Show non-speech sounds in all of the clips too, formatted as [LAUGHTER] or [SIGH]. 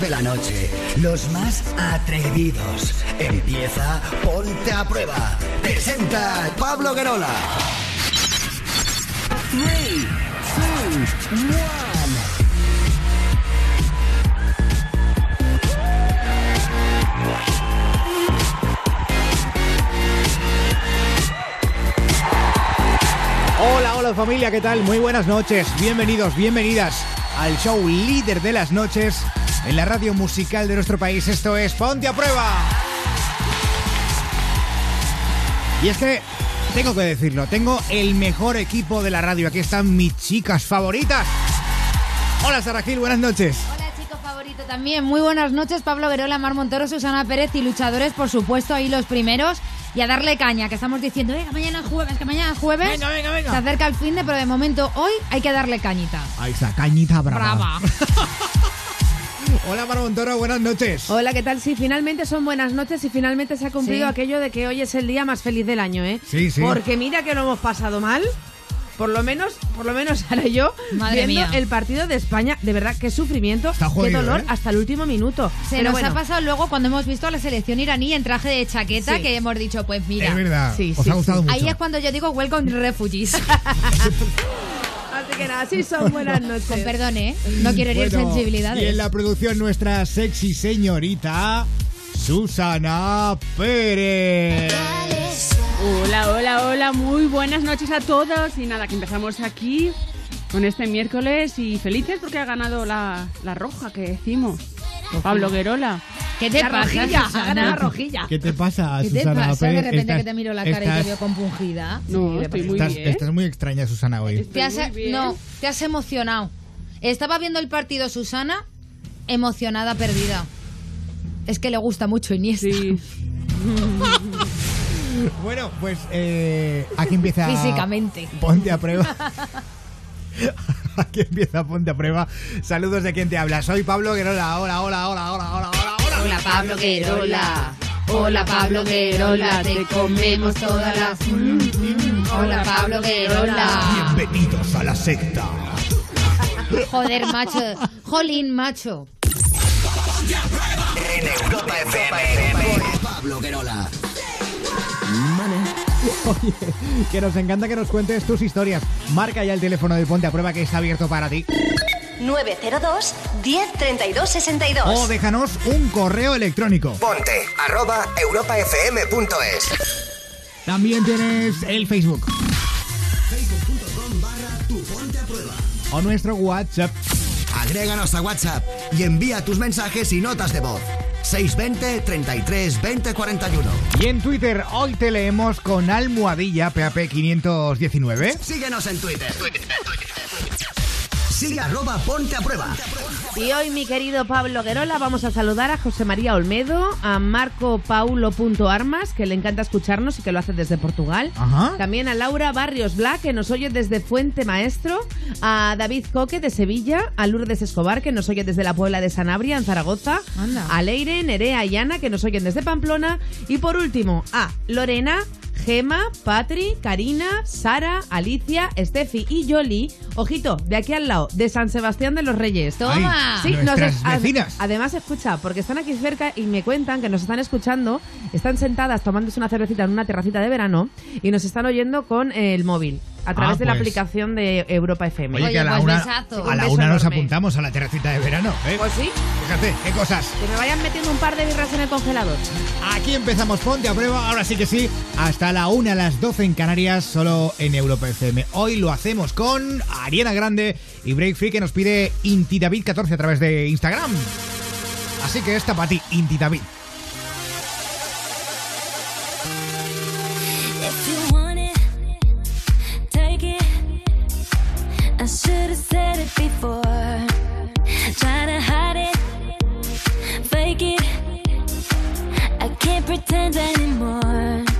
de la noche. Los más atrevidos. Empieza Ponte a Prueba. Presenta Pablo Guerola. 3, 2, 1. Hola, hola familia, ¿qué tal? Muy buenas noches, bienvenidos, bienvenidas al show líder de las noches en la radio musical de nuestro país. Esto es Ponte a Prueba. Y es que tengo que decirlo, tengo el mejor equipo de la radio. Aquí están mis chicas favoritas. Hola Sara Gil, buenas noches. Hola chico favorito también, muy buenas noches Pablo Verola, Mar Montoro, Susana Pérez y luchadores por supuesto ahí los primeros y a darle caña, que estamos diciendo, venga, mañana es jueves, que mañana es jueves. Venga, venga, venga. Se acerca el fin de, pero de momento hoy hay que darle cañita. Ahí está, cañita brava. Brava. [LAUGHS] Hola Mar Montoro, buenas noches. Hola, ¿qué tal? Sí, finalmente son buenas noches y finalmente se ha cumplido Sí. aquello de que hoy es el día más feliz del año, ¿eh? Sí, sí. Porque mira que lo hemos pasado mal. Por lo menos, por lo menos [LAUGHS] ahora yo Madre viendo mía. el partido de España, de verdad qué sufrimiento, Está qué jodido, dolor ¿eh? hasta el último minuto. Se Pero nos bueno, ha pasado luego cuando hemos visto a la selección iraní en traje de chaqueta Sí. que hemos dicho, pues mira. es verdad, Sí, os sí, ha gustado sí. mucho. Ahí es cuando yo digo welcome refugees. [LAUGHS] Así que nada, sí son buenas [LAUGHS] noches. Con perdón, ¿eh? No quiero herir Bueno, sensibilidades. Y en la producción nuestra sexy señorita Susana Pérez. Hola, hola, hola, muy buenas noches a todos. Y nada, que empezamos aquí con este miércoles y felices porque ha ganado la, la roja que decimos. Pablo Guerola. ¿Qué te La pasa, rojilla, Susana? ganado la rojilla. ¿Qué te pasa, ¿Qué te Susana pasa de repente que te miro la cara y te veo compungida? No, estoy muy estás, bien. estás muy extraña, Susana, hoy. Estoy Te has, muy bien. no, te has emocionado. Estaba viendo el partido Susana, emocionada, perdida. Es que le gusta mucho Iniesta. Sí. [LAUGHS] Bueno, pues eh, aquí empieza. Físicamente. Ponte a prueba. [LAUGHS] [LAUGHS] Aquí empieza Ponte a prueba. Saludos de quien te habla. Soy Pablo Guerola. Hola, hola, hola, hola, hola, hola, hola. Hola Pablo Guerola. Hola Pablo Guerola, te comemos todas las. Mm, mm. Hola Pablo Guerola. Bienvenidos a la secta. Joder, macho. Jolín, macho. En Europa FM. Pablo Guerola. Oye, que nos encanta que nos cuentes tus historias. Marca ya el teléfono de Ponte a prueba que está abierto para ti. 902 10 32 62. O déjanos un correo electrónico. Ponte arroba europafm.es. También tienes el Facebook. Facebook.com barra tu ponte a prueba. O nuestro WhatsApp. Agréganos a WhatsApp y envía tus mensajes y notas de voz. 620 33 20 41. Y en Twitter hoy te leemos con almohadilla PAP 519. Síguenos en Twitter. Sigue arroba ponte a prueba. Y hoy, mi querido Pablo Guerola, vamos a saludar a José María Olmedo, a Marco Paulo.armas, que le encanta escucharnos y que lo hace desde Portugal. Ajá. También a Laura Barrios Black, que nos oye desde Fuente Maestro. A David Coque, de Sevilla. A Lourdes Escobar, que nos oye desde la Puebla de Sanabria, en Zaragoza. Anda. A Leire, Nerea y Ana, que nos oyen desde Pamplona. Y por último, a Lorena. Gema, Patri, Karina, Sara, Alicia, Steffi y Yoli, ojito, de aquí al lado, de San Sebastián de los Reyes. Toma. Ay, ad- vecinas. Además, escucha, porque están aquí cerca y me cuentan que nos están escuchando, están sentadas tomándose una cervecita en una terracita de verano y nos están oyendo con eh, el móvil a través Ah, de la pues. aplicación de Europa FM. Oye, Oye, que a la pues una, besazo. a Un la beso una nos enorme. apuntamos a la terracita de verano. ¿eh? Pues sí, Fíjate, qué cosas. que me vayan metiendo un par de birras en el congelador. Aquí empezamos Ponte a prueba, ahora sí que sí, hasta la 1 a las 12 en Canarias, solo en Europa FM. Hoy lo hacemos con Ariana Grande y Break Free que nos pide Inti David 14 a través de Instagram. Así que esta para ti, Inti David. Said it before. Try to hide it, fake it. I can't pretend anymore.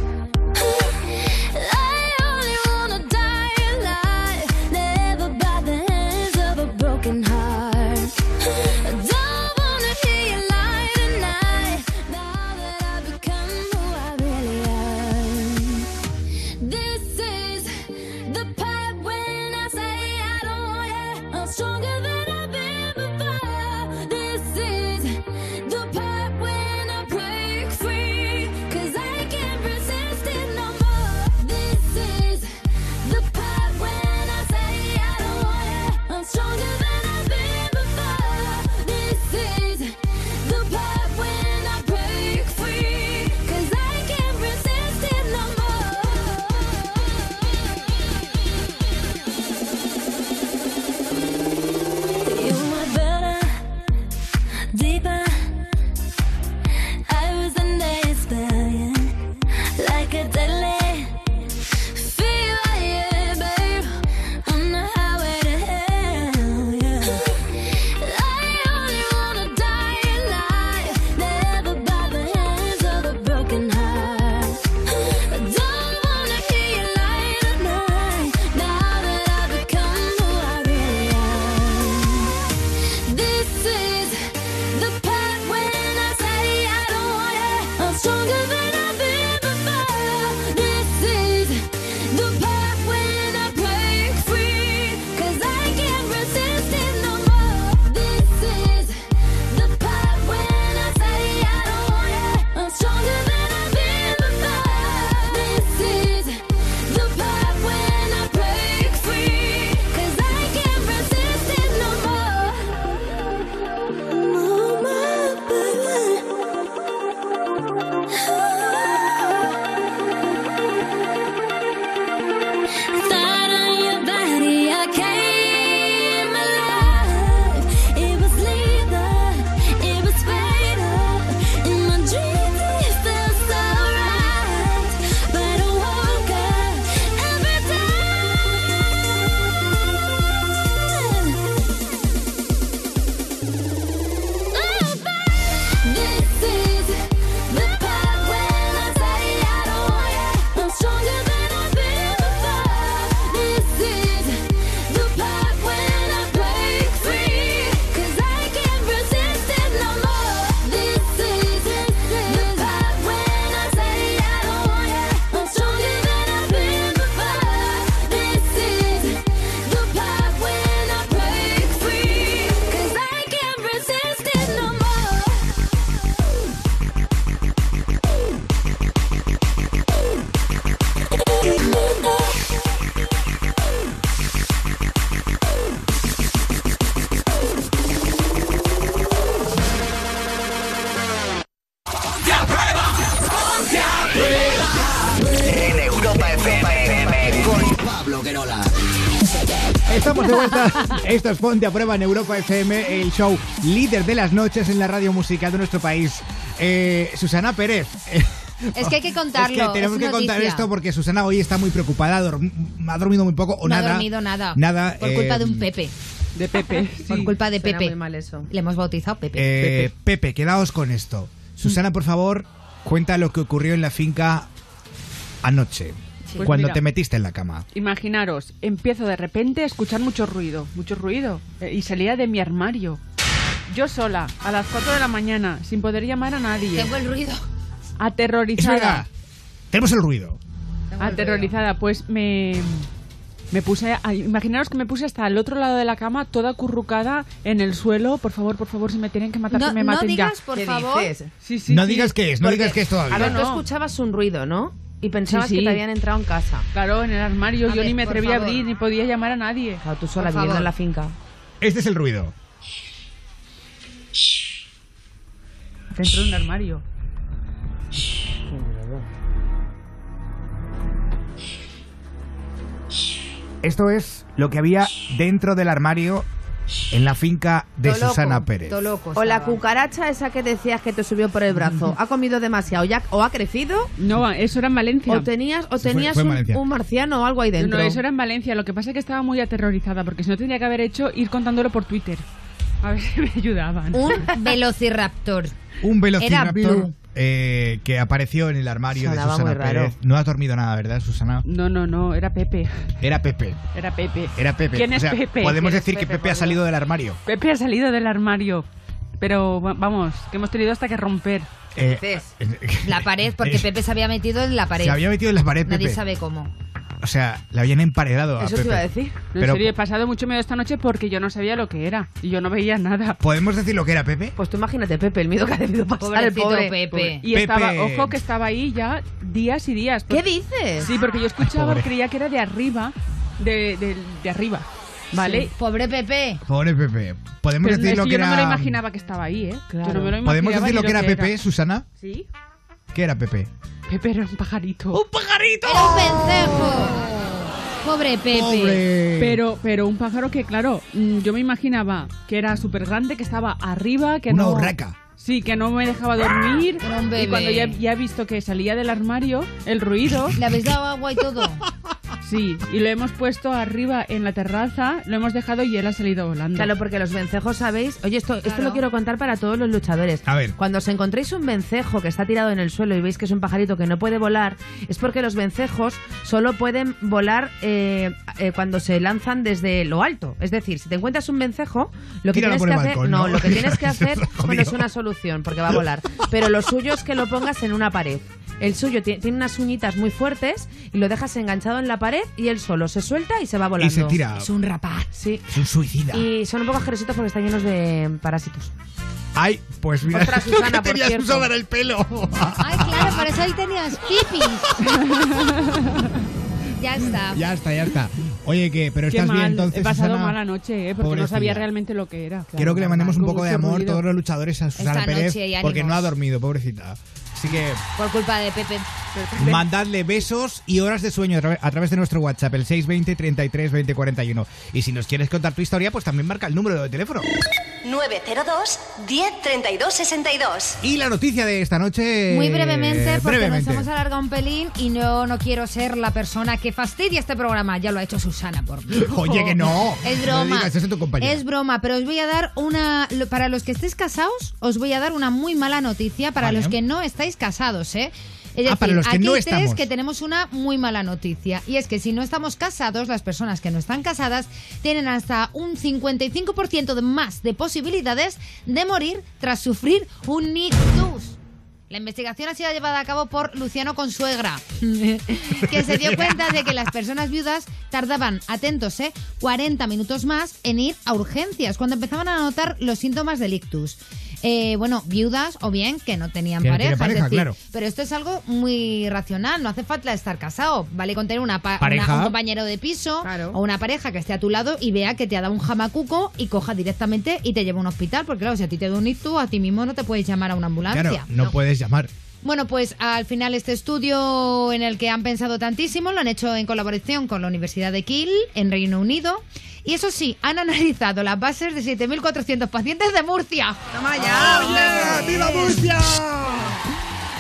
Esto es Ponte a Prueba en Europa FM, el show líder de las noches en la radio musical de nuestro país. Eh, Susana Pérez. Es que hay que [LAUGHS] contarlo, Es que tenemos es que contar esto porque Susana hoy está muy preocupada, dorm- ha dormido muy poco o no nada. ha dormido nada. Nada. Por culpa de un Pepe. De Pepe. [LAUGHS] Por culpa de Suena Pepe. muy mal eso. Le hemos bautizado Pepe. eh, Pepe, quedaos con esto. Susana, por favor, cuenta lo que ocurrió en la finca anoche, Pues cuando mira. te metiste en la cama. Imaginaros, empiezo de repente a escuchar mucho ruido, mucho ruido, eh, y salía de mi armario. Yo sola, a las 4 de la mañana, sin poder llamar a nadie. Tengo el ruido. Es Aterrorizada. verdad. Tenemos el ruido. Aterrorizada, pues me. Me puse. a- imaginaros que me puse hasta el otro lado de la cama, toda acurrucada en el suelo. Por favor, por favor, si me tienen que matar, No, que me no maten digas, ya. por ¿Qué favor. dices? Sí, sí, no sí. digas qué es, no Porque- digas qué es todavía. A ver, No, tú no. escuchabas un ruido, ¿no? Y pensabas Sí, sí. que te habían entrado en casa. Claro, en el armario. A yo ver, ni me atreví a abrir, ni podía llamar a nadie. Claro, tú sola Por viviendo favor. en la finca. Este es el ruido. Dentro de un armario. Esto es lo que había dentro del armario en la finca de Susana Pérez. O la cucaracha esa que decías que te subió por el brazo. ¿Ha comido demasiado? Ya, ¿O ha crecido? No, eso era en Valencia. ¿O tenías, o fue- tenías fue un, un marciano o algo ahí No, dentro? no, eso era en Valencia. Lo que pasa es que estaba muy aterrorizada, porque si no tendría que haber hecho ir contándolo por Twitter. A ver si me ayudaban. Un velociraptor. Un velociraptor eh, que apareció en el armario Sonaba de Susana. Pérez. No has dormido nada, ¿verdad, Susana? No, no, no, era Pepe. Era Pepe. Era Pepe. Era Pepe. ¿Quién O es Pepe? Podemos ¿Quién es decir que Pepe, ha salido del armario. Pepe ha salido del armario. Pero va- vamos, que hemos tenido hasta que romper. Eh, dices? La pared, porque [LAUGHS] Pepe se había metido en la pared. Se había metido en la pared, Nadie Pepe. sabe cómo. O sea, le habían emparedado a Eso Pepe. te iba a decir. No, en Pero- serio, he pasado mucho miedo esta noche porque yo no sabía lo que era. Y yo no veía nada. ¿Podemos decir lo que era Pepe? Pues tú imagínate, Pepe, el miedo que ha debido pasar el Pobrecito pobre. Pepe. Y Pepe. estaba, ojo que estaba ahí ya días y días. ¿Qué dices? Sí, porque yo escuchaba, pobre. creía que era de arriba, de, de, de arriba. ¿Vale? Pobre Pepe. Pobre Pepe. ¿Podemos Pero decir es lo que que yo no me lo imaginaba que estaba ahí, ¿eh? Claro. Yo no me lo ¿Podemos decir lo que era Pepe, Susana? Sí. ¿Qué era Pepe? Pepe era un pajarito. ¡Un pajarito! Era un vencejo. Pobre Pepe. Pobre. Pero, pero un pájaro que, claro, mm, yo me imaginaba que era súper grande, que estaba arriba, que Una no... urraca. Sí, que no me dejaba dormir. Era un Y cuando ya, ya he visto que salía del armario, el ruido, ¿Le habéis dado agua y todo? [LAUGHS] sí. Y lo hemos puesto arriba en la terraza, lo hemos dejado y él ha salido volando. Claro, porque los vencejos, ¿sabéis? Oye, esto, esto lo quiero contar para todos los luchadores. A ver. Cuando os encontréis un vencejo que está tirado en el suelo y veis que es un pajarito que no puede volar, es porque los vencejos solo pueden volar eh, eh, cuando se lanzan desde lo alto. Es decir, si te encuentras un vencejo, lo que Tíralo tienes que hacer, balcón, no, ¿no? lo que [LAUGHS] tienes que hacer, bueno, es una solución porque va a volar. Pero lo suyo es que lo pongas en una pared. El suyo ti- tiene unas uñitas muy fuertes y lo dejas enganchado en la pared y él solo se suelta y se va volando. Y se tira. Es un rapaz. Sí. Es un suicida. Y son un poco asquerositos porque están llenos de parásitos. Ay, pues mira, Ostras, [LAUGHS] lo Susana, que por tenías usado era el pelo. Ay, claro, por eso ahí tenías pipis. [LAUGHS] ya está. ya está, ya está. Oye, ¿qué? ¿Pero Qué estás mal, bien entonces, he pasado Susana? mala noche, ¿eh? Porque no sabía realmente lo que era. Quiero que le mandemos un poco de amor ruido. todos los luchadores a Susana Esta Pérez noche y porque no ha dormido, pobrecita. Así que Por culpa de Pepe. mandadle besos y horas de sueño a, tra- a través de nuestro WhatsApp, el 620 33 20 41. Y si nos quieres contar tu historia, pues también marca el número de teléfono. 902 10 32 62. Y la noticia de esta noche. Muy brevemente, porque brevemente. nos hemos alargado un pelín y no, no quiero ser la persona que fastidia este programa. Ya lo ha hecho Susana por [LAUGHS] mí. Oye, que no. Es No broma. digas tu. Es broma, pero os voy a dar una. Para los que estéis casados, os voy a dar una muy mala noticia. Para Vale. los que no estáis casados, ¿eh? Es Ah, decir, para los que aquí no estamos. tres que tenemos una muy mala noticia. Y es que si no estamos casados, las personas que no están casadas tienen hasta un 55% de más de posibilidades de morir tras sufrir un ictus. La investigación ha sido llevada a cabo por Luciano Consuegra, [LAUGHS] que se dio [LAUGHS] cuenta de que las personas viudas tardaban, atentos, ¿eh? 40 minutos más en ir a urgencias cuando empezaban a notar los síntomas del ictus. Eh, bueno, viudas o bien que no tenían Que pareja, tiene pareja, es decir, claro. pero esto es algo muy racional, no hace falta estar casado, vale con tener una, pa- Pareja. una- un compañero de piso Claro. o una pareja que esté a tu lado y vea que te ha dado un jamacuco y coja directamente y te lleva a un hospital, porque claro, si a ti te da un ictus, a ti mismo no te puedes llamar a una ambulancia. Claro, no puedes llamar. Bueno, pues al final este estudio en el que han pensado tantísimo lo han hecho en colaboración con la Universidad de Kiel en Reino Unido. Y eso sí, han analizado las bases de 7.400 pacientes de Murcia. ¡Toma ya! ¡Viva Murcia!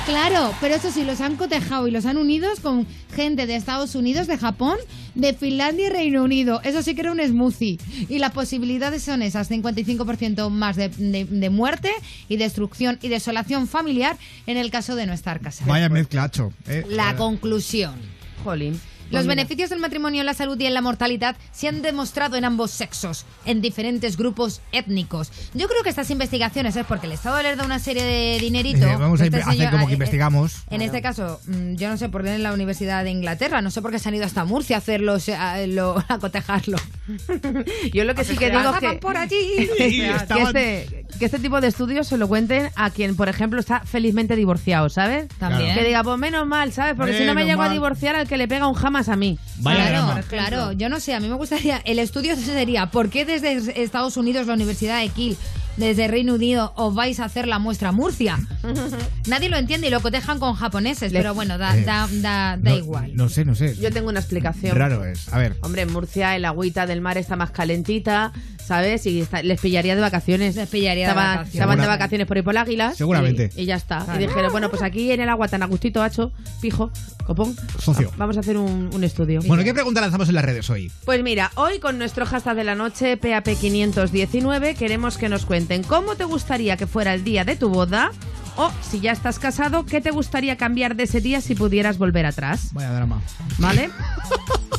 Claro, pero eso sí, los han cotejado y los han unidos con gente de Estados Unidos, de Japón, de Finlandia y Reino Unido. Eso sí que era un smoothie. Y las posibilidades son esas, 55% más de, de- de muerte y destrucción y desolación familiar en el caso de no estar casado. Vaya mezclacho. ¿eh? La conclusión. Jolín. Los Pues mira. beneficios del matrimonio en la salud y en la mortalidad se han demostrado en ambos sexos, en diferentes grupos étnicos. Yo creo que estas investigaciones es porque el Estado les da una serie de dinerito. Eh, vamos a Este hacer señor- como que eh, investigamos. En este caso, mm, yo no sé por qué en la Universidad de Inglaterra, no sé por qué se han ido hasta Murcia a hacerlo, a, lo- [LAUGHS] a cotejarlo. [LAUGHS] Yo lo que sí que digo es que, por allí. [LAUGHS] Sí, que, este, que este tipo de estudios se lo cuenten a quien, por ejemplo, está felizmente divorciado, ¿sabes? También. Que diga, pues menos mal, ¿sabes? Porque si no me llego a divorciar, al que le pega un a mí. Vaya claro, drama. claro, yo no sé, a mí me gustaría, el estudio sería, ¿por qué desde Estados Unidos, la Universidad de Kiel, desde Reino Unido, os vais a hacer la muestra a Murcia? [LAUGHS] Nadie lo entiende y lo cotejan con japoneses, Le- pero bueno, da, Eh, da, da, da No- igual. No sé, no sé. Yo tengo una explicación. Raro es. A ver. Hombre, en Murcia el agüita del mar está más calentita, ¿sabes? Y está- les pillaría de vacaciones. Les pillaría de Estaban- vacaciones. Estaban de vacaciones por ahí por Águilas. Seguramente. Y, y ya está. Y dijeron, bueno, pues aquí en el agua tan a gustito, hacho, pijo, copón. Socio. va- Vamos a hacer un, un estudio. Bueno, ¿qué pregunta lanzamos en las redes hoy? Pues mira, hoy con nuestro hashtag de la noche, PAP519, queremos que nos cuenten cómo te gustaría que fuera el día de tu boda o si ya estás casado, qué te gustaría cambiar de ese día si pudieras volver atrás. Vaya drama. ¿Vale?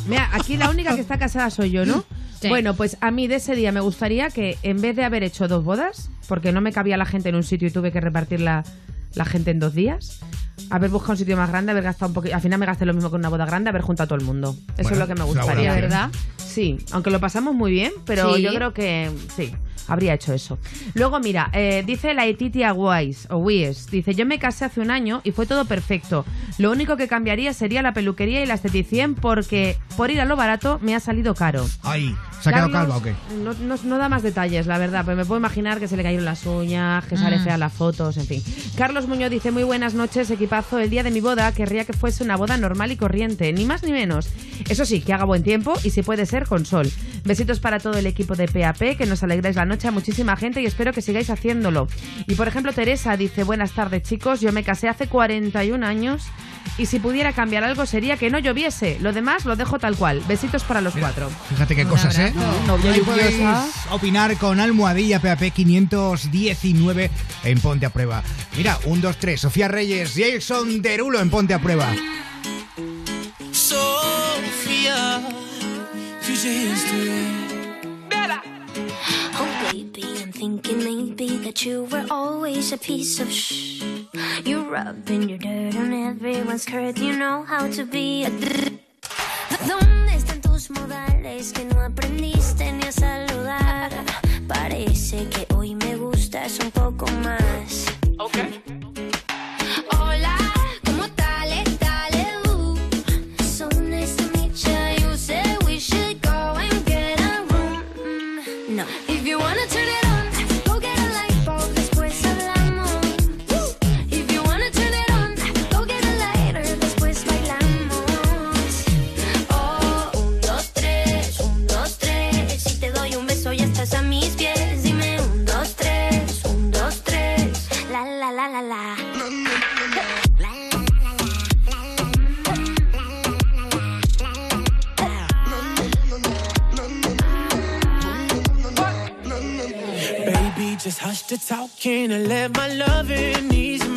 Mira, aquí la única que está casada soy yo, ¿no? Sí. Bueno, pues a mí de ese día me gustaría que en vez de haber hecho dos bodas, porque no me cabía la gente en un sitio y tuve que repartir la, la gente en dos días, haber buscado un sitio más grande, haber gastado un poquito. Al final me gasté lo mismo que una boda grande, haber juntado a todo el mundo. Eso Bueno, es lo que me gustaría. ¿verdad? Sí, aunque lo pasamos muy bien, pero Sí. yo creo que sí. Habría hecho eso. Luego, mira, eh, dice la Etitia Wise, o Wies, dice, yo me casé hace un año y fue todo perfecto. Lo único que cambiaría sería la peluquería y la esteticien porque por ir a lo barato me ha salido caro. Ay, ¿se ha quedado calva o qué? No, no- no da más detalles, la verdad, pero me puedo imaginar que se le cayeron las uñas, que sale Mm. fea las fotos, en fin. Carlos Muñoz dice, muy buenas noches, equipazo. El día de mi boda querría que fuese una boda normal y corriente, ni más ni menos. Eso sí, que haga buen tiempo y si puede ser con sol. Besitos para todo el equipo de PAP, que nos alegráis la noche a muchísima gente y espero que sigáis haciéndolo. Y por ejemplo, Teresa dice, buenas tardes chicos, yo me casé hace 41 años y si pudiera cambiar algo sería que no lloviese. Lo demás lo dejo tal cual. Besitos para los cuatro. Fíjate qué Un cosas, ¿eh? Novia Ahí podéis opinar con Almohadilla PAP 519 en Ponte a Prueba. Mira, 1, 2, 3. Sofía Reyes, Jason Derulo en Ponte a Prueba. Sophia, future history. Oh, baby, I'm thinking maybe that you were always a piece of shh. You're rubbing your dirt on everyone's skirt. You know how to be a. ¿Dónde están tus modales que no aprendiste ni a saludar? Parece que hoy me gustas un poco más. Hola, just hush the talking and let my loving ease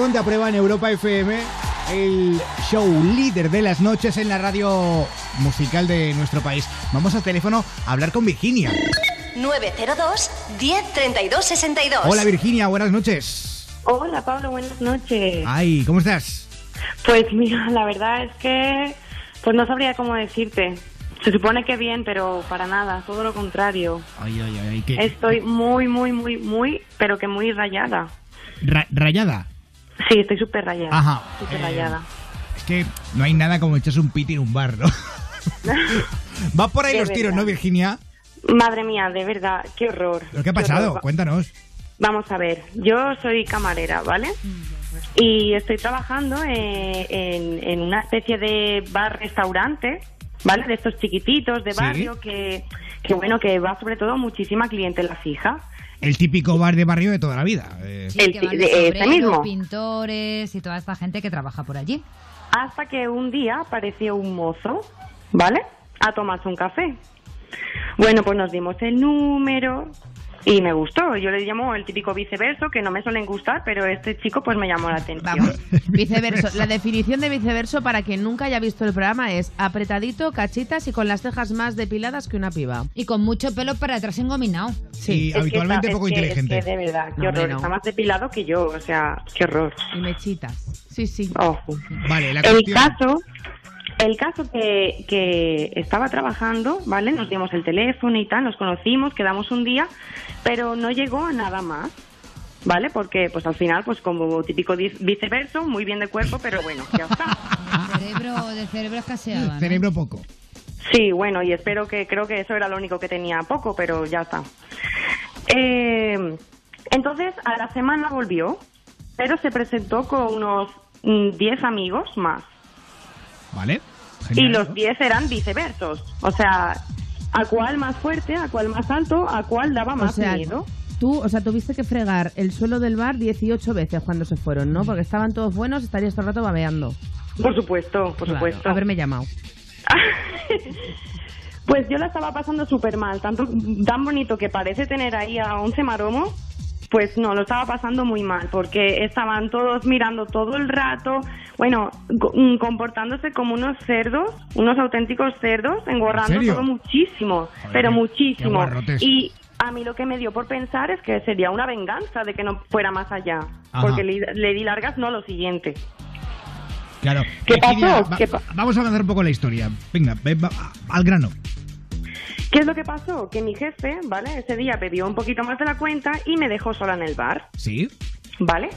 Aquí estamos en Ponte a Prueba en Europa FM, el show líder de las noches en la radio musical de nuestro país. Vamos al teléfono a hablar con Virginia. 902 10 32 62. Hola Virginia, buenas noches. Hola Pablo, buenas noches. Ay, ¿cómo estás? Pues mira, la verdad es que pues no sabría cómo decirte. Se supone que bien, pero para nada, todo lo contrario. Ay, ay, ay, ¿qué? Estoy muy, muy, muy, muy, pero que muy rayada. Ra- rayada. Sí, estoy súper rayada. Ajá. Súper Eh, rayada. Es que no hay nada como echarse un piti en un bar, ¿no? [LAUGHS] Va por ahí De los tiros. ¿no, Virginia? Madre mía, de verdad, qué horror. ¿Pero qué ha pasado? Cuéntanos. Vamos a ver, yo soy camarera, ¿vale? Y estoy trabajando eh, en, en una especie de bar-restaurante, ¿vale? De estos chiquititos de Sí. barrio que, que, bueno, que va sobre todo muchísima clientela fija. El típico bar de barrio de toda la vida. eh. Sí, El que van los obreros, mismo. pintores y toda esta gente que trabaja por allí. Hasta que un día apareció un mozo, ¿vale? A tomarse un café. Bueno, pues nos dimos el número y me gustó. Yo le llamo el típico viceverso, que no me suelen gustar, pero este chico pues me llamó la atención. Vamos, viceverso. La definición de viceverso para quien nunca haya visto el programa es apretadito, cachitas y con las cejas más depiladas que una piba. Y con mucho pelo para atrás engominado. Y Es que habitualmente está- poco es que- inteligente. Es que de verdad, qué No, horror. no. Está más depilado que yo, o sea, qué horror. Y mechitas. Sí, sí. Ojo. Vale, la El cuestión... caso, el caso que, que estaba trabajando, ¿vale? Nos dimos el teléfono y tal, nos conocimos, quedamos un día, pero no llegó a nada más. ¿Vale? Porque, pues al final, pues como típico viceverso, muy bien de cuerpo, pero bueno, ya está. El cerebro, del cerebro escaseaba. ¿no? Cerebro poco. Sí, bueno, y espero que, creo que eso era lo único que tenía poco, pero ya está. Eh, entonces, a la semana volvió, pero se presentó con unos mm, 10 amigos más. ¿Vale? Y los ¿no? 10 eran viceversos. O sea, a cuál más fuerte, a cuál más alto, a cuál daba O más sea, miedo. tú, o sea, tuviste que fregar el suelo del bar 18 veces cuando se fueron, ¿no? Porque estaban todos buenos, estarías todo el rato babeando. Por supuesto, por Claro, supuesto. Haberme llamado. [LAUGHS] Pues yo la estaba pasando súper mal, tanto tan bonito que parece tener ahí a 11 maromos, pues no, lo estaba pasando muy mal, porque estaban todos mirando todo el rato, bueno, mm, comportándose como unos cerdos, unos auténticos cerdos, engorrando todo muchísimo, Joder, pero muchísimo. Y a mí lo que me dio por pensar es que sería una venganza de que no fuera más allá, Ajá. porque le, le di largas, no lo siguiente. Claro. ¿Qué Virginia, pasó? va- ¿Qué pa- vamos a avanzar un poco la historia. Venga, ve- va- al grano. ¿Qué es lo que pasó? Que mi jefe, ¿vale? Ese día bebió un poquito más de la cuenta y me dejó sola en el bar, ¿Sí? ¿vale?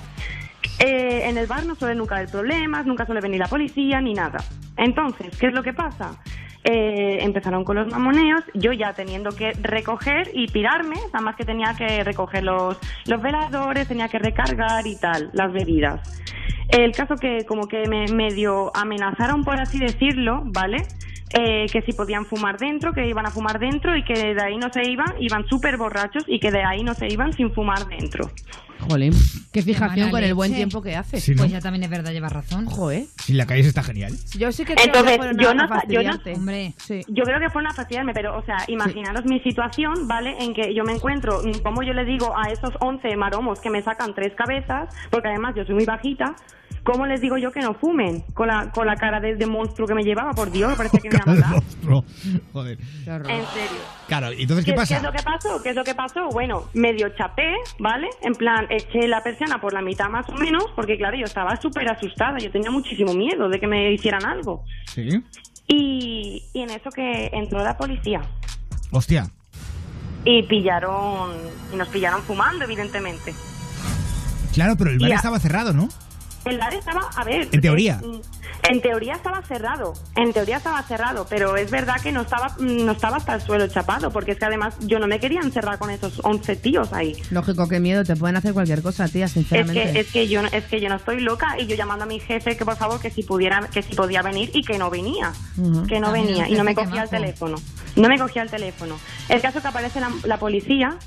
Eh, en el bar no suele nunca haber problemas, nunca suele venir la policía ni nada. Entonces, ¿qué es lo que pasa? Eh, empezaron con los mamoneos, yo ya teniendo que recoger y pirarme, nada más que tenía que recoger los, los veladores, tenía que recargar y tal, las bebidas. El caso que como que me medio amenazaron, por así decirlo, ¿vale? Eh, que si podían fumar dentro, que iban a fumar dentro y que de ahí no se iban, iban súper borrachos y que de ahí no se iban sin fumar dentro. Jolín, qué fijación con el buen tiempo que hace. Sí, ¿no? Pues ya también es verdad, llevas razón. Joder. Si la calle está genial. Yo sí que creo Entonces, que fueron yo a- no a yo no-. Hombre, Sí. Yo creo que fueron a fastidiarme, pero, o sea, imaginaros mi situación, ¿vale? En que yo me encuentro, mm, como yo le digo a esos 11 maromos que me sacan tres cabezas, porque además yo soy muy bajita, ¿cómo les digo yo que no fumen? Con la, con la cara de, de monstruo que me llevaba, por Dios, me parece que me iba a matar. Monstruo. Joder. En serio. Claro, entonces, ¿qué ¿Qué, pasa? qué es lo que pasó? ¿Qué es lo que pasó? Bueno, medio chapé, ¿vale? En plan, eché la persiana por la mitad más o menos, porque claro, yo estaba súper asustada, yo tenía muchísimo miedo de que me hicieran algo. Sí. Y, y en eso que entró la policía. Hostia. y pillaron y nos pillaron fumando evidentemente Claro, pero el bar estaba cerrado, ¿no? El bar estaba a ver En teoría. en teoría estaba cerrado en teoría estaba cerrado pero es verdad que no estaba mm, no estaba hasta el suelo chapado porque es que además yo no me quería encerrar con esos 11 tíos ahí Lógico, qué miedo, te pueden hacer cualquier cosa, tía, es sinceramente. que, es que yo no- es que yo no estoy loca y yo llamando a mi jefe que por favor que si pudiera que si podía venir y que no venía que no Ah, venía y no me cogía el teléfono no me cogía el teléfono el caso que aparece la, la policía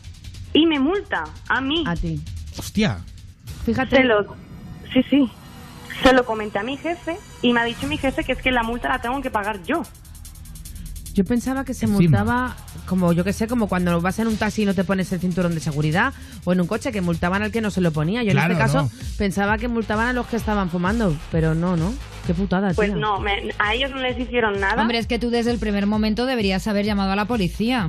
y me multa a mí A ti. Hostia. Fíjate, Se lo, sí, sí. Se lo comenté a mi jefe y me ha dicho mi jefe que es que la multa la tengo que pagar yo. yo pensaba que se Encima. multaba, como yo que sé, como cuando vas en un taxi y no te pones el cinturón de seguridad, o en un coche que multaban al que no se lo ponía. Yo Claro, en este caso no. pensaba que multaban a los que estaban fumando, pero no, ¿no? Qué putada, Pues tía. no, me- a ellos no les hicieron nada. hombre, es que tú desde el primer momento deberías haber llamado a la policía.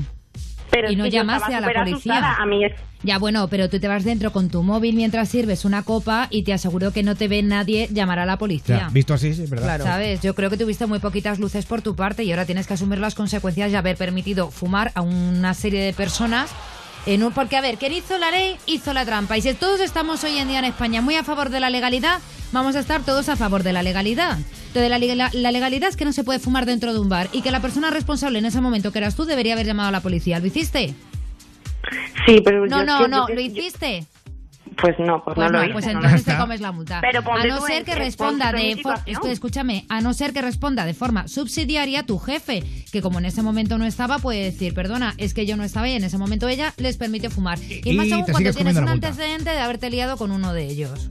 Pero y no llamaste a la policía. A mí es- Ya bueno, pero tú te vas dentro con tu móvil mientras sirves una copa y te aseguro que no te ve nadie llamar a la policía. Ya, visto así, sí, verdad. Claro. ¿Sabes? Yo creo que tuviste muy poquitas luces por tu parte y ahora tienes que asumir las consecuencias de haber permitido fumar a una serie de personas. En un, porque, a ver, quien hizo la ley hizo la trampa. Y si todos estamos hoy en día en España muy a favor de la legalidad, vamos a estar todos a favor de la legalidad. Entonces, la, leg- la legalidad es que no se puede fumar dentro de un bar y que la persona responsable en ese momento, que eras tú, debería haber llamado a la policía. ¿Lo hiciste? Sí, pero No, yo no, que- no, ¿lo yo- hiciste? Pues no, pues, Pues no, no, lo hice. pues entonces te comes la multa. Pero a no ser que responda de esto, escúchame, a no ser que responda de forma subsidiaria tu jefe, que como en ese momento no estaba, puede decir, perdona, es que yo no estaba y en ese momento ella les permite fumar. Y, Y más aún cuando tienes un antecedente de haberte liado con uno de ellos.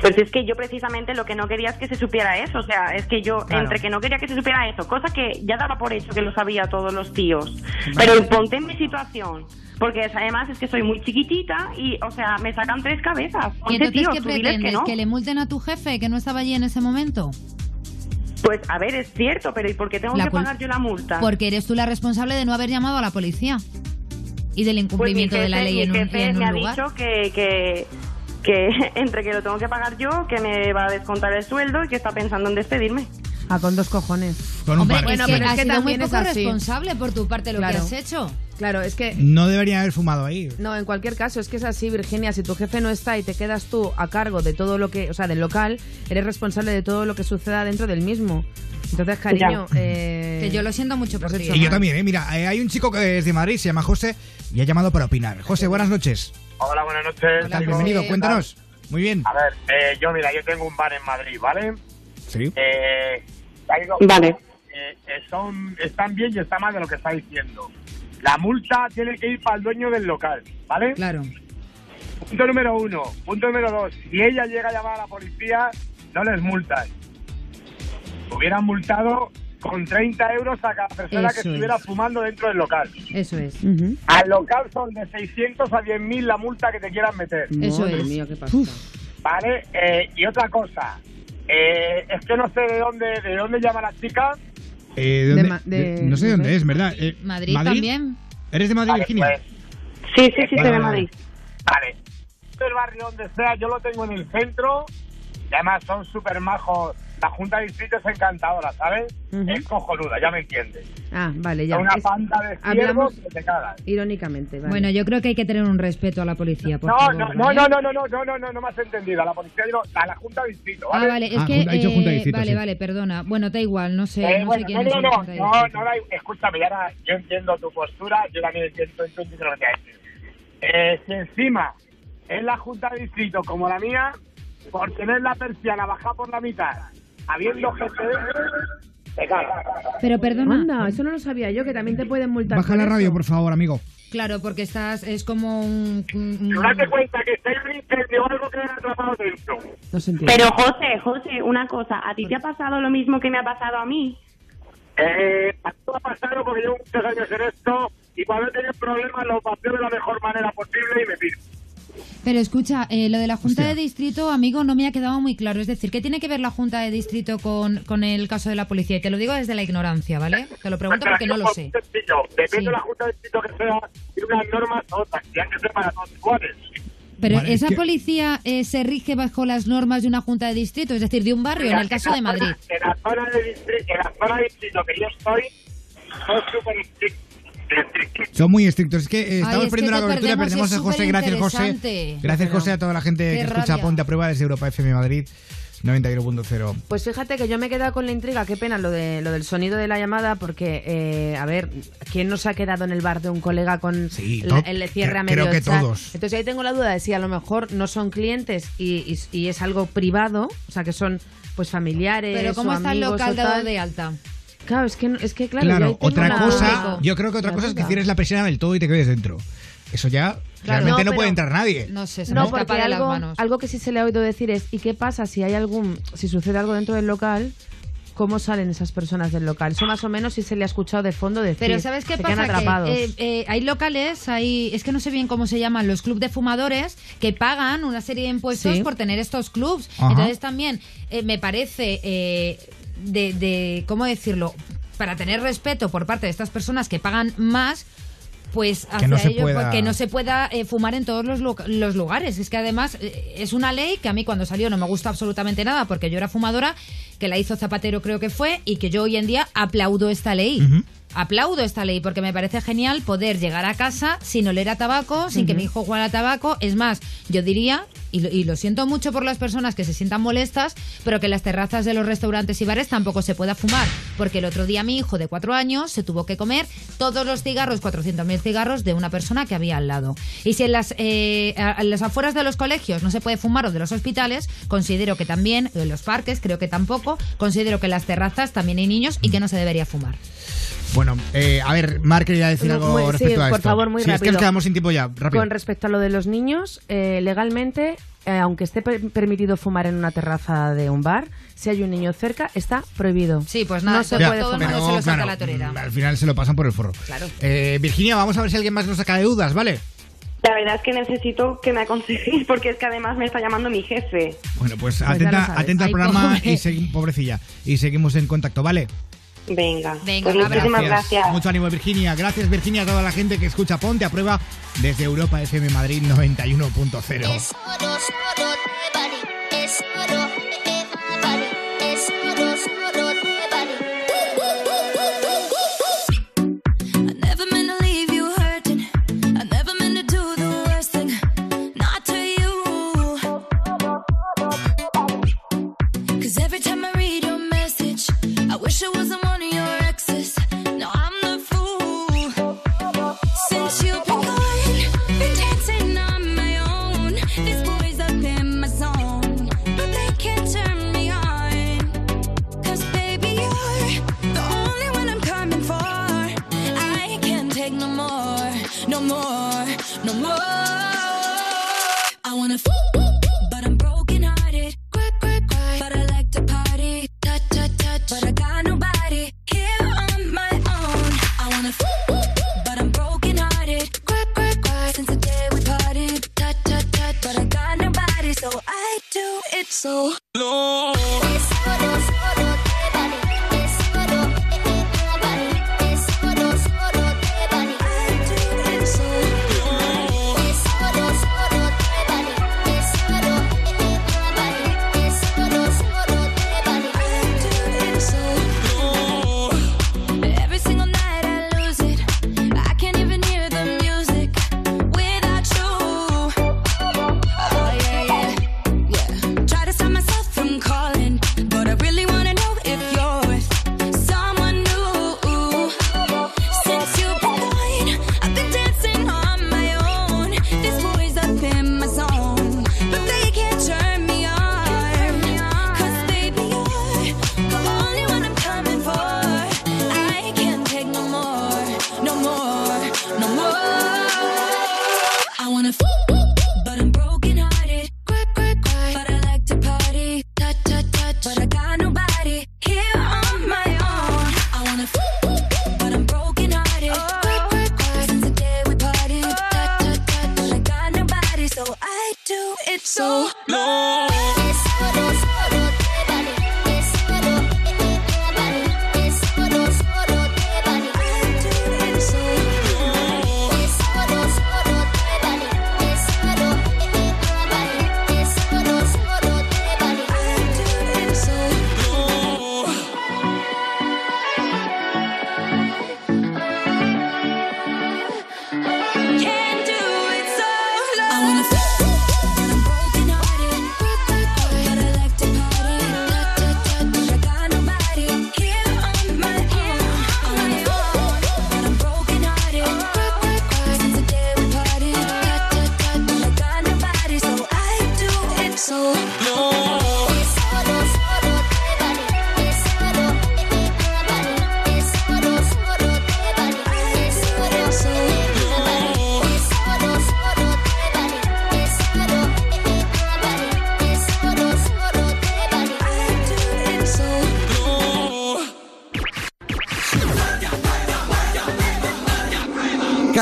Pues es que yo precisamente lo que no quería es que se supiera eso. O sea, es que yo, Claro. entre que no quería que se supiera eso, cosa que ya daba por hecho que lo sabía todos los tíos. Pero ponte en mi situación. Porque además es que soy muy chiquitita y, o sea, me sacan tres cabezas. ¿Y entonces tío, qué tú diles pretendes? que no. ¿Que le multen a tu jefe que no estaba allí en ese momento? Pues a ver, es cierto, pero ¿y por qué tengo La que pagar yo la multa? Porque eres tú la responsable de no haber llamado a la policía y del Pues mi incumplimiento de la ley mi en un, en un me ha dicho que, que, que [LAUGHS] entre que lo tengo que pagar yo, que me va a descontar el sueldo y que está pensando en despedirme. Ah, con dos cojones. Con un Hombre, par. Bueno, es que pero es que sido muy también es poco así. responsable por tu parte lo Claro. que has hecho. Claro, es que No debería haber fumado ahí. No, en cualquier caso, es que es así, Virginia. Si tu jefe no está y te quedas tú a cargo de todo lo que, o sea, del local, eres responsable de todo lo que suceda dentro del mismo. Entonces, cariño, eh, Que yo lo siento mucho por ti. hecho Y yo mal. también, ¿eh? Mira, eh, hay un chico que es de Madrid, se llama José, y ha llamado para opinar. José, buenas noches. Hola, buenas noches. Bienvenido, cuéntanos. Muy bien. A ver, eh, yo mira, yo tengo un bar en Madrid, ¿vale? Sí. Eh, Vale. eh, eh, son, están bien y está mal de lo que está diciendo. La multa tiene que ir para el dueño del local, ¿vale? Claro. Punto número uno. Punto número dos. Si ella llega a llamar a la policía, no les multan. Hubieran multado con 30 euros a cada persona que estuviera es. fumando dentro del local. Eso es. Al local son de 600 a 10.000 la multa que te quieran meter. Eso Madre es. mía, qué pasa. ¿Vale? Eh, y otra cosa. Eh, es que no sé de dónde, de dónde llama la chica. Eh, ¿de De dónde- Ma- de- de- no sé de dónde es, ¿verdad? Eh, Madrid, también. ¿Eres de Madrid, Vale, Virginia? pues, Sí, sí, sí, Vale, soy de Madrid. Vale. El barrio donde sea, yo lo tengo en el centro. Y además son súper majos. La Junta de Distrito es encantadora, ¿sabes? Ujú. Es cojonuda, ya me entiendes. Ah, vale, ya. Es una Es- panda de ciervos hablamos que te cagas. irónicamente, vale. Bueno, yo creo que hay que tener un respeto a la policía, por No, favor. no, no, ¿vale? no, no, no, no, no, no, no, no me has entendido. A la policía, digo, a la Junta de Distrito, Ah, ¿vale? vale, es Ah, que. junta- dicho junta de eh, distrito, vale, sí. vale, perdona. Bueno, da igual, no sé, Eh, no bueno, sé quién no, es no, no, no, no, da- escúchame, y ahora yo entiendo tu postura, yo también entiendo, entiendo lo que decir. Eh, si encima es la Junta de Distrito como la mía, por tener la persiana bajada por la mitad, habiendo gente te cagas. Pero perdona. Anda, eso no lo sabía yo, que también te pueden multar. Baja por la radio, por favor, amigo. Claro, porque estás. Es como un. un- Pero date cuenta que estáis en un incendio algo que han atrapado dentro. No se entiende. Pero José, José, una cosa, ¿a ti te ha pasado lo mismo que me ha pasado a mí? Eh, a todo ha pasado porque llevo muchos años en esto y cuando he tenido problemas lo pasé de la mejor manera posible y me pido. Pero escucha, eh, lo de la Junta Hostia. de Distrito, amigo, no me ha quedado muy claro. Es decir, ¿qué tiene que ver la Junta de Distrito con, con el caso de la policía? Y te lo digo desde la ignorancia, ¿vale? Te lo pregunto porque no lo sé. Sencillo. Depende Sí. de la Junta de Distrito que sea, tiene unas normas otras, que han que ser para todos iguales. Pero Vale, es esa que- policía eh, se rige bajo las normas de una Junta de Distrito, es decir, de un barrio, en el caso de Madrid. En la zona de distrito, en la zona de distrito que yo estoy, son súper estrictos. Estrictos. [LAUGHS] Son muy estrictos. Es que eh, estamos Ay, es perdiendo que la cobertura, perdemos, a José. Gracias, José. Gracias, José, a toda la gente que escucha rabia. Ponte a Prueba desde Europa FM Madrid 91.0. Pues fíjate que yo me he quedado con la intriga, qué pena lo de lo del sonido de la llamada, porque, eh, a ver, ¿quién no se ha quedado en el bar de un colega con Sí, la- el cierre a creo medio que echar? todos. Entonces ahí tengo la duda de si a lo mejor no son clientes y, y- y es algo privado, o sea, que son pues familiares Pero ¿cómo o está el local dado de alta? Claro, es que, no- es que claro, yo Claro, otra la- cosa, yo creo que otra la cosa es que cierres la persiana del todo y te quedes dentro. Eso ya Claro. realmente No, no, puede entrar nadie. No sé, se me No, escapa porque de las algo, manos. algo que sí se le ha oído decir es, ¿y qué pasa si hay algún, si sucede algo dentro del local? ¿Cómo salen esas personas del local? Eso más o menos sí se le ha escuchado de fondo decir. Pero ¿sabes qué se pasa? Que, eh, eh, hay locales, hay, es que no sé bien cómo se llaman, los clubs de fumadores, que pagan una serie de impuestos Sí. por tener estos clubs. Ajá. Entonces también eh, me parece eh, de, de, ¿cómo decirlo? Para tener respeto por parte de estas personas que pagan más, pues hacia no se ellos, pueda- pues, que no se pueda eh, fumar en todos los, los lugares. Es que además eh, es una ley que a mí cuando salió no me gusta absolutamente nada porque yo era fumadora, que la hizo Zapatero creo que fue, y que yo hoy en día aplaudo esta ley. Aplaudo esta ley porque me parece genial poder llegar a casa sin oler a tabaco, sin que mi hijo huela a tabaco. Es más, yo diría, y lo, y lo siento mucho por las personas que se sientan molestas, pero que en las terrazas de los restaurantes y bares tampoco se pueda fumar. Porque el otro día mi hijo de cuatro años se tuvo que comer todos los cigarros, 400.000 cigarros de una persona que había al lado. Y si en las, eh, en las afueras de los colegios no se puede fumar o de los hospitales, considero que también, en los parques creo que tampoco, considero que en las terrazas también hay niños y que no se debería fumar. Bueno, eh, a ver, Mar quería decir No, algo muy- sí, respecto a por esto. favor, muy sí, es que rápido. nos quedamos sin tiempo ya. Rápido. Con respecto a lo de los niños, eh, legalmente, eh, aunque esté per- permitido fumar en una terraza de un bar, si hay un niño cerca, está prohibido. Sí, pues nada, no se Ya, puede todo el fumar. mundo se lo saca a la torera. mm, Al final se lo pasan por el forro. Claro. Eh, Virginia, vamos a ver si alguien más nos saca de dudas, ¿vale? La verdad es que necesito que me aconsejéis [LAUGHS] porque es que además me está llamando mi jefe. Bueno, pues, lo atenta, atenta al Ay, programa pobre. y seguimos, pobrecilla. Y seguimos en contacto, ¿vale? Venga. Venga, pues muchísimas gracias. Mucho ánimo, Virginia. Gracias, Virginia, a toda la gente que escucha Ponte a Prueba desde Europa FM Madrid 91.0. Es oro, oro de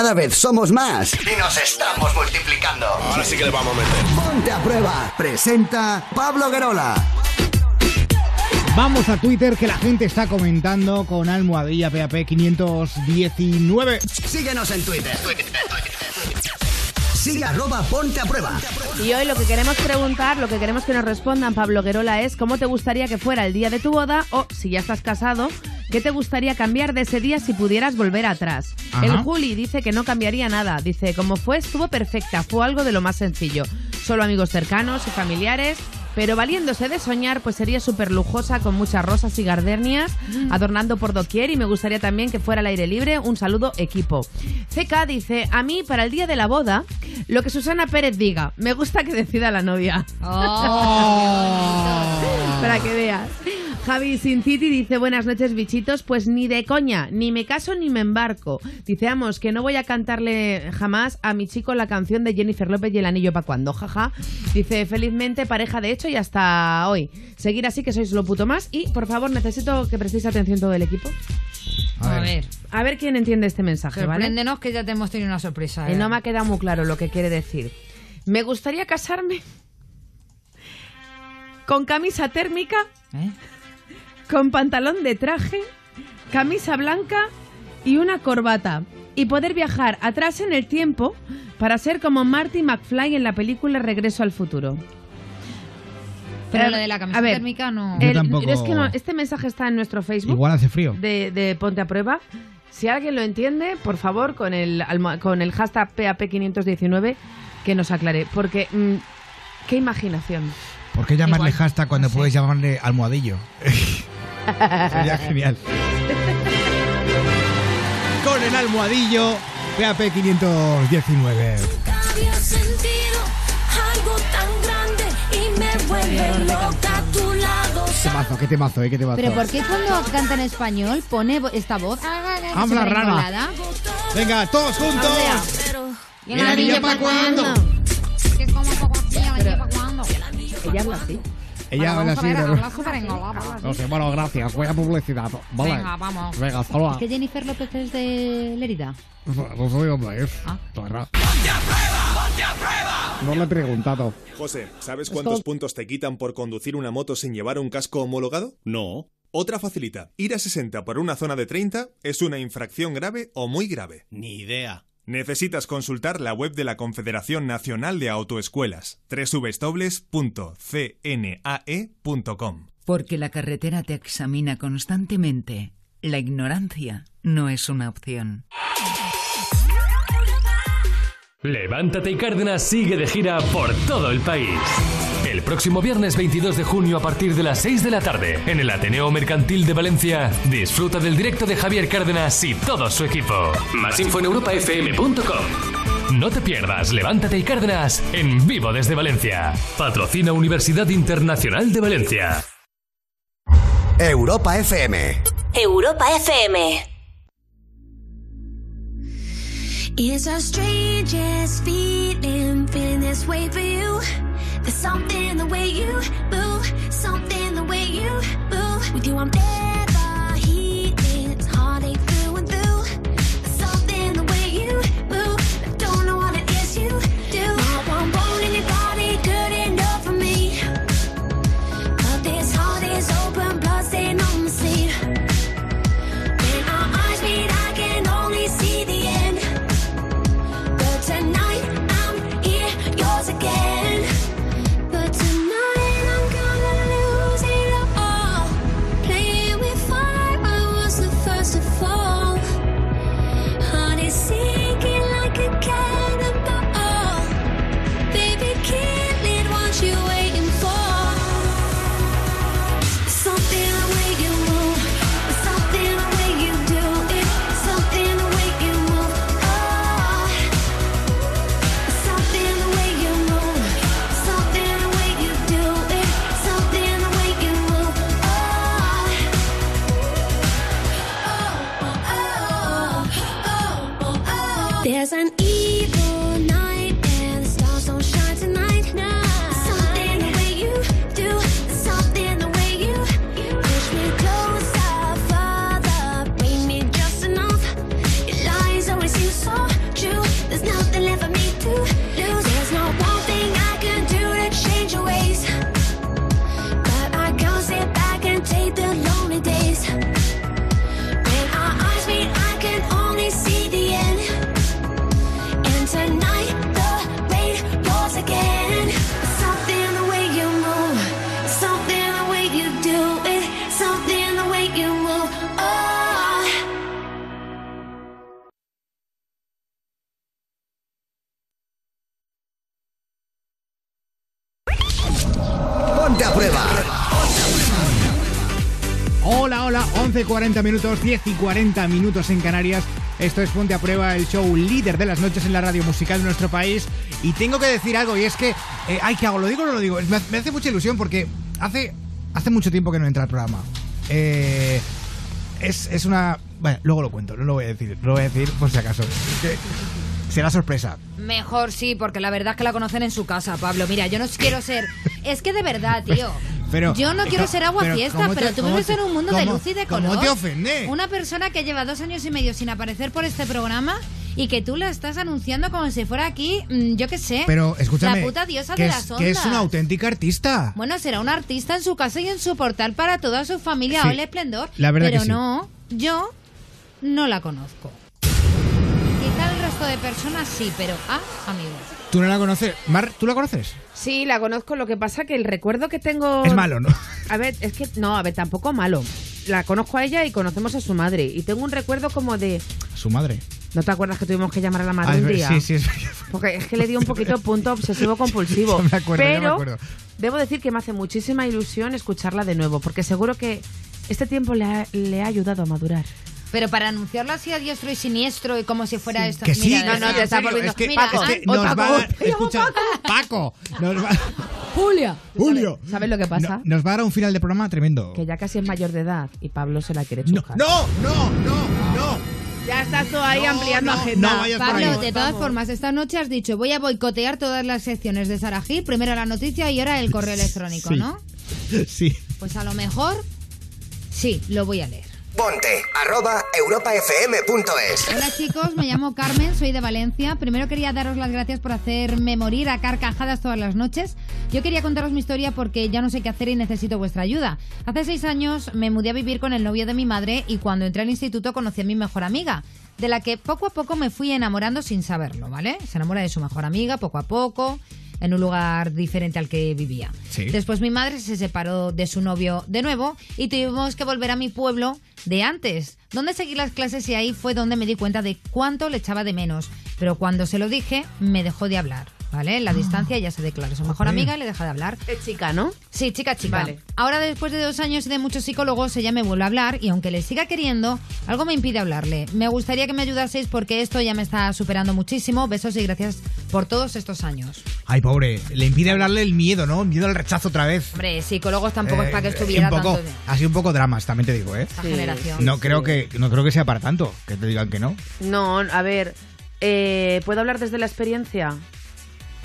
Cada vez somos más y nos estamos multiplicando. Ahora sí que le vamos a meter. Ponte a prueba. Presenta Pablo Guerola. Vamos a Twitter que la gente está comentando con almohadilla PAP 519. Síguenos en Twitter. Sigue arroba Ponte a Prueba. Y hoy lo que queremos preguntar, lo que queremos que nos respondan Pablo Guerola es cómo te gustaría que fuera el día de tu boda o si ya estás casado, ¿Qué te gustaría cambiar de ese día si pudieras volver atrás? Ajá. El Juli dice que no cambiaría nada. Dice, como fue, estuvo perfecta. Fue algo de lo más sencillo. Solo amigos cercanos y familiares. Pero valiéndose de soñar, pues sería súper lujosa con muchas rosas y gardenias, adornando por doquier y me gustaría también que fuera al aire libre. Un saludo, equipo. CK dice, a mí para el día de la boda, lo que Susana Pérez diga, me gusta que decida la novia. [LAUGHS] para que veas. Javi Sin City dice, buenas noches bichitos, pues ni de coña, ni me caso ni me embarco. Dice, vamos, que no voy a cantarle jamás a mi chico la canción de Jennifer López y el anillo para cuando, jaja. Dice, felizmente pareja de hecho y hasta hoy. Seguir así que sois lo puto más y por favor necesito que prestéis atención todo el equipo. A ver. A ver quién entiende este mensaje, ¿vale? Sorpréndenos que ya te hemos tenido una sorpresa. Y ¿eh? no me ha quedado muy claro lo que quiere decir. Me gustaría casarme [LAUGHS] con camisa térmica, ¿Eh? Con pantalón de traje, camisa blanca y una corbata. Y poder viajar atrás en el tiempo para ser como Marty McFly en la película Regreso al futuro. Pero lo de la camisa a ver, térmica no. Yo el- tampoco- es que no, este mensaje está en nuestro Facebook Igual hace frío. de, de Ponte a Prueba. Si alguien lo entiende, por favor, con el, con el hashtag PAP519, que nos aclare. Porque, mm, qué imaginación. ¿Por qué llamarle Igual, hashtag cuando no sé. puedes llamarle almohadillo? [LAUGHS] [LAUGHS] Sería genial. Con el almohadillo PAP 519. Había sentido algo tan grande y me vuelve loca a tu lado. Qué temazo, qué temazo, eh, qué temazo. Pero ¿por qué cuando canta en español pone esta voz? Habla súper rara. engolada? Venga, todos juntos. Pero ¿Y ¿Y el anillo pa' cuándo? Que es como un poco así, ¿el anillo pa' cuándo? Ella habla así. Ella Bueno, habla así. ver, ¿no? sé, bueno, gracias. Voy a publicidad. Vale. Venga, vamos. Venga, hasta luego. ¿Es que Jennifer López es de Lérida? No sé dónde es. Ah. la verdad. No le he preguntado. José, ¿sabes cuántos puntos te quitan por conducir una moto sin llevar un casco homologado? No. Otra facilita. Ir a 60 por una zona de 30 es una infracción grave o muy grave. Ni idea. Necesitas consultar la web de la Confederación Nacional de Autoescuelas, www.cnae.com. Porque la carretera te examina constantemente. La ignorancia no es una opción. Levántate y Cárdenas sigue de gira por todo el país. Próximo viernes 22 de junio a partir de las 6 de la tarde en el Ateneo Mercantil de Valencia, disfruta del directo de Javier Cárdenas y todo su equipo. Más info en europafm.com. No te pierdas Levántate y Cárdenas en vivo desde Valencia. Patrocina Universidad Internacional de Valencia. Europa FM. Europa FM. It's our strangest feeling, feeling this way for you. There's something the way you move, something the way you move. With you, I'm never hola, 11 y 40 minutos, 10 y 40 minutos en Canarias. Esto es Ponte a Prueba, el show líder de las noches en la radio musical de nuestro país. Y tengo que decir algo, y es que, eh, ay, ¿qué hago? ¿Lo digo o no lo digo? Me hace mucha ilusión porque hace, hace mucho tiempo que no entra al programa. Eh, es, es una... Bueno, luego lo cuento, no lo voy a decir, no lo voy a decir por si acaso. Será sorpresa. Mejor sí, porque la verdad es que la conocen en su casa, Pablo. Mira, yo no quiero ser. Es que de verdad, tío. Pero- yo no quiero ser agua pero fiesta, ¿cómo pero tú cómo vives en un mundo de cómo- luz y de cómo color. te ofende? Una persona que lleva dos años y medio sin aparecer por este programa y que tú la estás anunciando como si fuera aquí, mm, yo qué sé. Pero escúchame, La puta diosa que, de es, las ondas. que es una auténtica artista. Bueno, será un artista en su casa y en su portal para toda su familia. Sí, Ole esplendor. la verdad pero que sí. no, yo no la conozco. Resto de personas sí, pero ah, amigos. ¿Tú no la conoces? Mar, ¿tú la conoces? Sí, la conozco. Lo que pasa que el recuerdo que tengo. Es malo, ¿no? A ver, es que. No, a ver, tampoco malo. La conozco a ella y conocemos a su madre. Y tengo un recuerdo como de. Su madre. ¿No te acuerdas que tuvimos que llamar a la madre Ah, un día? sí, sí, es [LAUGHS] Porque es que le dio un poquito punto obsesivo compulsivo. [LAUGHS] Me acuerdo, me Pero acuerdo. debo decir que me hace muchísima ilusión escucharla de nuevo, porque seguro que este tiempo le ha, le ha ayudado a madurar. Pero para anunciarlo así a diestro y siniestro y como si fuera esto. Que sí, Mira, de sí, verdad. en serio, es que, Mira, es que ay, nos Paco, va Escucha, Paco, nos va, Julia. Julio. ¿Sabes lo que pasa? nos va a dar un final de programa tremendo. Que ya casi es mayor de edad y Pablo se la quiere chujar. No, no, no, no. Ya estás tú ahí ampliando agenda. Pablo, de todas formas, esta noche has dicho voy a boicotear todas las secciones de Sara Gil, primero la noticia y ahora el correo [LAUGHS] electrónico, Sí. ¿no? Sí. Pues a lo mejor sí, lo voy a leer. Ponte arroba europafm.es. Hola chicos, me llamo Carmen, soy de Valencia. Primero quería daros las gracias por hacerme morir a carcajadas todas las noches. Yo quería contaros mi historia porque ya no sé qué hacer y necesito vuestra ayuda. Hace seis años me mudé a vivir con el novio de mi madre y cuando entré al instituto conocí a mi mejor amiga, de la que poco a poco me fui enamorando sin saberlo, ¿vale? Se enamora de su mejor amiga poco a poco en un lugar diferente al que vivía. Sí. Después mi madre se separó de su novio de nuevo y tuvimos que volver a mi pueblo de antes, donde seguí las clases y ahí fue donde me di cuenta de cuánto le echaba de menos. Pero cuando se lo dije, me dejó de hablar. ¿Vale? En la distancia ella se declaró su mejor amiga y le deja de hablar. Es chica, ¿no? Sí, chica, chica. Vale. Ahora, después de dos años y de muchos psicólogos, ella me vuelve a hablar y aunque le siga queriendo, algo me impide hablarle. Me gustaría que me ayudaseis porque esto ya me está superando muchísimo. Besos y gracias por todos estos años. Ay, pobre, le impide hablarle el miedo, ¿no? El miedo al rechazo otra vez. Hombre, psicólogos tampoco es Eh, para que estuviera un poco, tanto de Ha sido un poco dramas, también te digo, ¿eh? esta generación. No creo que no creo que sea para tanto, que te digan que no. No, a ver, eh, ¿puedo hablar desde la experiencia?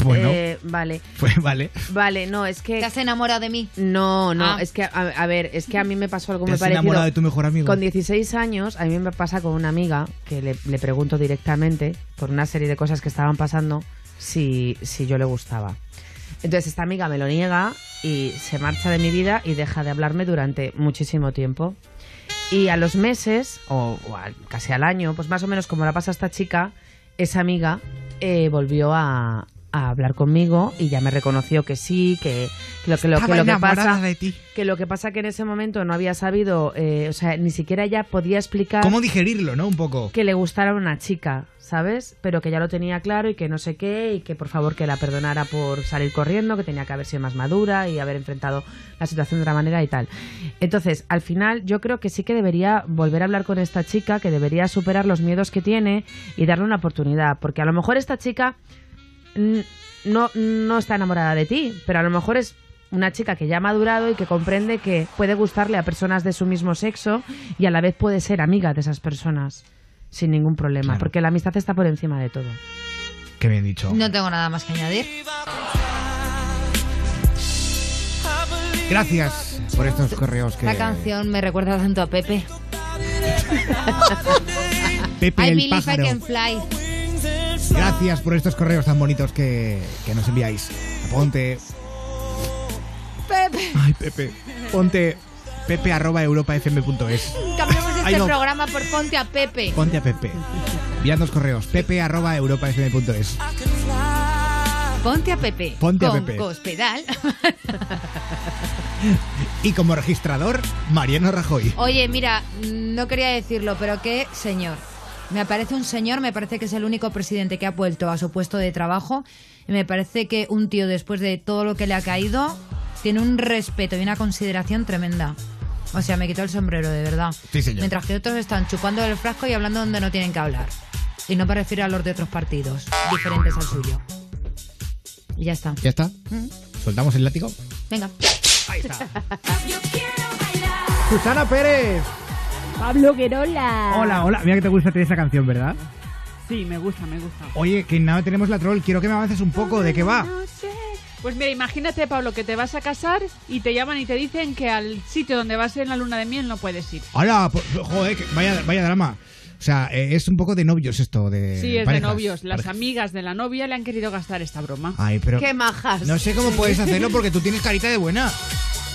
Bueno, Eh, vale. pues vale. Vale, no, es que... ¿Te has enamorado de mí? No, no, Ah. es que, a, a ver, es que a mí me pasó algo ¿Te muy has parecido. enamorado de tu mejor amigo? Con 16 años, a mí me pasa con una amiga que le, le pregunto directamente, por una serie de cosas que estaban pasando, si, si yo le gustaba. Entonces esta amiga me lo niega y se marcha de mi vida y deja de hablarme durante muchísimo tiempo. Y a los meses, o, o al- casi al año, pues más o menos como la pasa esta chica, esa amiga eh, volvió a, a hablar conmigo y ya me reconoció que sí, que, que lo que, lo, que, lo que pasa de ti. que lo que pasa que en ese momento no había sabido, eh, o sea, ni siquiera ella podía explicar ¿Cómo digerirlo, no? Un poco. que le gustara una chica, ¿sabes? Pero que ya lo tenía claro y que no sé qué, y que por favor que la perdonara por salir corriendo, que tenía que haber sido más madura y haber enfrentado la situación de otra manera y tal. Entonces, al final yo creo que sí que debería volver a hablar con esta chica, que debería superar los miedos que tiene y darle una oportunidad, porque a lo mejor esta chica no, no está enamorada de ti, pero a lo mejor es una chica que ya ha madurado y que comprende que puede gustarle a personas de su mismo sexo y a la vez puede ser amiga de esas personas sin ningún problema, porque la amistad está por encima de todo. Qué bien dicho. No tengo nada más que añadir. Gracias por estos correos que La canción me recuerda tanto a Pepe. Pepe I el believe I can fly. Gracias por estos correos tan bonitos que, que nos enviáis. Ponte, Pepe. ay Pepe, ponte pepe arroba europafm.es. Cambiamos este Ay, no. programa por Ponte a Pepe. Ponte a Pepe. Enviadnos correos, pepe arroba europafm.es. Ponte a Pepe. Ponte a Pepe. Cospedal. Y como registrador, Mariano Rajoy. Oye, mira, no quería decirlo, pero qué señor. Me parece un señor, me parece que es el único presidente que ha vuelto a su puesto de trabajo. Y me parece que un tío, después de todo lo que le ha caído, tiene un respeto y una consideración tremenda. O sea, me quito el sombrero, de verdad. Sí, señor. Mientras que otros están chupando el frasco y hablando donde no tienen que hablar. Y no me refiero a los de otros partidos, diferentes al suyo. Y ya está. ¿Ya está? Mm. ¿Soltamos el látigo? Venga. Ahí está. [LAUGHS] Susana Pérez. Pablo Guerola. Hola, hola. Mira que te gusta esa canción, ¿verdad? Sí, me gusta, me gusta. Oye, que nada tenemos la troll. Quiero que me avances un poco. ¿De qué va? Pues mira, imagínate, Pablo, que te vas a casar y te llaman y te dicen que al sitio donde vas en la luna de miel no puedes ir. Hola, po- joder, que- vaya, vaya drama. O sea, eh, es un poco de novios esto, de Sí, es parejas, de novios. Las parejas. amigas de la novia le han querido gastar esta broma. Ay, pero Qué majas. no sé cómo puedes hacerlo porque tú tienes carita de buena.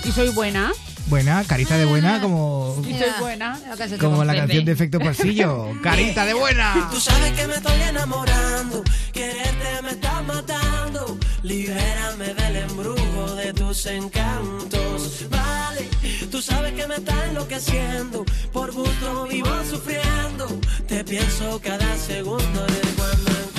Y soy buena. Buena, carita de buena como... Y soy buena. Como la canción de efecto [LAUGHS] pasillo. Carita de buena. Tú sabes que me estoy enamorando, quererte me está matando. Libérame del embrujo de tus encantos. Vale, tú sabes que me está enloqueciendo, por gusto vivo sufriendo. Te pienso cada segundo de cuando.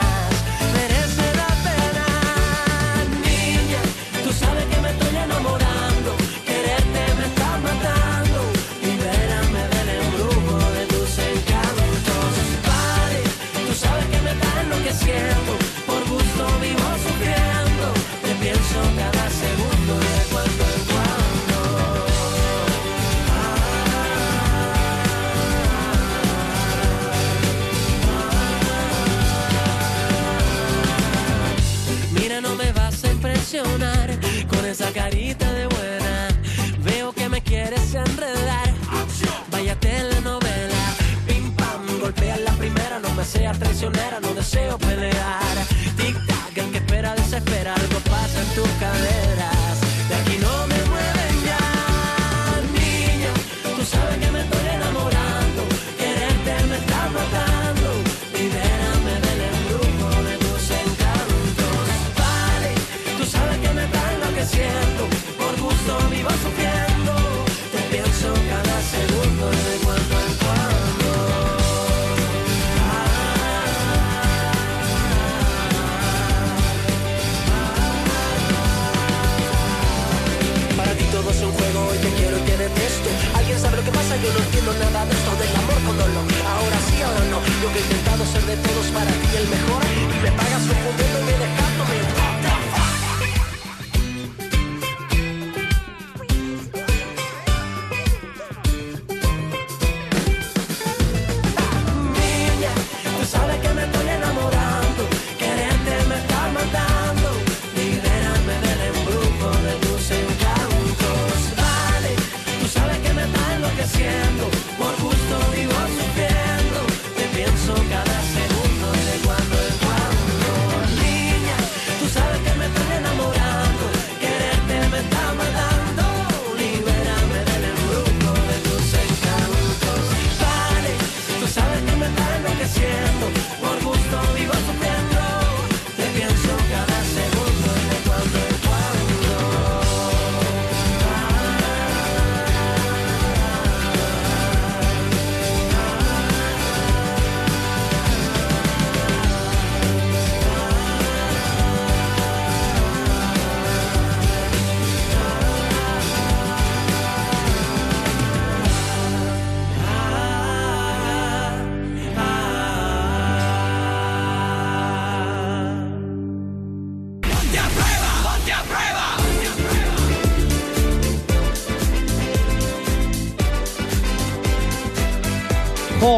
Carita de buena. Veo que me quieres enredar. Vaya telenovela. Pim pam, golpea la primera. No me seas traicionera, no deseo pelear. Tic tac, el que espera desespera. Algo pasa en tus caderas. He intentado ser de todos para ti el mejor. Y me pagas confundiéndome y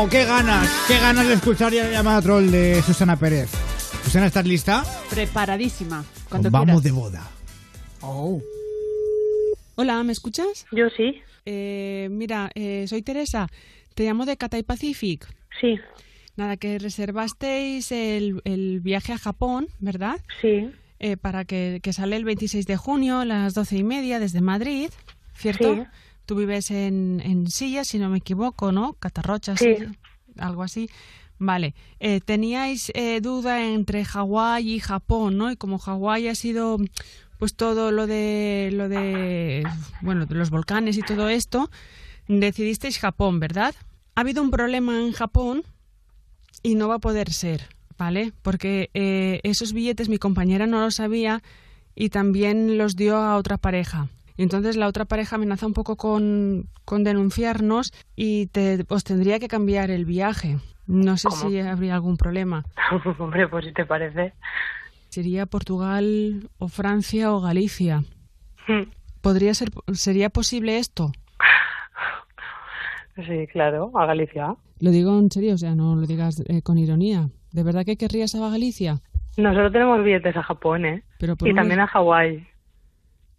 ¡Oh, qué ganas! ¡Qué ganas de escuchar ya la llamada troll de Susana Pérez! Susana, ¿estás lista? Preparadísima. Cuando Vamos quieras. de boda. Oh. Hola, ¿me escuchas? Yo sí. Eh, mira, eh, soy Teresa. Te llamo de Cathay Pacific. Sí. Nada, que reservasteis el, el viaje a Japón, ¿verdad? Sí. Eh, para que, que sale el 26 de junio a las doce y media desde Madrid, ¿cierto? Sí. Tú vives en, en Silla, si no me equivoco, ¿no? Catarrochas, Sí. algo así. Vale, eh, teníais eh, duda entre Hawái y Japón, ¿no? Y como Hawái ha sido pues todo lo de lo de bueno, de los volcanes y todo esto, decidisteis Japón, ¿verdad? Ha habido un problema en Japón y no va a poder ser, ¿vale? Porque eh, esos billetes mi compañera no los sabía y también los dio a otra pareja. Entonces la otra pareja amenaza un poco con, con denunciarnos y te, os tendría que cambiar el viaje. No sé ¿Cómo? si habría algún problema. [LAUGHS] Hombre, pues si te parece. Sería Portugal o Francia o Galicia. Hmm. ¿Podría ser, ¿Sería posible esto? Sí, claro, a Galicia. Lo digo en serio, o sea, no lo digas eh, con ironía. ¿De verdad que querrías a Galicia? Nosotros tenemos billetes a Japón, ¿eh? Pero Y también a Hawái.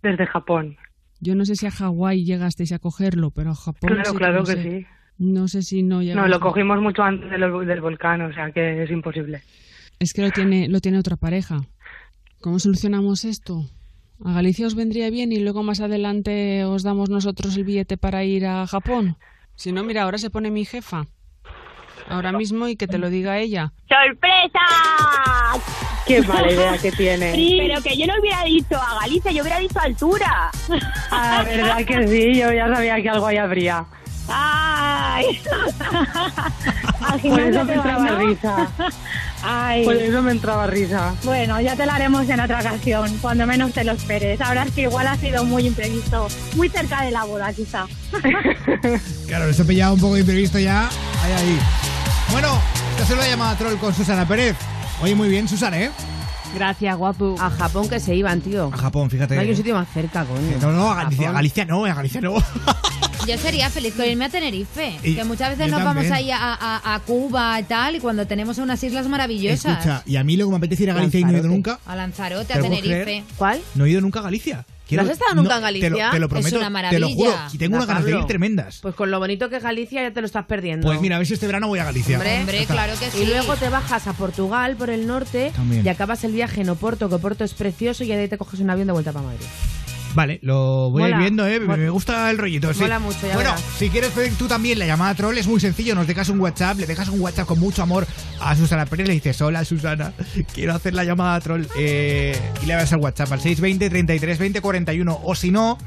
Desde Japón. Yo no sé si a Hawái llegasteis a cogerlo, pero a Japón Claro, sí que claro no que sé. sí. No sé si no No, lo cogimos mucho antes del, del volcán, o sea que es imposible. Es que lo tiene, lo tiene otra pareja. ¿Cómo solucionamos esto? ¿A Galicia os vendría bien y luego más adelante os damos nosotros el billete para ir a Japón? Si no, mira, ahora se pone mi jefa. Ahora mismo y que te lo diga ella. ¡Sorpresa! Qué mala idea que tiene. Pero que yo no hubiera dicho a Galicia, yo hubiera dicho altura. Ah, verdad que sí, yo ya sabía que algo ahí habría. ¡Ay! [LAUGHS] Por eso me entraba ¿no? risa. [LAUGHS] Ay. Por eso me entraba risa. Bueno, ya te la haremos en otra ocasión, cuando menos te lo esperes. Ahora es que igual ha sido muy imprevisto, muy cerca de la boda quizá. [LAUGHS] Claro, esto pillaba un poco de imprevisto ya. Ahí, ahí. Bueno, esta se lo llamada troll con Susana Pérez. Oye, muy bien, Susana, ¿eh? Gracias, guapo. A Japón que se iban, tío. A Japón, fíjate. No hay un sitio más cerca, coño. No, no, a Galicia, a. Galicia no, a Galicia no. Yo sería feliz con irme a Tenerife, Y- que muchas veces nos vamos ahí a, a- a Cuba y tal, y cuando tenemos unas islas maravillosas. Escucha, y a mí lo que me apetece ir a Galicia y no he ido nunca. A Lanzarote, a ¿Te lo puedes Tenerife. ¿Cuál? No he ido nunca a Galicia. ¿No has estado nunca en te lo- Galicia? Te lo, Es prometo, una te lo juro. maravilla. Y tengo unas ganas de ir tremendas. Pues con lo bonito que es Galicia ya te lo estás perdiendo. Pues mira, a ver si este verano voy a Galicia. Hombre, Ya está. Y luego te bajas a Portugal por el norte También. y acabas el viaje en Oporto, que Oporto es precioso, y de ahí te coges un avión de vuelta para Madrid. Vale, lo voy a ir viendo, ¿eh? Me- gusta el rollito. sí. Mola mucho, ya Bueno, verás. si quieres pedir tú también la llamada troll, es muy sencillo. Nos dejas un WhatsApp, le dejas un WhatsApp con mucho amor a Susana Pérez. Le dices, hola Susana, quiero hacer la llamada troll. Eh, y le das al WhatsApp al 620 33 20 41. O si no,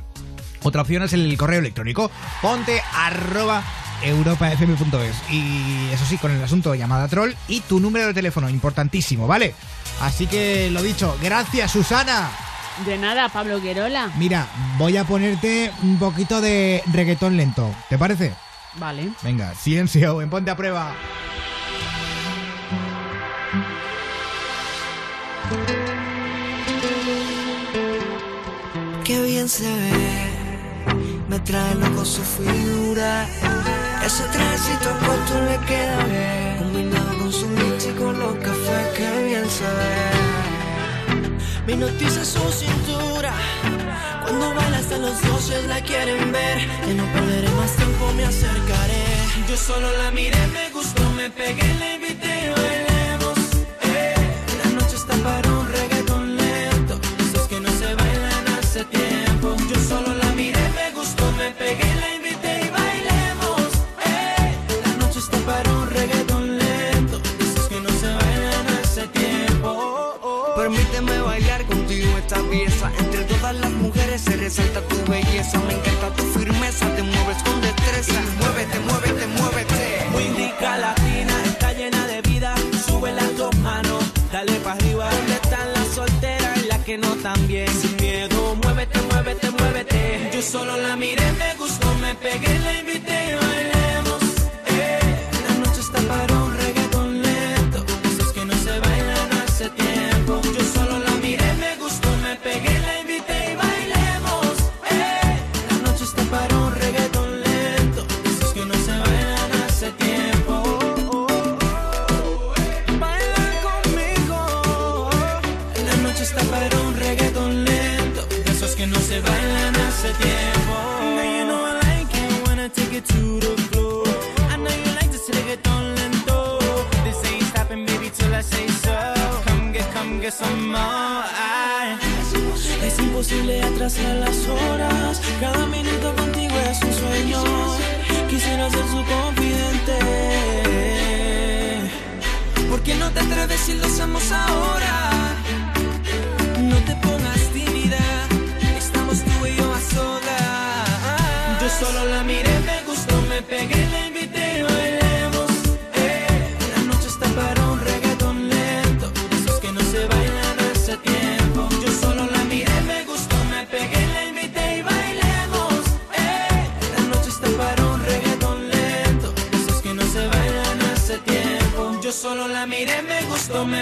otra opción es el correo electrónico. Ponte arroba europafm.es. Y eso sí, con el asunto de llamada troll y tu número de teléfono, importantísimo, ¿vale? Así que lo dicho, gracias Susana. De nada, Pablo Guerola. Mira, voy a ponerte un poquito de reggaetón lento. ¿Te parece? Vale. Venga, Ciencio, en [LAUGHS] Ponte a Prueba. Qué bien se ve, me trae loco su figura. Ese trajecito corto le queda bien, combinado con su leche y con los cafés, qué bien se ve. Me noticia su cintura, cuando baila hasta los dioses la quieren ver. Que no perderé más tiempo, me acercaré. Yo solo la miré, me gustó, me pegué, la invité y bailemos. Resalta tu belleza. Me encanta tu firmeza, te mueves con destreza. Muévete, muévete, muévete. Muy rica latina, está llena de vida. Sube las dos manos, dale para arriba. ¿Dónde están las solteras y las que no tan bien? Sin miedo, muévete, muévete, muévete. Yo solo la miré, me gustó, me pegué, la invité Imposible atrasar las horas. Cada minuto contigo es un sueño. Quisiera ser su confidente. ¿Por qué no te atreves si lo hacemos ahora?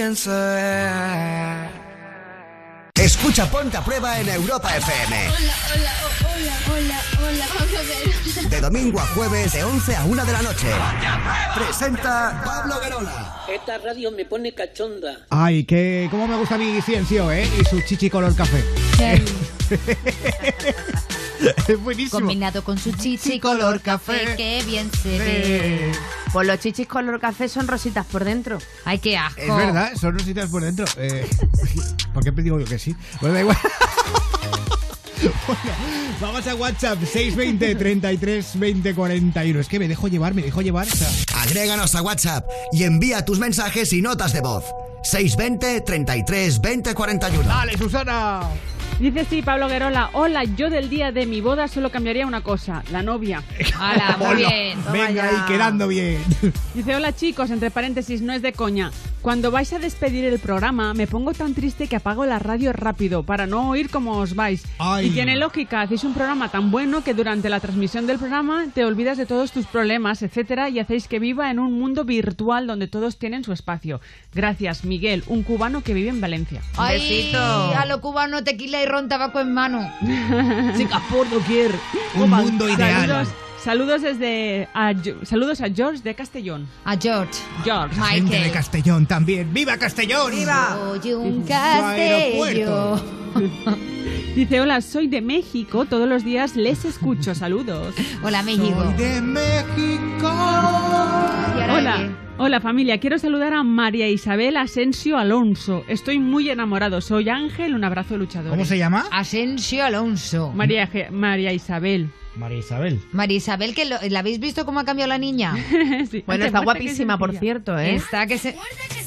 ve. Escucha Ponte a Prueba en Europa FM. Hola, hola, oh, hola, hola, hola, vamos a ver. De domingo a jueves, de 11 a 1 de la noche. Presenta Pablo Guerola. Esta radio me pone cachonda. Ay, que cómo me gusta mi Ciencio, ¿eh? Y su chichi color café. [LAUGHS] [LAUGHS] es buenísimo. Combinado con su chichi color café, qué bien se ve. Pues los chichis color café son rositas por dentro. Ay, qué asco. Es verdad, son rositas por dentro. Eh, ¿Por qué digo yo que sí? Bueno, da igual. Bueno, [LAUGHS] vamos a WhatsApp 620 33 20 41. Es que me dejo llevar, me dejo llevar. o sea, Agréganos a WhatsApp y envía tus mensajes y notas de voz. 620 33 20 41. Dale, Susana. Dice sí, Pablo Guerola. Hola, yo del día de mi boda solo cambiaría una cosa, la novia. [LAUGHS] Hala, muy Hola. bien. Venga ahí, quedando bien. [LAUGHS] Dice, hola chicos, entre paréntesis, no es de coña. Cuando vais a despedir el programa, me pongo tan triste que apago la radio rápido para no oír cómo os vais. Ay. Y tiene lógica, hacéis un programa tan bueno que durante la transmisión del programa te olvidas de todos tus problemas, etcétera, y hacéis que viva en un mundo virtual donde todos tienen su espacio. Gracias, Miguel, un cubano que vive en Valencia. Ay, a lo cubano tequila y ron tabaco en mano. Chicas por doquier. Un mundo ideal. Saludos, saludos desde a, saludos a George de Castellón. A George. George. Gente de Castellón también. ¡Viva Castellón! Soy un castello. [LAUGHS] Dice, hola, soy de México, todos los días les escucho, saludos. [LAUGHS] Hola, México. Soy de México. Hola, hola familia, quiero saludar a María Isabel Asensio Alonso. Estoy muy enamorado, soy Ángel, un abrazo luchador. ¿Cómo se llama? Asensio Alonso. María, María Isabel. María Isabel. María Isabel, que lo- ¿la habéis visto cómo ha cambiado la niña? [LAUGHS] Sí. Bueno, está guapísima, por cierto, ¿eh? Está que se...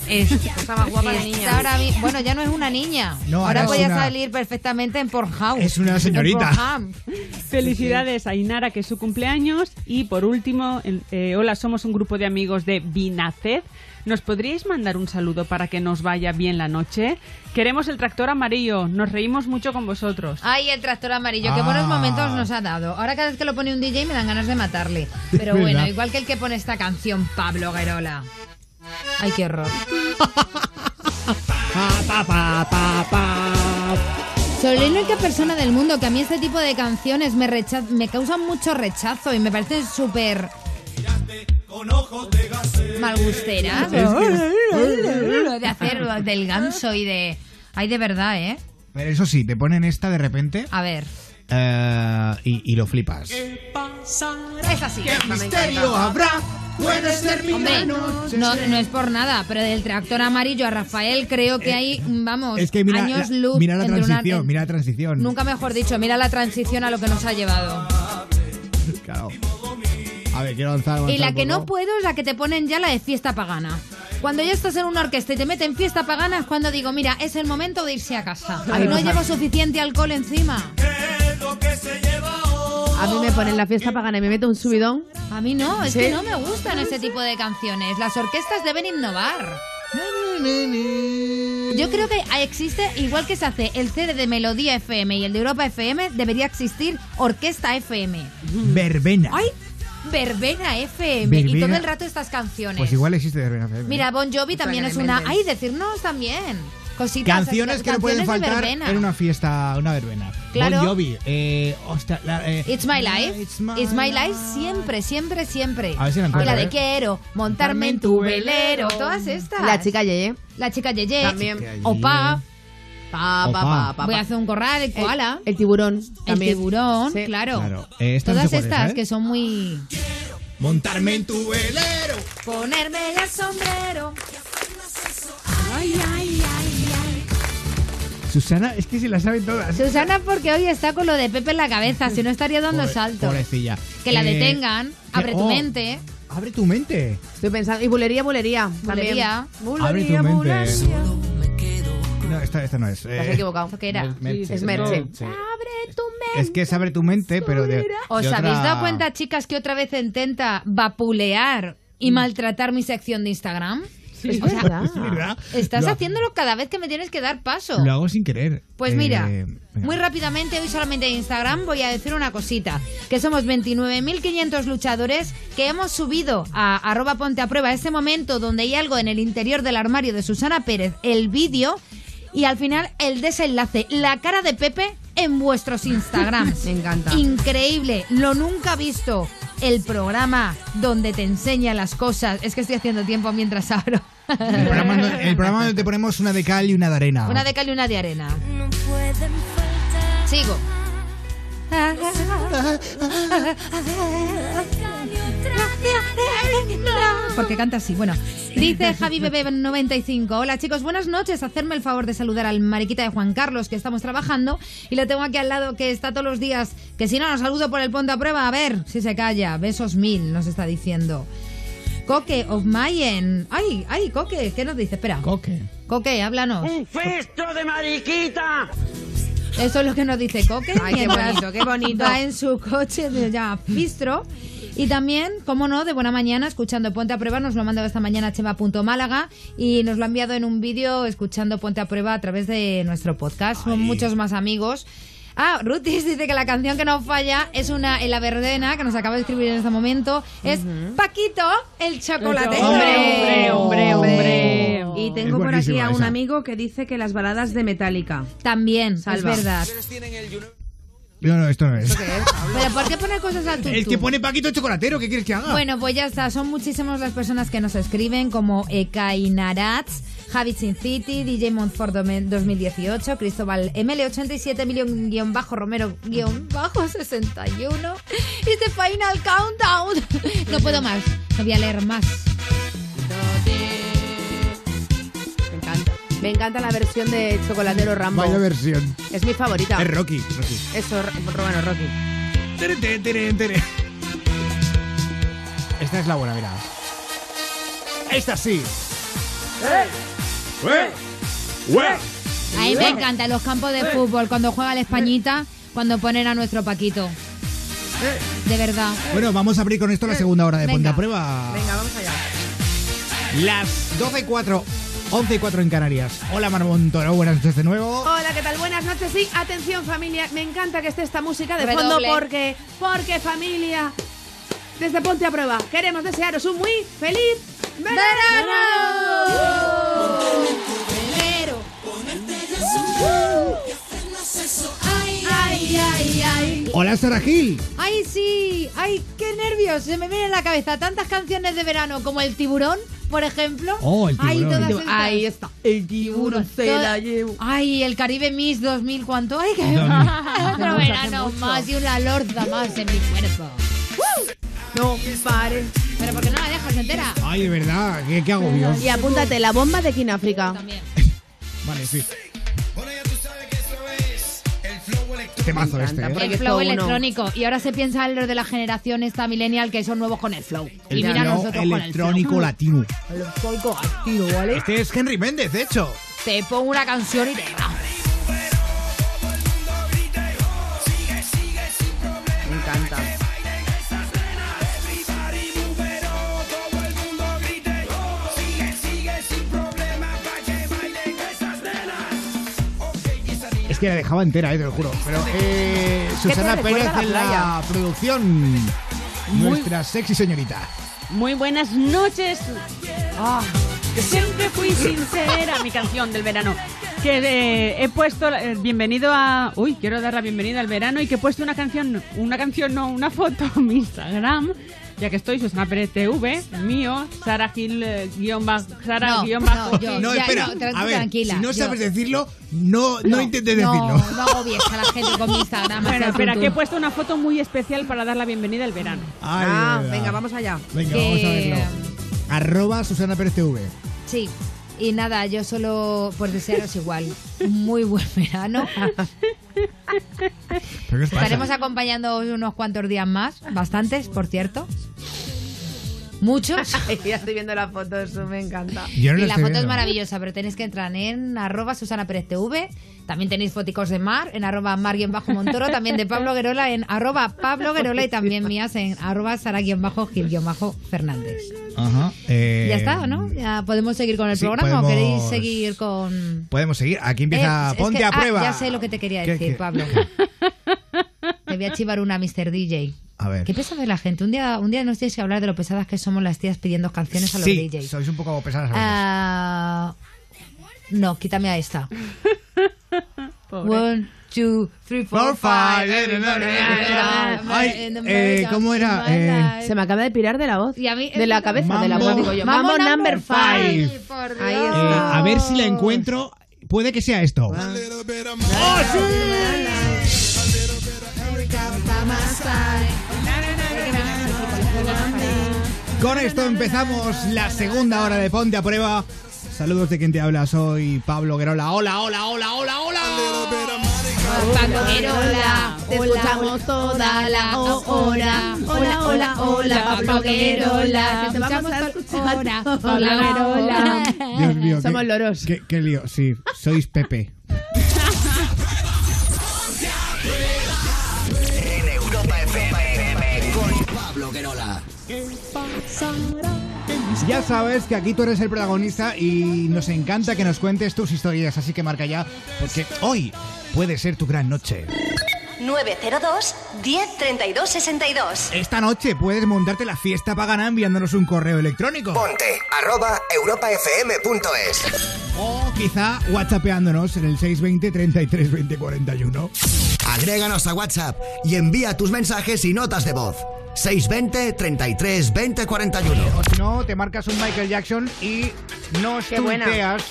es- Está más guapa la niña. ahora bueno, ya no es una niña. No, ahora puede una- salir perfectamente en Pornhub. Es una señorita. Felicidades a Inara, que es su cumpleaños. Y por último, eh, hola, somos un grupo de amigos de Binaced. ¿Nos podríais mandar un saludo para que nos vaya bien la noche? Queremos el tractor amarillo, nos reímos mucho con vosotros. Ay, el tractor amarillo, qué Ah. buenos momentos nos ha dado. Ahora cada vez que lo pone un DJ me dan ganas de matarle. [LAUGHS] Pero ¿Verdad? bueno, igual que el que pone esta canción, Pablo Guerola. Ay, qué horror. [LAUGHS] Pa, pa, pa, pa, pa. Soy la única persona del mundo que a mí este tipo de canciones me, me causan mucho rechazo y me parecen súper malgusteras. de hacer del ganso y de... Ay, de verdad, ¿eh? Pero eso sí, te ponen esta de repente A ver. eh, y, y lo flipas. Es así. misterio habrá? Puede ser mi Hombre, noche. no, no es por nada, pero del tractor amarillo a Rafael creo que hay, vamos, Es que mira, años la, luz mira la una- transición, mira la transición. Nunca mejor dicho, mira la transición a lo que nos ha llevado. Claro. A ver, quiero avanzar. Y avanzar la un que no puedo es la que te ponen ya la de fiesta pagana. Cuando ya estás en una orquesta y te meten fiesta pagana es cuando digo, mira, es el momento de irse a casa. Ay, no no. llevo suficiente alcohol encima. A A mí me ponen la fiesta pagana y me meto un subidón. A mí no, es Sí. que no me gustan ese tipo de canciones. Las orquestas deben innovar. Yo creo que existe, igual que se hace el CD de Melodía FM y el de Europa FM, debería existir Orquesta FM. Verbena. ¡Ay! Verbena FM. Y Verbena. todo el rato estas canciones. Pues igual existe Verbena. FM. Mira, Bon Jovi también es una... ¡Ay, decirnos también! Cositas. Canciones que no pueden faltar en una fiesta, una verbena. Claro. Bon Jovi. Eh, hostia, la, eh, It's My Life. It's my It's My Life siempre, siempre, siempre. A ver si la y encuentro, la de ¿eh? quiero montarme en tu velero. Todas estas. La chica Yeye. La chica Yeye. También. Opa. Pa, pa, Opa. pa, pa, Voy a hacer un corral, el koala. El tiburón. El tiburón, Sí. claro. Claro. Eh, esta no Todas sé cuál es, estas ¿eh? que son muy... Montarme en tu velero. Ponerme el sombrero. Susana, es que se la saben todas. Susana porque hoy está con lo de Pepe en la cabeza, si no estaría dando Pobre- saltos. Pobrecilla. Que la Eh, detengan, abre tu oh, mente. Abre tu mente. Estoy pensando. Y bulería, bulería. Bulería. También. Abre tu Bulería, mente. bulería. No, esta, esta no es. Te has eh, equivocado. ¿Qué era? Merche. Es Merche. Sí. Abre tu mente. Es que es abre tu mente, pero de. ¿Os de otra- habéis dado cuenta, chicas, que otra vez intenta vapulear y maltratar mi sección de Instagram? Sí, O sea, es verdad. Estás Lo- haciéndolo cada vez que me tienes que dar paso. Lo hago sin querer. Pues Eh, mira, venga. muy rápidamente, hoy solamente en Instagram voy a decir una cosita, que somos 29.500 luchadores que hemos subido a arroba ponte a prueba ese momento donde hay algo en el interior del armario de Susana Pérez, el vídeo y al final el desenlace, la cara de Pepe en vuestros Instagrams. [LAUGHS] Me encanta. Increíble, lo nunca visto. El programa donde te enseña las cosas. Es que estoy haciendo tiempo mientras abro. El programa, donde- el programa donde te ponemos una de cal y una de arena. Una de cal y una de arena. Sigo. Porque canta así. Bueno, dice Javi Bebé 95. Hola chicos, buenas noches. Hacerme el favor de saludar al mariquita de Juan Carlos que estamos trabajando y lo tengo aquí al lado que está todos los días. Que si no, nos saludo por el ponte a prueba. A ver si se calla. Besos mil, nos está diciendo. Coque of Mayen. Ay, ay, Coque, ¿qué nos dice? Espera. Coque. Coque, háblanos. ¡Un festo de mariquita! Eso es lo que nos dice Coque. Ay, qué bonito, qué bonito. Va en su coche de ya Bistro. Y también, como no, de buena mañana, escuchando Ponte a Prueba, nos lo ha mandado esta mañana Chema.málaga y nos lo ha enviado en un vídeo escuchando Ponte a Prueba a través de nuestro podcast. Son muchos más amigos. Ah, Rutis dice que la canción que no falla es una en la verdena que nos acaba de escribir en este momento. Es Paquito, el chocolatero. Hombre, hombre, hombre, hombre. Y tengo por aquí a un esa. amigo que dice que las baladas de Metallica. También, Salva. es verdad. No, no, esto no es. Pero ¿por qué poner cosas al Es tutú? que pone Paquito Chocolatero, ¿qué quieres que haga? Bueno, pues ya está. Son muchísimas las personas que nos escriben, como Ekainarats, Javi Sin City, DJ Montfort 2018, Cristóbal ML87, Million guion bajo Romero guion bajo 61 y The Final Countdown. No puedo más, no voy a leer más. Me encanta. Encanta la versión de Chocolatero Rambo. Vaya versión. Es mi favorita. Es Rocky. Rocky. Eso, bueno, Rocky. Tere, tere, tere, tere. Esta es la buena, mira. Esta sí. A mí me encantan los campos de fútbol, cuando juega la Españita, cuando ponen a nuestro Paquito. De verdad. Bueno, vamos a abrir con esto la segunda hora de Ponte a Prueba. Venga, vamos allá. Las 12 y 4, 11 y 4 en Canarias. Hola, Mar Montoro, buenas noches de nuevo. Hola, ¿qué tal? Buenas noches. Sí, atención familia. Me encanta que esté esta música de Redoble. fondo porque, porque familia, desde Ponte a Prueba, queremos desearos un muy feliz verano. Ay, ay, ay, ay. Hola, Sara Gil. ¡Ay, sí! ¡Ay, qué nervios! Se me viene en la cabeza tantas canciones de verano como El Tiburón, por ejemplo. Oh, El Tiburón. todas estas. Ahí está. El tiburón se la llevo. Ay, el Caribe Miss 2000, ¿cuánto? ¡Ay, qué Dos mil. Otro mucho, verano más y una lorza más en mi cuerpo. No pare. Pero ¿por qué no la dejas entera? Ay, de verdad, qué, qué agobio. Y apúntate la bomba de Kináfrica. También. Vale, sí. Temazo este, ¿eh? El flow electrónico. Y ahora se piensa en los de la generación esta millennial que son nuevos con el flow. El y mira flow nosotros con el electrónico flow. latino. Electrónico latino, ¿vale? Este es Henry Méndez, de hecho. Te pongo una canción y te. Que la dejaba entera, eh, te lo juro. Pero eh, ¿Qué te Susana Pérez la en la producción. Muy- Nuestra sexy señorita. Muy buenas noches. Ah, siempre fui sincera, mi canción del verano. Que eh, he puesto eh, bienvenido a. Uy, quiero dar la bienvenida al verano y que he puesto una canción, una canción, no, una foto en mi Instagram. Ya que estoy, Susana Pérez TV, mío, Sara Gil, eh, guion bajo, Sara No, guion bajo. no, yo- No, ya, espera. no, tra- a ver, tranquila, si no yo- sabes decirlo, no, no, intentes no, decirlo. No agobies a la gente con mi Instagram. Bueno, espera, que he puesto una foto muy especial para dar la bienvenida al verano. Ay, ah, verdad. venga, vamos allá. Venga, Que- vamos a verlo. Arroba Susana Pérez TV. Sí. Y nada, yo solo pues desearos igual muy buen verano. Estaremos acompañando unos cuantos días más, bastantes, por cierto. Muchos. [LAUGHS] ya estoy viendo la foto, eso me encanta. Yo no y la foto es viendo. maravillosa, pero tenéis que entrar en arroba Susana Pérez TV. También tenéis foticos de Mar, en arroba Mar-Bajo Montoro, también de Pablo Guerola en arroba Pablo Guerola y también mías en arroba Sara-Gil-Bajo Fernández. Ajá. eh, ya está, ¿no? Ya podemos seguir con el sí, programa o podemos- queréis seguir con... Podemos seguir. Aquí empieza Eh, es Ponte que- a ah, prueba. ya sé lo que te quería ¿Qué- decir, qué? Pablo. [LAUGHS] Te voy a chivar una Mr. DJ. A ver. Qué pesada es la gente. Un día, un día nos tienes que hablar de lo pesadas que somos las tías pidiendo canciones a los Sí, DJs. sois un poco pesadas a veces. Ah, no, quítame a esta. Pobre. One, two, three, four, Four, five. Ay, eh, ¿cómo era? Eh, Se me acaba de pirar de la voz. Y a mí- de la cabeza, de la Mambo- voz, digo yo. Mambo Mambo, number five. five. Por Ahí Dios. eh, a ver si la encuentro. Puede que sea esto. Con esto empezamos la segunda hora de Ponte a Prueba. Saludos de quien te habla, soy Pablo Guerola. Hola, hola, hola, hola, hola. Pablo Guerola, Te escuchamos toda la hora. Hola, hola, hola, Pablo Guerola. Que te escuchamos escuchar ahora, toda Pablo la Guerola. Dios mío. Somos loros. Qué, qué lío, sí. Sois Pepe. Ya sabes que aquí tú eres el protagonista y nos encanta que nos cuentes tus historias, así que marca ya, porque hoy puede ser tu gran noche. 902 10 32 62. Esta noche puedes montarte la fiesta pagana enviándonos un correo electrónico. Ponte arroba europafm.es. quizá whatsappeándonos en el 620 33 20 41. Agréganos a WhatsApp y envía tus mensajes y notas de voz. 620 33 20 41. O si no, te marcas un Michael Jackson y nos tuiteas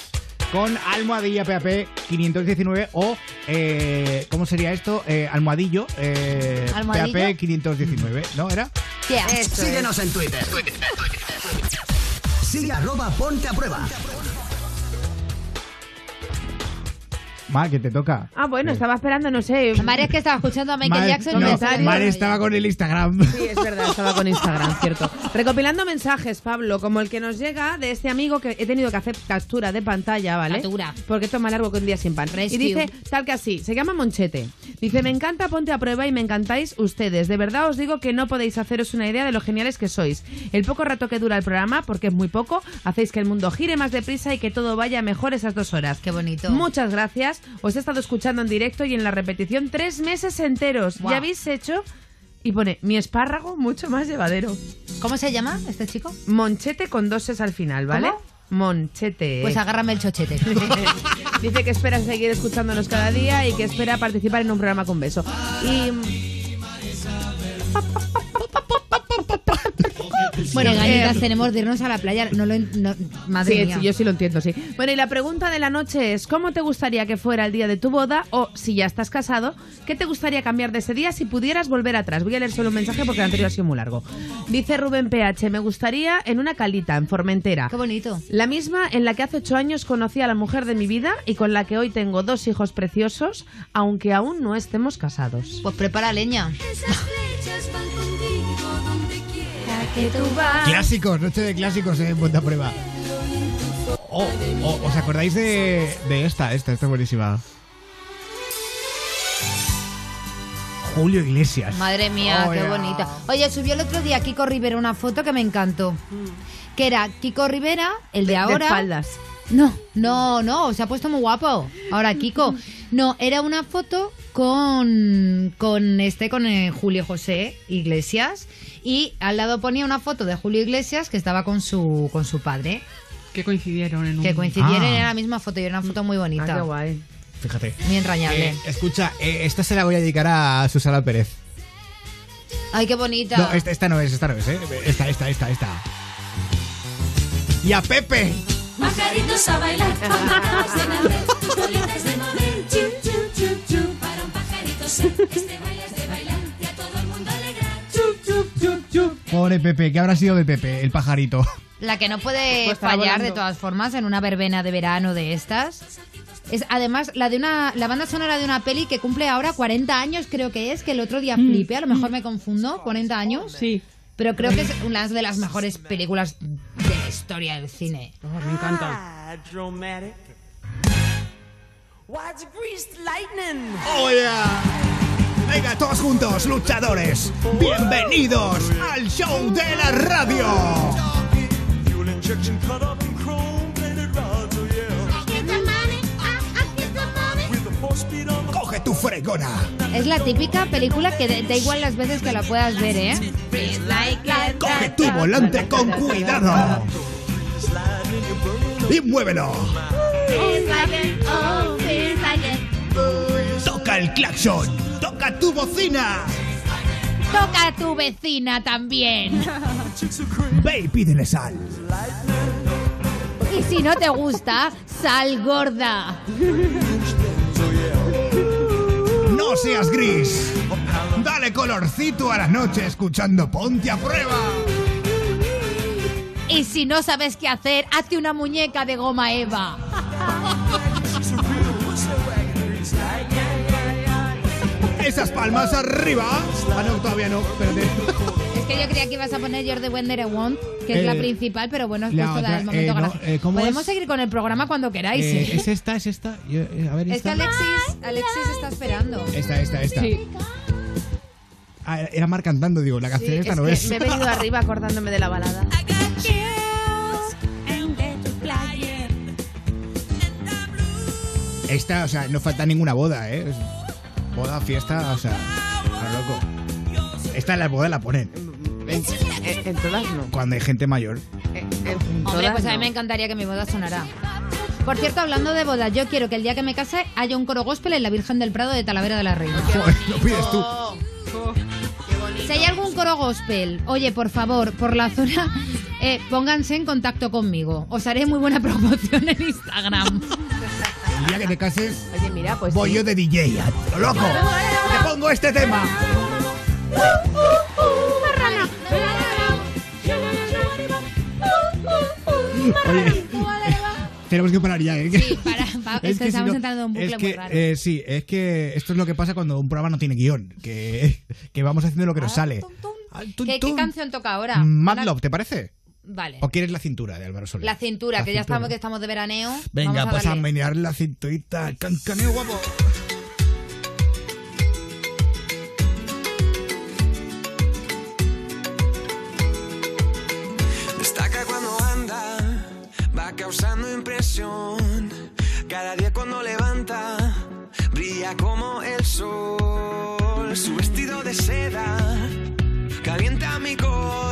con almohadilla PAP 519 o, eh, ¿cómo sería esto? Eh, almohadillo, eh, ¿Almohadillo? PAP 519, ¿no era? Yeah. Síguenos en Twitter. Sigue arroba ponte a prueba. Ma, que te toca. Ah, bueno, estaba esperando, no sé. María es que estaba escuchando a Michael Mar- Jackson. no, Mar viendo estaba con el Instagram. Sí, es verdad, estaba con Instagram, cierto. Recopilando mensajes, Pablo, como el que nos llega de este amigo que he tenido que hacer captura de pantalla, ¿vale? Captura. Porque esto es más largo que un día sin pan. Rescue. Y dice, tal que así, se llama Monchete. Dice, me encanta Ponte a Prueba y me encantáis ustedes. De verdad os digo que no podéis haceros una idea de lo geniales que sois. El poco rato que dura el programa, porque es muy poco, hacéis que el mundo gire más deprisa y que todo vaya mejor esas dos horas. Qué bonito. Muchas gracias. Os he estado escuchando en directo y en la repetición tres meses enteros. Ya habéis hecho... Y pone, mi espárrago mucho más llevadero. ¿Cómo se llama este chico? Monchete con dos es al final, ¿vale? ¿Cómo? Monchete. Pues agárrame el chochete. [LAUGHS] Dice que espera seguir escuchándonos cada día y que espera participar en un programa con beso. Y... Bueno, ganitas tenemos de irnos a la playa. No lo, no- madre Sí, mía. sí, yo sí lo entiendo, sí. Bueno, y la pregunta de la noche es, ¿cómo te gustaría que fuera el día de tu boda? O, si ya estás casado, ¿qué te gustaría cambiar de ese día si pudieras volver atrás? Voy a leer solo un mensaje porque el anterior ha sido muy largo. Dice Rubén PH, me gustaría en una calita, en Formentera. Qué bonito. La misma en la que hace ocho años conocí a la mujer de mi vida y con la que hoy tengo dos hijos preciosos, aunque aún no estemos casados. Pues prepara leña. Clásicos, noche de clásicos en Ponte a Prueba. Oh, oh, ¿Os acordáis de, de esta? Esta, esta es buenísima. Julio Iglesias. Madre mía, Oh, qué yeah. bonita. Oye, subió el otro día Kiko Rivera una foto que me encantó. Que era Kiko Rivera, el de, De ahora. espaldas. No, no, no, se ha puesto muy guapo. Ahora Kiko. [LAUGHS] No, era una foto con, con este, con eh, Julio José Iglesias. Y al lado ponía una foto de Julio Iglesias que estaba con su, con su padre. Que coincidieron en un... Que coincidieron Ah. en la misma foto y era una foto muy bonita. Ah, qué guay. Fíjate. Muy entrañable. Eh, escucha, eh, esta se la voy a dedicar a Susana Pérez. Ay, qué bonita. No, esta, esta no es, esta no es, ¿eh? Esta, esta, esta, esta. Y a Pepe. Pajaritos a bailar, de bolitas de mover, chu, chu, chu, chu. Para un pajarito ser, este baile es de bailar Pobre Pepe, ¿qué habrá sido de Pepe, el pajarito? La que no puede Pues fallar volando. de todas formas en una verbena de verano de estas. Es además la de una la banda sonora de una peli que cumple ahora 40 años, creo que es, que el otro día flipé, a lo mejor me confundo, 40 años. Sí. Pero creo que es una de las mejores películas de la historia del cine. me encanta. Lightning? ¡Oh, yeah! Venga, todos juntos, luchadores. Bienvenidos al show de la radio. Coge tu fregona. Es la típica película que da da igual las veces que la puedas ver, ¿eh? Coge tu volante con cuidado. Y muévelo. Toca el claxon. Toca tu bocina. Toca a tu vecina también. [LAUGHS] Ve y pídele sal. Y si no te gusta, sal gorda. No seas gris. Dale colorcito a la noche escuchando Ponte a prueba. Y si no sabes qué hacer, hazte una muñeca de goma Eva. Esas palmas arriba. Ah, no, todavía no. Espérate. Es que yo creía que ibas a poner You're the Wonder I Want, que es la Eh, principal, pero bueno, es la puesto otra, el momento eh, no, gráfico. eh, ¿cómo Podemos es? seguir con el programa cuando queráis. Eh, ¿eh? ¿Es esta? ¿Es esta? Yo, eh, a ver, Es que esta. Alexis, Alexis está esperando. Esta, esta, esta. Sí. Ah, era Mar cantando, digo, la canción Sí, esta es no que es. me he venido [LAUGHS] arriba acordándome de la balada. Esta, o sea, no falta ninguna boda, ¿eh? Es Boda, fiesta, o sea, a lo loco. Esta en la boda la ponen. En, en- en todas no. Cuando hay gente mayor. En, en Hombre, pues a mí no. me encantaría que mi boda sonara. Por cierto, hablando de bodas, yo quiero que el día que me case haya un coro gospel en la Virgen del Prado de Talavera de la Reina. Lo pides tú. Si hay algún coro gospel, oye, por favor, por la zona, eh, pónganse en contacto conmigo. Os haré muy buena [LAUGHS] promoción en Instagram. El día que te cases, Oye, mira, pues. voy sí. yo de DJ. a lo loco. Te pongo este tema. Oye, [LAUGHS] tenemos que parar ya, ¿eh? Sí, para, [LAUGHS] pa- es que si estamos no- entrando en un bucle es que, muy raro. eh, sí, es que esto es lo que pasa cuando un programa no tiene guion. Que, [LAUGHS] que vamos haciendo lo que nos sale. Ah, tun, ¿Qué, qué tun. canción toca ahora? Mad Una- Love, ¿te parece? Vale. ¿O quieres la cintura de Álvaro Soler? La cintura, La que ya estamos, que estamos de veraneo. Venga, Vamos a pues a menear la cinturita. Cancaneo guapo. Destaca cuando anda, va causando impresión. Cada día cuando levanta, brilla como el sol. Su vestido de seda calienta mi corazón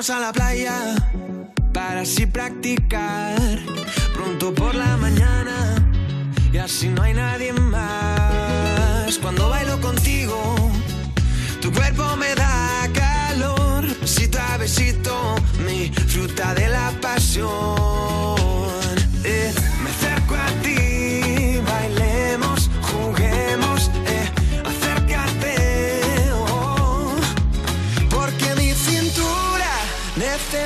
¿Por qué no bajamos a la playa para así practicar? pronto por la mañana y así no hay nadie más. Cuando bailo contigo, tu cuerpo me da calor. Besito a besito, mi fruta de la pasión.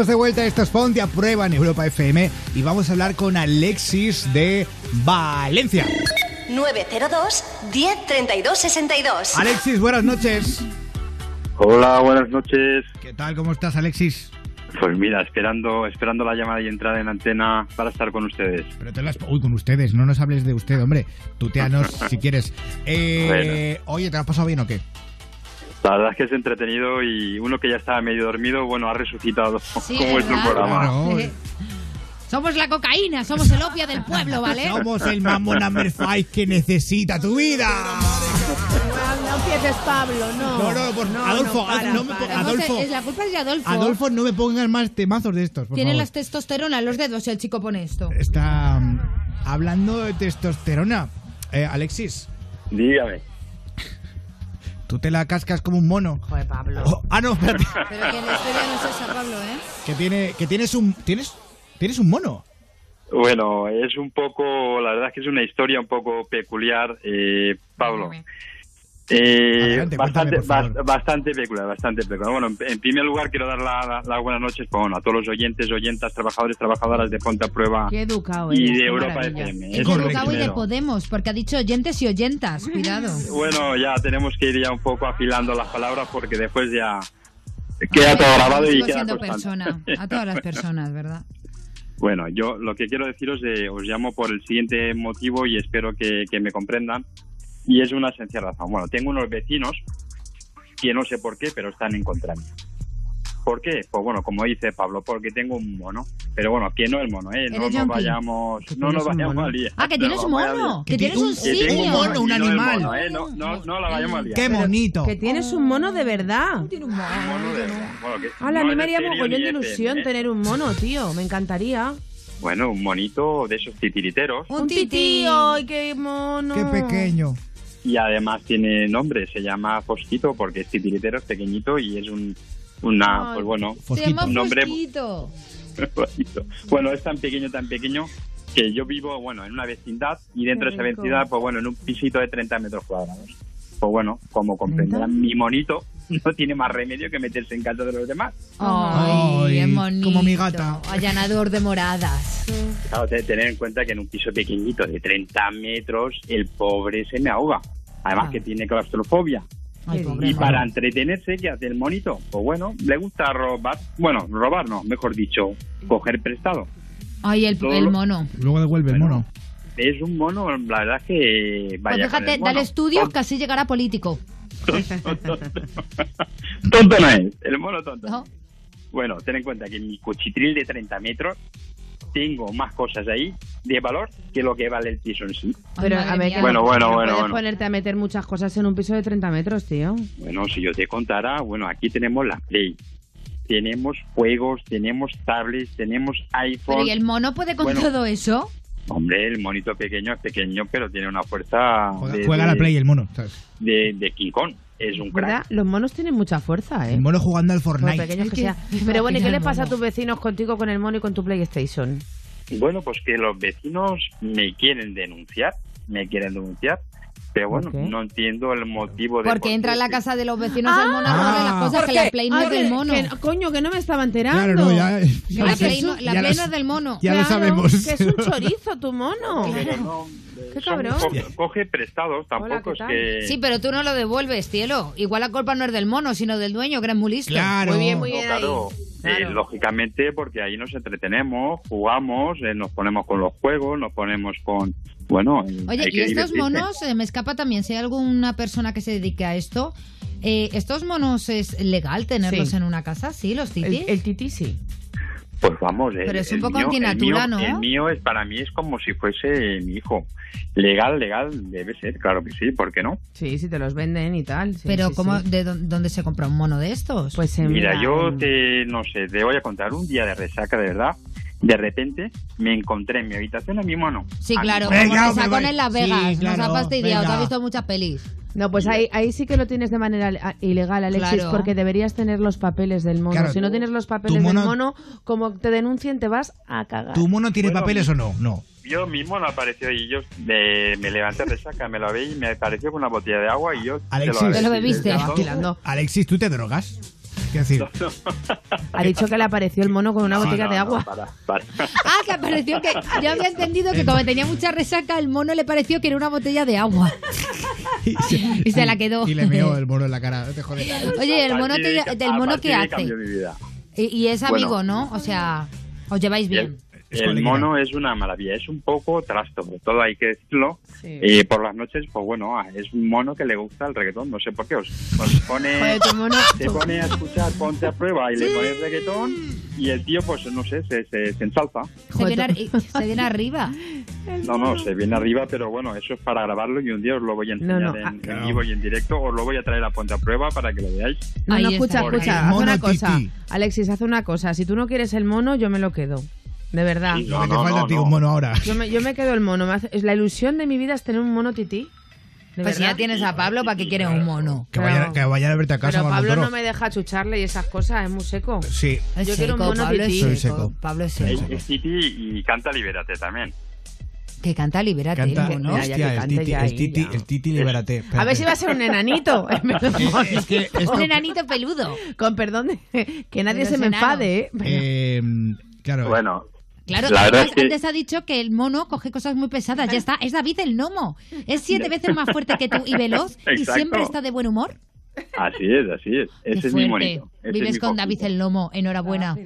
Estamos de vuelta, esto es Ponte a Prueba en Europa FM y vamos a hablar con Alexis de Valencia. 902 10 32 62. Alexis, buenas noches. Hola, buenas noches. ¿Qué tal? ¿Cómo estás, Alexis? Pues mira, esperando, esperando la llamada y entrada en antena para estar con ustedes. Pero te las... Uy, con ustedes, no nos hables de usted, hombre. Tuteanos [LAUGHS] si quieres. Eh, Oye, ¿te lo has pasado bien o qué? La verdad es que es entretenido y uno que ya estaba medio dormido, bueno, ha resucitado Sí, [LAUGHS] como es ¿verdad? programa. Somos la cocaína, somos el opio del pueblo, ¿vale? Somos el mambo number five que necesita tu vida. No empieces, Pablo, no. No, no, por- Adolfo, para, no me para. Adolfo. Es- la culpa es de Adolfo. Adolfo, no me pongas más temazos de estos, por Tiene favor. las testosterona en los dedos si el chico pone esto. Está mm, hablando de testosterona. Eh, Alexis, Dígame. Tú te la cascas como un mono. Joder, Pablo. Oh, ah, no, espérate. [LAUGHS] Pero que la historia no es esa, Pablo, ¿eh? Que, tiene, que tienes un... ¿Tienes, tienes un mono. Bueno, es un poco, la verdad es que es una historia un poco peculiar, eh, Pablo. Eh, Adelante, bastante, bastante peculiar, bastante peculiar. Bueno, en, primer lugar quiero dar la- la- las buenas noches pues, bueno, a todos los oyentes, oyentas, trabajadores, trabajadoras de Ponte a Prueba Qué educado y eres, de qué Europa. FM. Lo Educado y de. Podemos, porque ha dicho oyentes y oyentas, cuidado. Bueno, ya tenemos que ir ya un poco afilando las palabras porque después ya queda todo grabado y queda persona, a todas las personas, ¿verdad? [LAUGHS] Bueno, yo lo que quiero deciros, eh, os llamo por el siguiente motivo y espero que, que me comprendan. Y es una sencilla razón. Bueno, tengo unos vecinos que no sé por qué, pero están en contra mía. ¿Por qué? Pues bueno, como dice Pablo, porque tengo un mono. Pero bueno, que no el mono, ¿eh? No nos vayamos, no nos vayamos mono? a liar. Ah, que tienes un mono, que tienes un simio. un mono, un animal. No, ¿eh? no, no, no la vayamos a liar. ¡Qué bonito! Que tienes un mono de verdad. Un mono de- bueno, que Hala, a no mí es me haría mogollón de ilusión ¿eh? tener un mono, tío. Me encantaría. Bueno, un monito de esos titiriteros. Un titío, ay, qué mono. ¡Qué pequeño! Y además tiene nombre, se llama Fosquito porque es titiritero, es pequeñito y es un, una, Ay, pues bueno, Se llama un nombre Fosquito. [LAUGHS] Bueno, es tan pequeño, tan pequeño que yo vivo, bueno, en una vecindad y dentro de esa vecindad, pues bueno, en un pisito de 30 metros cuadrados. Pues bueno, como comprenderán, mi monito [LAUGHS] no tiene más remedio que meterse en casa de los demás. Ay, Ay, qué bonito. como mi gata. Allanador de moradas. Claro, te- tener en cuenta que en un piso pequeñito de 30 metros, el pobre se me ahoga. Además Ah. que tiene claustrofobia. Ay, pobre Y para entretenerse, ¿qué hace el monito? Pues bueno, le gusta robar. Bueno, robar no, mejor dicho, coger prestado. Ay, el, Todo el lo- mono. Luego devuelve el mono. Es un mono, la verdad es que Pues vaya. con fíjate, el mono. dale estudios así llegará político. [LAUGHS] tonto no es, el mono tonto. No. Bueno, ten en cuenta que en mi cuchitril de 30 metros tengo más cosas ahí de valor que lo que vale el piso en sí. Pero a ver, que Bueno, no- bueno, no bueno, puedes bueno. ponerte a meter muchas cosas en un piso de 30 metros, tío. Bueno, si yo te contara, bueno, aquí tenemos la Play, tenemos juegos, tenemos tablets, tenemos iPhone. Pero ¿y el mono puede con Bueno, todo eso? Hombre, el monito pequeño es pequeño, pero tiene una fuerza Juega, de, juega a de- la Play el mono. ¿sabes? de, de King Kong. Es un crack. ¿Verdad? Los monos tienen mucha fuerza, ¿eh? El mono jugando al Por Fortnite. pequeños que, que- sea. Pero bueno, ¿y qué le pasa a tus vecinos contigo con el mono y con tu PlayStation? Bueno, pues que los vecinos me quieren denunciar, me quieren denunciar, pero bueno, no entiendo el motivo de... Porque por entra en la casa de los vecinos el mono a Ah. las cosas que la Play no es del mono. que- coño, que no me estaba enterando. Claro, no, ya, ya la. Play no, la Ya Play lo no es del mono. Ya lo sabemos. Que es un chorizo tu mono. [LAUGHS] No, Qué cabrón. co- coge prestados, tampoco es que... Sí, pero tú no lo devuelves, cielo. Igual la culpa no es del mono, sino del dueño, que eres muy listo. Claro. Muy bien, muy No, bien claro, ahí. eh, Claro. lógicamente porque ahí nos entretenemos, jugamos, eh, nos ponemos con los juegos, nos ponemos con... Bueno, Oye, hay y estos divertirse. monos, eh, me escapa también, si hay alguna persona que se dedique a esto, eh, ¿estos monos es legal tenerlos Sí. en una casa? Sí, los El, titis. el tití sí. Pues vamos, el- Pero es un el poco mío- antinatura, el mío, ¿no? El mío es para mí es como si fuese mi hijo. Legal, legal debe ser, claro que sí, ¿por qué no? Sí, si te los venden y tal. sí, Pero sí, ¿cómo, sí. ¿de dó- dónde se compra un mono de estos? Pues eh, Mira, yo en- te, no sé, te voy a contar un día de resaca, de verdad. De repente me encontré en mi habitación a mi mono. Sí, A mi claro, mono. Venga, como sacó voy. en Las Sí, Vegas, nos claro, ha fastidiado, venga. te ha visto muchas pelis. No, pues ahí, ahí sí que lo tienes de manera ilegal, Alexis, Claro. porque deberías tener los papeles del mono. Claro, si no tienes los papeles mono- del mono, como te denuncien, te vas a cagar. ¿Tu mono tiene Bueno, papeles o no? No. Yo mismo no apareció y yo me, me levanté de resaca, me la veí y me apareció con una botella de agua y yo Alexis. Te lo bebiste. Desde entonces- Vacilando. Alexis, ¿tú te drogas? Quiero decir, [LAUGHS] Ha dicho que le apareció el mono con una No, botella no, de no, agua. para, para. [LAUGHS] Ah, que apareció que yo había entendido que como tenía mucha resaca, el mono le pareció que era una botella de agua. [LAUGHS] y, se, Y se la quedó. Y le meó el mono en la cara. No te jodes. Oye, el A mono, te- a mono qué hace? Y, y es Bueno. amigo, ¿no? O sea, os lleváis bien. Es El mono es una maravilla, es un poco trasto, todo hay que decirlo. Sí. Y por las noches, pues bueno, ah, es un mono que le gusta el reggaetón, no sé por qué. Os, os pone, se pone a escuchar Ponte a prueba y le pone reggaetón y el tío, pues no sé, se, se, se ensalza. Se viene, arri- se viene arriba. [LAUGHS] No, no, se viene arriba, pero bueno, eso es para grabarlo y un día os lo voy a enseñar No, no, en, ah, en vivo y en directo. Os lo voy a traer a Ponte a prueba para que lo veáis. No, no, escucha, escucha, el haz una cosa. Alexis, haz una cosa. Si tú no quieres el mono, yo me lo quedo. De verdad. Sí, Lo que te No, no, falta no, a ti, no. un mono ahora. Yo me, yo me quedo el mono. Hace- es la ilusión de mi vida es tener un mono tití. De Pues si ya tienes a Pablo, ¿para qué quieres un mono? Que vayan a verte a casa, Pero Pablo no me deja chucharle y esas cosas, es muy seco. Sí. Es Yo quiero un mono Pablo tití. es seco. Pablo es seco. es Titi y canta Libérate también. Que canta Libérate, Canta, el mono. Mira, ya que hostia, el titi, ya el ahí, titi, ya. el titi, libérate. A ver si va a ser un enanito. [LAUGHS] Es que esto- Un enanito peludo. Con perdón, de- que nadie se me enfade, ¿eh? Eh, claro. Bueno, Claro, La verdad además, es que- antes ha dicho que el mono coge cosas muy pesadas. Ya está, es David el gnomo. Es siete veces más fuerte que tú y veloz y siempre está de buen humor. así es, así es. Ese es mi monito. Ese es Vives mi con. David el lomo. Enhorabuena.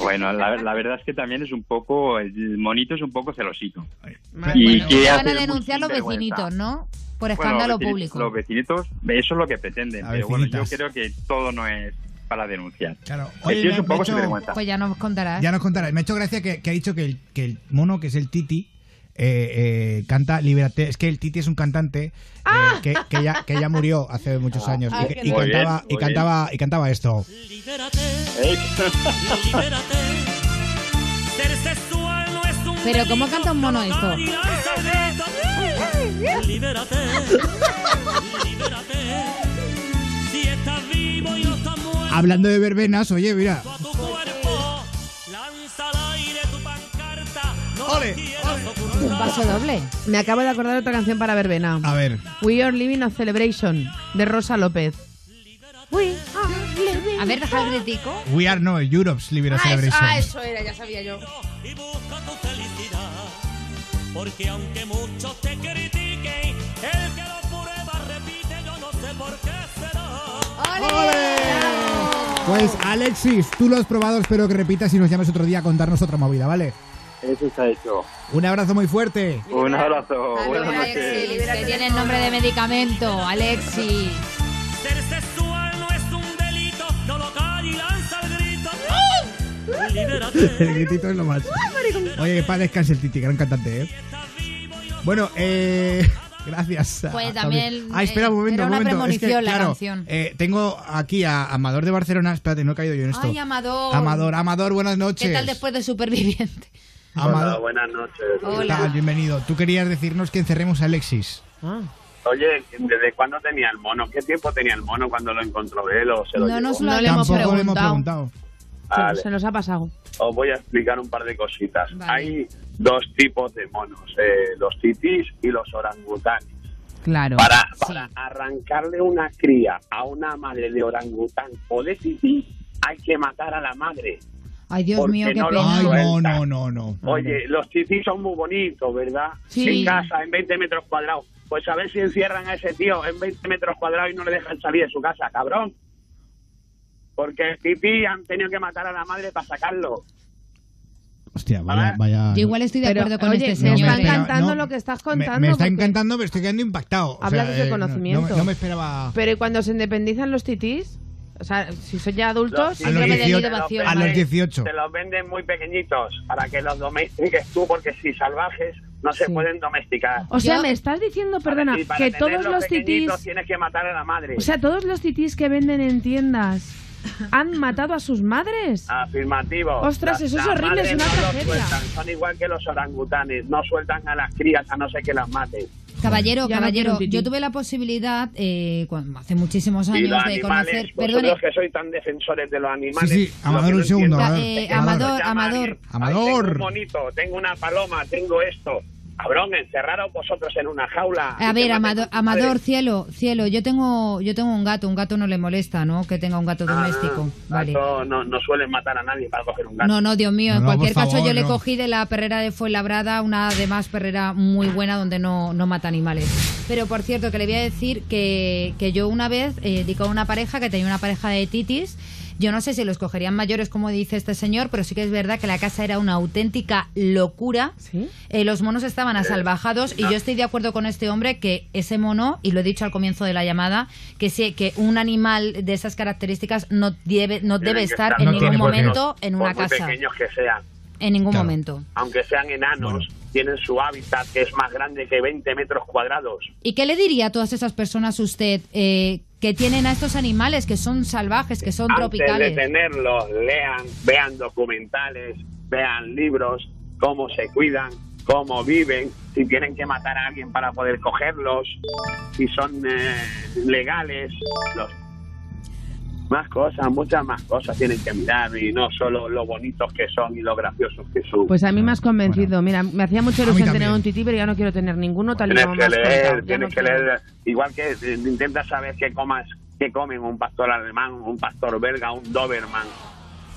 Bueno, la, la verdad es que también es un poco, el monito es un poco celosito. Y que Te van a denunciar los vecinitos, ¿no? Por Bueno, escándalo los vecini- público. Los vecinitos, eso es lo que pretenden. A Pero bueno, yo creo que todo no es para denunciar. Claro. El Oye, tío me- es un poco hecho-. Pues ya nos contarás. Ya nos contarás. Me ha hecho gracia que, que ha dicho que el, que el mono, que es el Titi, eh, eh, canta Libérate. Es que el Titi es un cantante eh, que, que ya, que ya murió hace muchos años Ah, y, y Muy bien, cantaba, y, cantaba, y cantaba esto. ¿Eh? Ser sexual no es un Pero ¿cómo canta un mono esto? [LAUGHS] Libérate, libérate. Hablando de verbenas, oye, mira. a Ole, Un paso doble. Me acabo de acordar de otra canción para verbena. A ver. We Are Living a Celebration, de Rosa López. A ver, deja el gritico. We are no, Europe's Libera Celebration. era, ya sabía yo. y busca tu felicidad. Porque aunque muchos te critiquen, el que lo prueba repite, yo no sé por qué será. Pues Alexis, tú lo has probado, espero que repitas y nos llames otro día a contarnos otra movida, ¿vale? Eso está hecho. Un abrazo muy fuerte. Un abrazo. Buenas noches. Alexis, que tiene el nombre de medicamento. Alexis. Ser sexual no es un delito, no lo cae y lanza el grito. [LAUGHS] El gritito es lo más. Oye, que para descanse el Titi, gran cantante, ¿eh? Bueno, eh. Gracias. Pues a- también, Ah, espera un eh, momento, era un una momento. Es que, premonición la claro, canción. eh, tengo aquí a Amador de Barcelona. Espérate, no he caído yo en esto. Ay, Amador. Amador, Amador, buenas noches. ¿Qué tal después de Superviviente? Amador, buenas noches. ¿qué tal? Bienvenido. Tú querías decirnos que encerremos a Alexis. Oye, ¿desde cuándo tenía el mono? ¿Qué tiempo tenía el mono cuando lo encontró él o se lo No llevó? nos lo No le hemos Tampoco le hemos preguntado. preguntado. Vale. Se nos ha pasado. Os voy a explicar un par de cositas. Hay dos tipos de monos, eh, los titís y los orangutanes. Claro. Para, para arrancarle una cría a una madre de orangután o de tití, hay que matar a la madre. Ay, Dios mío, qué no lo pena. Ay, no, no, no, no. Oye, los titís son muy bonitos, ¿verdad? Sí. En casa, en 20 metros cuadrados. Pues a ver si encierran a ese tío en 20 metros cuadrados y no le dejan salir de su casa, cabrón. Porque el tití han tenido que matar a la madre para sacarlo. Hostia, vaya. vaya Yo igual estoy de Pero, acuerdo con oye, este me señor. está pero- encantando no, lo que estás Me, contando. me está porque encantando, pero estoy quedando impactado. O Hablas sea, desde eh, no- conocimiento. No, me- no me esperaba. Pero ¿y cuando se independizan los titís? O sea, si son ya adultos, A los 18. A los 18. Te los venden muy pequeñitos para que los domestiques tú, porque si salvajes no se pueden domesticar. O sea, me estás diciendo, perdona, para que todos los titís, tienes que matar a la madre. o sea, todos los titís que venden en tiendas han matado a sus madres. Afirmativo. Ostras, Las- eso es horrible, es una no tragedia. sueltan, Son igual que los orangutanes, no sueltan a las crías a no ser que las maten. Caballero, Ya no caballero, tití. yo tuve la posibilidad, eh, cuando, hace muchísimos años, de animales, conocer... vosotros Perdone, que sois tan defensores de los animales. Sí, sí, Amador, no un segundo, entiendo Amador. Amador, Amador. alguien, "Ay, Amador. tengo un monito, tengo una paloma, tengo esto. Cabrón, encerraros vosotros en una jaula. A ver, maten Amador, cielo, cielo, yo tengo, yo tengo un gato, un gato no le molesta, ¿no? Que tenga un gato doméstico. Ah, Vale. gato no, no suelen matar a nadie para coger un gato. No, no, Dios mío, No, en no, cualquier caso favor, yo le cogí de la perrera de Fuenlabrada, una además perrera muy buena donde no, no mata animales. Pero por cierto, que le voy a decir que, que yo una vez eh, di con una pareja que tenía una pareja de titis. Yo no sé si los cogerían mayores, como dice este señor, pero sí que es verdad que la casa era una auténtica locura. Eh, los monos estaban asalvajados y yo estoy de acuerdo con este hombre que ese mono, y lo he dicho al comienzo de la llamada, que sí, que un animal de esas características no debe, no debe estar estar en No ningún por momento en Por una muy casa. pequeños que sean. En ningún Claro. momento. Aunque sean enanos, tienen su hábitat que es más grande que 20 metros cuadrados. ¿Y qué le diría a todas esas personas usted eh, que tienen a estos animales que son salvajes, que son Antes de tropicales? tenerlos, lean, vean documentales, vean libros, cómo se cuidan, cómo viven, si tienen que matar a alguien para poder cogerlos, si son eh, legales, los más cosas, muchas más cosas tienen que mirar y no solo lo bonitos que son y lo graciosos que son. Pues a mí me has convencido. Mira, me hacía mucha ilusión tener un tití, pero ya no quiero tener ninguno tal y Tienes como que leer, tienes no que quiero. leer. Igual que eh, intenta saber qué comas, qué comen un pastor alemán, un pastor belga, un doberman.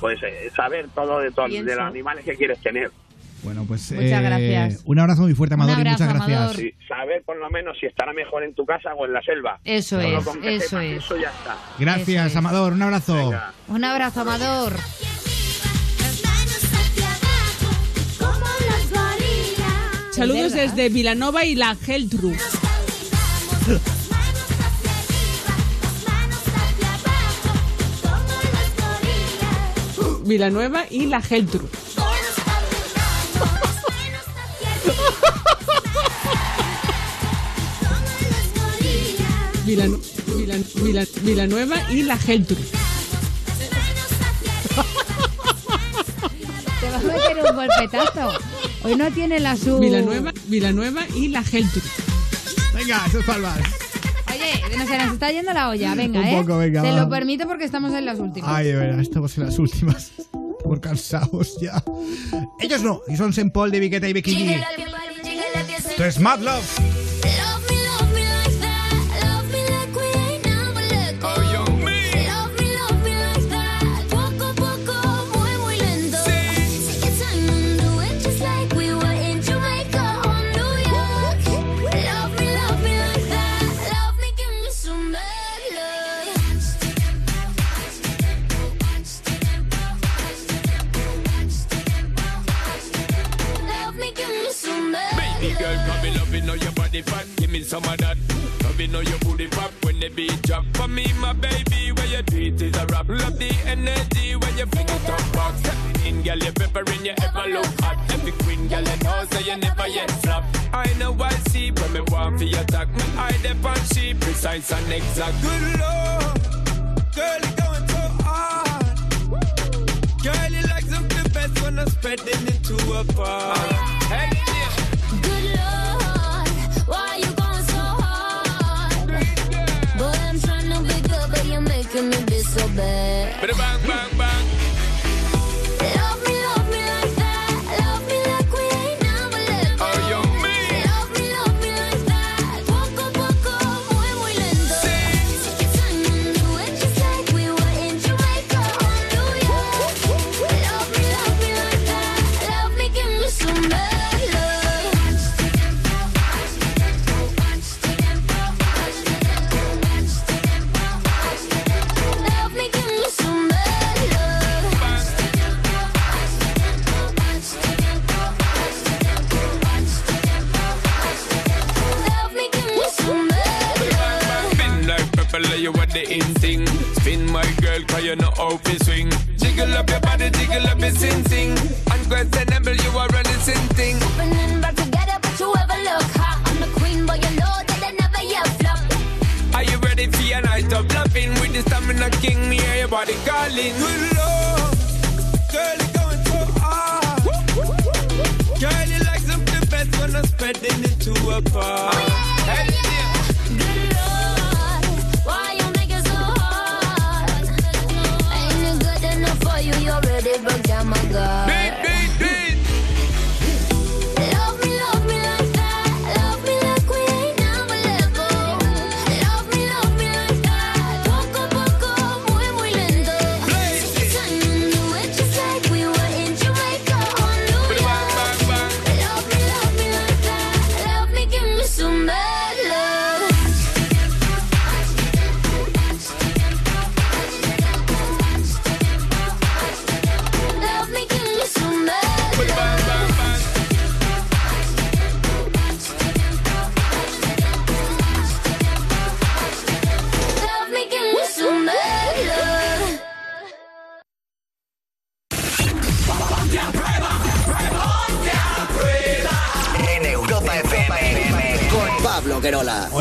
Pues eh, saber todo de, todo, de los animales que quieres tener. Bueno, pues. Muchas eh, gracias. Un abrazo muy fuerte, Amador, Un y muchas abrazo, gracias. Amador. Sí, saber por lo menos si estará mejor en tu casa o en la selva. Eso Solo es, con eso es. Eso ya está. Gracias, Eso. Amador. Un abrazo. Venga. Un abrazo, Amador. Saludos desde Vilanova y la Geltru. Villanueva y la Geltru. Vilanu- Vilan- Vilan- Villanueva y la Geltru. Te va a meter un golpetazo. Hoy no tiene la su... Villanueva, Villanueva y la Geltru. Venga, eso es palmas. Oye, no se nos está yendo la olla. Venga, Un ¿eh? poco, venga, Te va. lo permito porque estamos en las últimas. Ay, de verdad, estamos en las últimas. Estamos cansados ya. Ellos no, y son Saint Paul de Viqueta y Becky G. Esto es Mad Love. price and exact good love.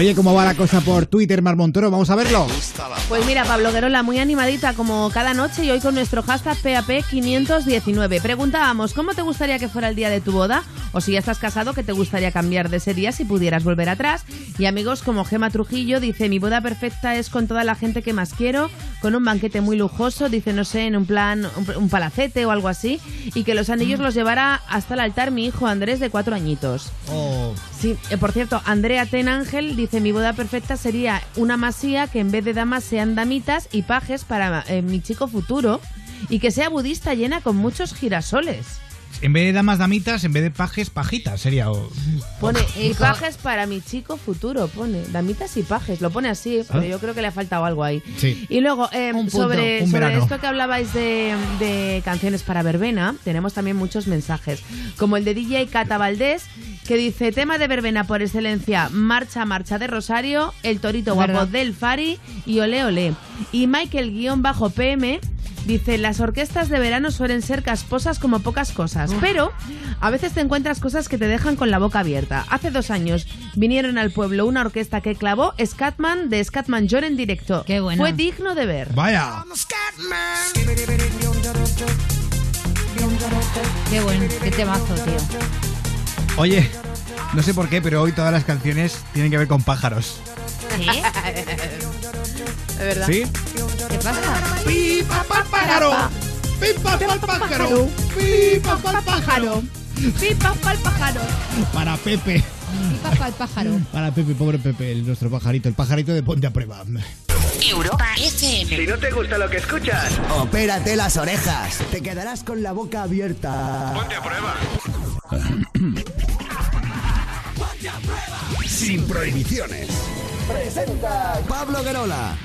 Oye, ¿cómo va la cosa por Twitter, Mar Montoro? Vamos a verlo. Pues mira, Pablo Guerola, muy animadita como cada noche y hoy con nuestro hashtag PAP519. Preguntábamos, ¿cómo te gustaría que fuera el día de tu boda? O si ya estás casado, ¿qué te gustaría cambiar de ese día si pudieras volver atrás? Y amigos como Gema Trujillo dice, mi boda perfecta es con toda la gente que más quiero, con un banquete muy lujoso, dice, no sé, en un plan, un, un palacete o algo así, y que los anillos los llevara hasta el altar mi hijo Andrés de cuatro añitos. Sí, eh, por cierto, Andrea Ten Ángel dice mi boda perfecta sería una masía que en vez de damas sean damitas y pajes para eh, mi chico futuro y que sea budista llena con muchos girasoles. En vez de damas damitas, en vez de pajes, pajitas sería. o- Pone [LAUGHS] y pajes para mi chico futuro, pone damitas y pajes, lo pone así, pero Ah. yo creo que le ha faltado algo ahí. Sí. Y luego, eh, punto, sobre, esto que hablabais de, de canciones para verbena, tenemos también muchos mensajes, como el de DJ Cata Valdés, que dice, tema de verbena por excelencia, Marcha, Marcha de Rosario, El Torito Guapo Verdad. del Fari y Ole Ole. Y Michael-PM dice, las orquestas de verano suelen ser casposas como pocas cosas, pero a veces te encuentras cosas que te dejan con la boca abierta. Hace dos años vinieron al pueblo una orquesta que clavó Scatman de Scatman John en directo. Qué bueno. Fue digno de ver. Vaya. Qué bueno, qué temazo, tío. Oye, no sé por qué, pero hoy todas las canciones tienen que ver con pájaros. ¿Sí? [LAUGHS] ¿De verdad? ¿Sí? ¿Qué pasa? ¡Pipa pa'l pájaro! ¡Pipa pa'l pájaro! ¡Pipa pa'l pájaro! ¡Pipa pa'l pájaro! Para Pepe. Pipa pa'l pájaro. [LAUGHS] Para Pepe, pobre Pepe, el- nuestro pajarito, el pajarito de Ponte a Prueba. Europa FM. Si no te gusta lo que escuchas, opérate las orejas. Te quedarás con la boca abierta. Ponte a prueba. Sin prohibiciones. Presenta Pablo Guerola.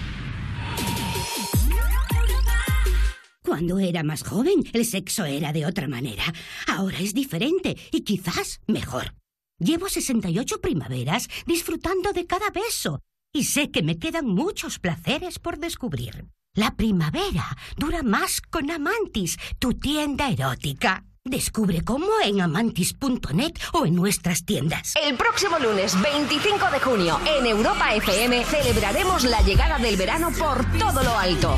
Cuando era más joven, el sexo era de otra manera. Ahora es diferente y quizás mejor. Llevo 68 primaveras disfrutando de cada beso y sé que me quedan muchos placeres por descubrir. La primavera dura más con Amantis, tu tienda erótica. Descubre cómo en amantis.net o en nuestras tiendas. El próximo lunes 25 de junio en Europa FM celebraremos la llegada del verano por todo lo alto.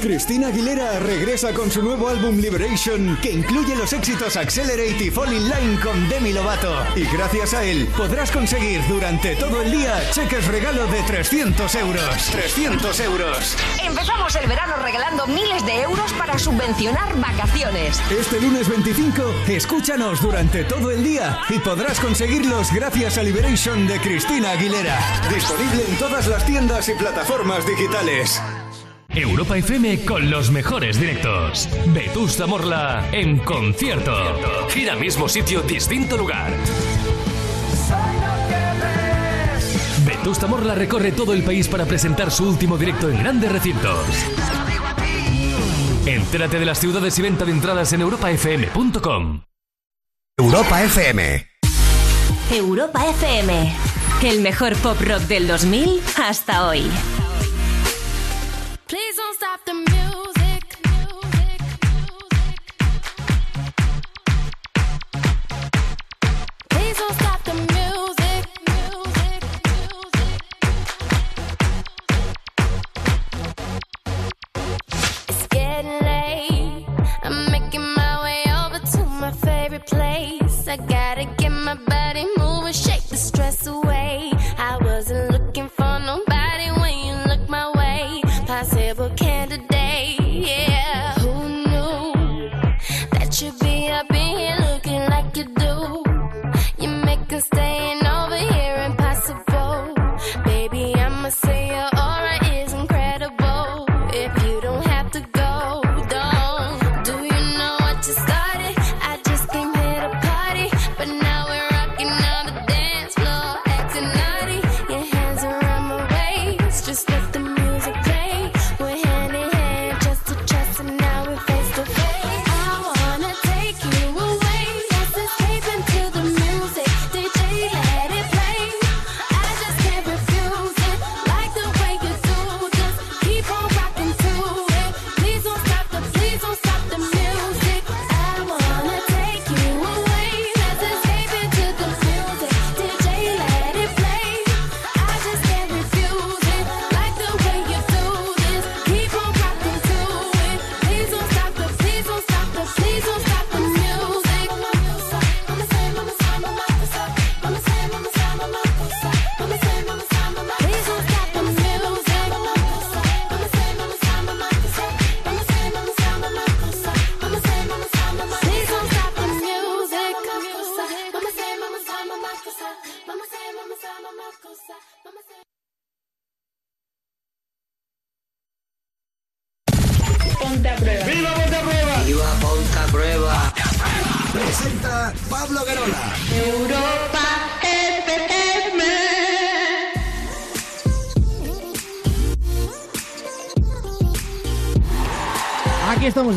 Cristina Aguilera regresa con su nuevo álbum Liberation, que incluye los éxitos Accelerate y Fall in Line con Demi Lovato. Y gracias a él podrás conseguir durante todo el día cheques regalo de 300 euros. 300 euros. Empezamos el verano regalando miles de euros para subvencionar vacaciones. Este lunes 25, escúchanos durante todo el día y podrás conseguirlos gracias a Liberation de Cristina Aguilera. Disponible en todas las tiendas y plataformas digitales. Europa FM con los mejores directos. Vetusta Morla en concierto. Gira mismo sitio, distinto lugar. Vetusta Morla recorre todo el país para presentar su último directo en grandes recintos. Entérate de las ciudades y venta de entradas en europafm.com. Europa FM. Europa FM. El mejor pop rock del 2000 hasta hoy. Please don't stop the music. Please don't stop the music. It's getting late. I'm making my way over to my favorite place. I gotta get my body moving, shake the stress away.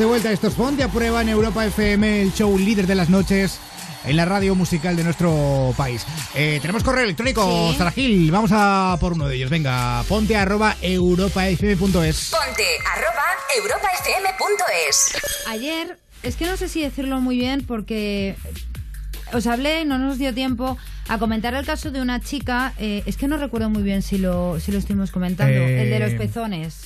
De vuelta. Esto es Ponte a Prueba en Europa FM, el show líder de las noches en la radio musical de nuestro país. Eh, tenemos correo electrónico, Sí. Sara Gil. Vamos a por uno de ellos. Venga, ponte arroba europafm.es. Ponte arroba europafm.es. Ayer, es que no sé si decirlo muy bien porque os hablé y no nos dio tiempo a comentar el caso de una chica. eh, es que no recuerdo muy bien si lo, si lo estuvimos comentando. Eh, el de los pezones.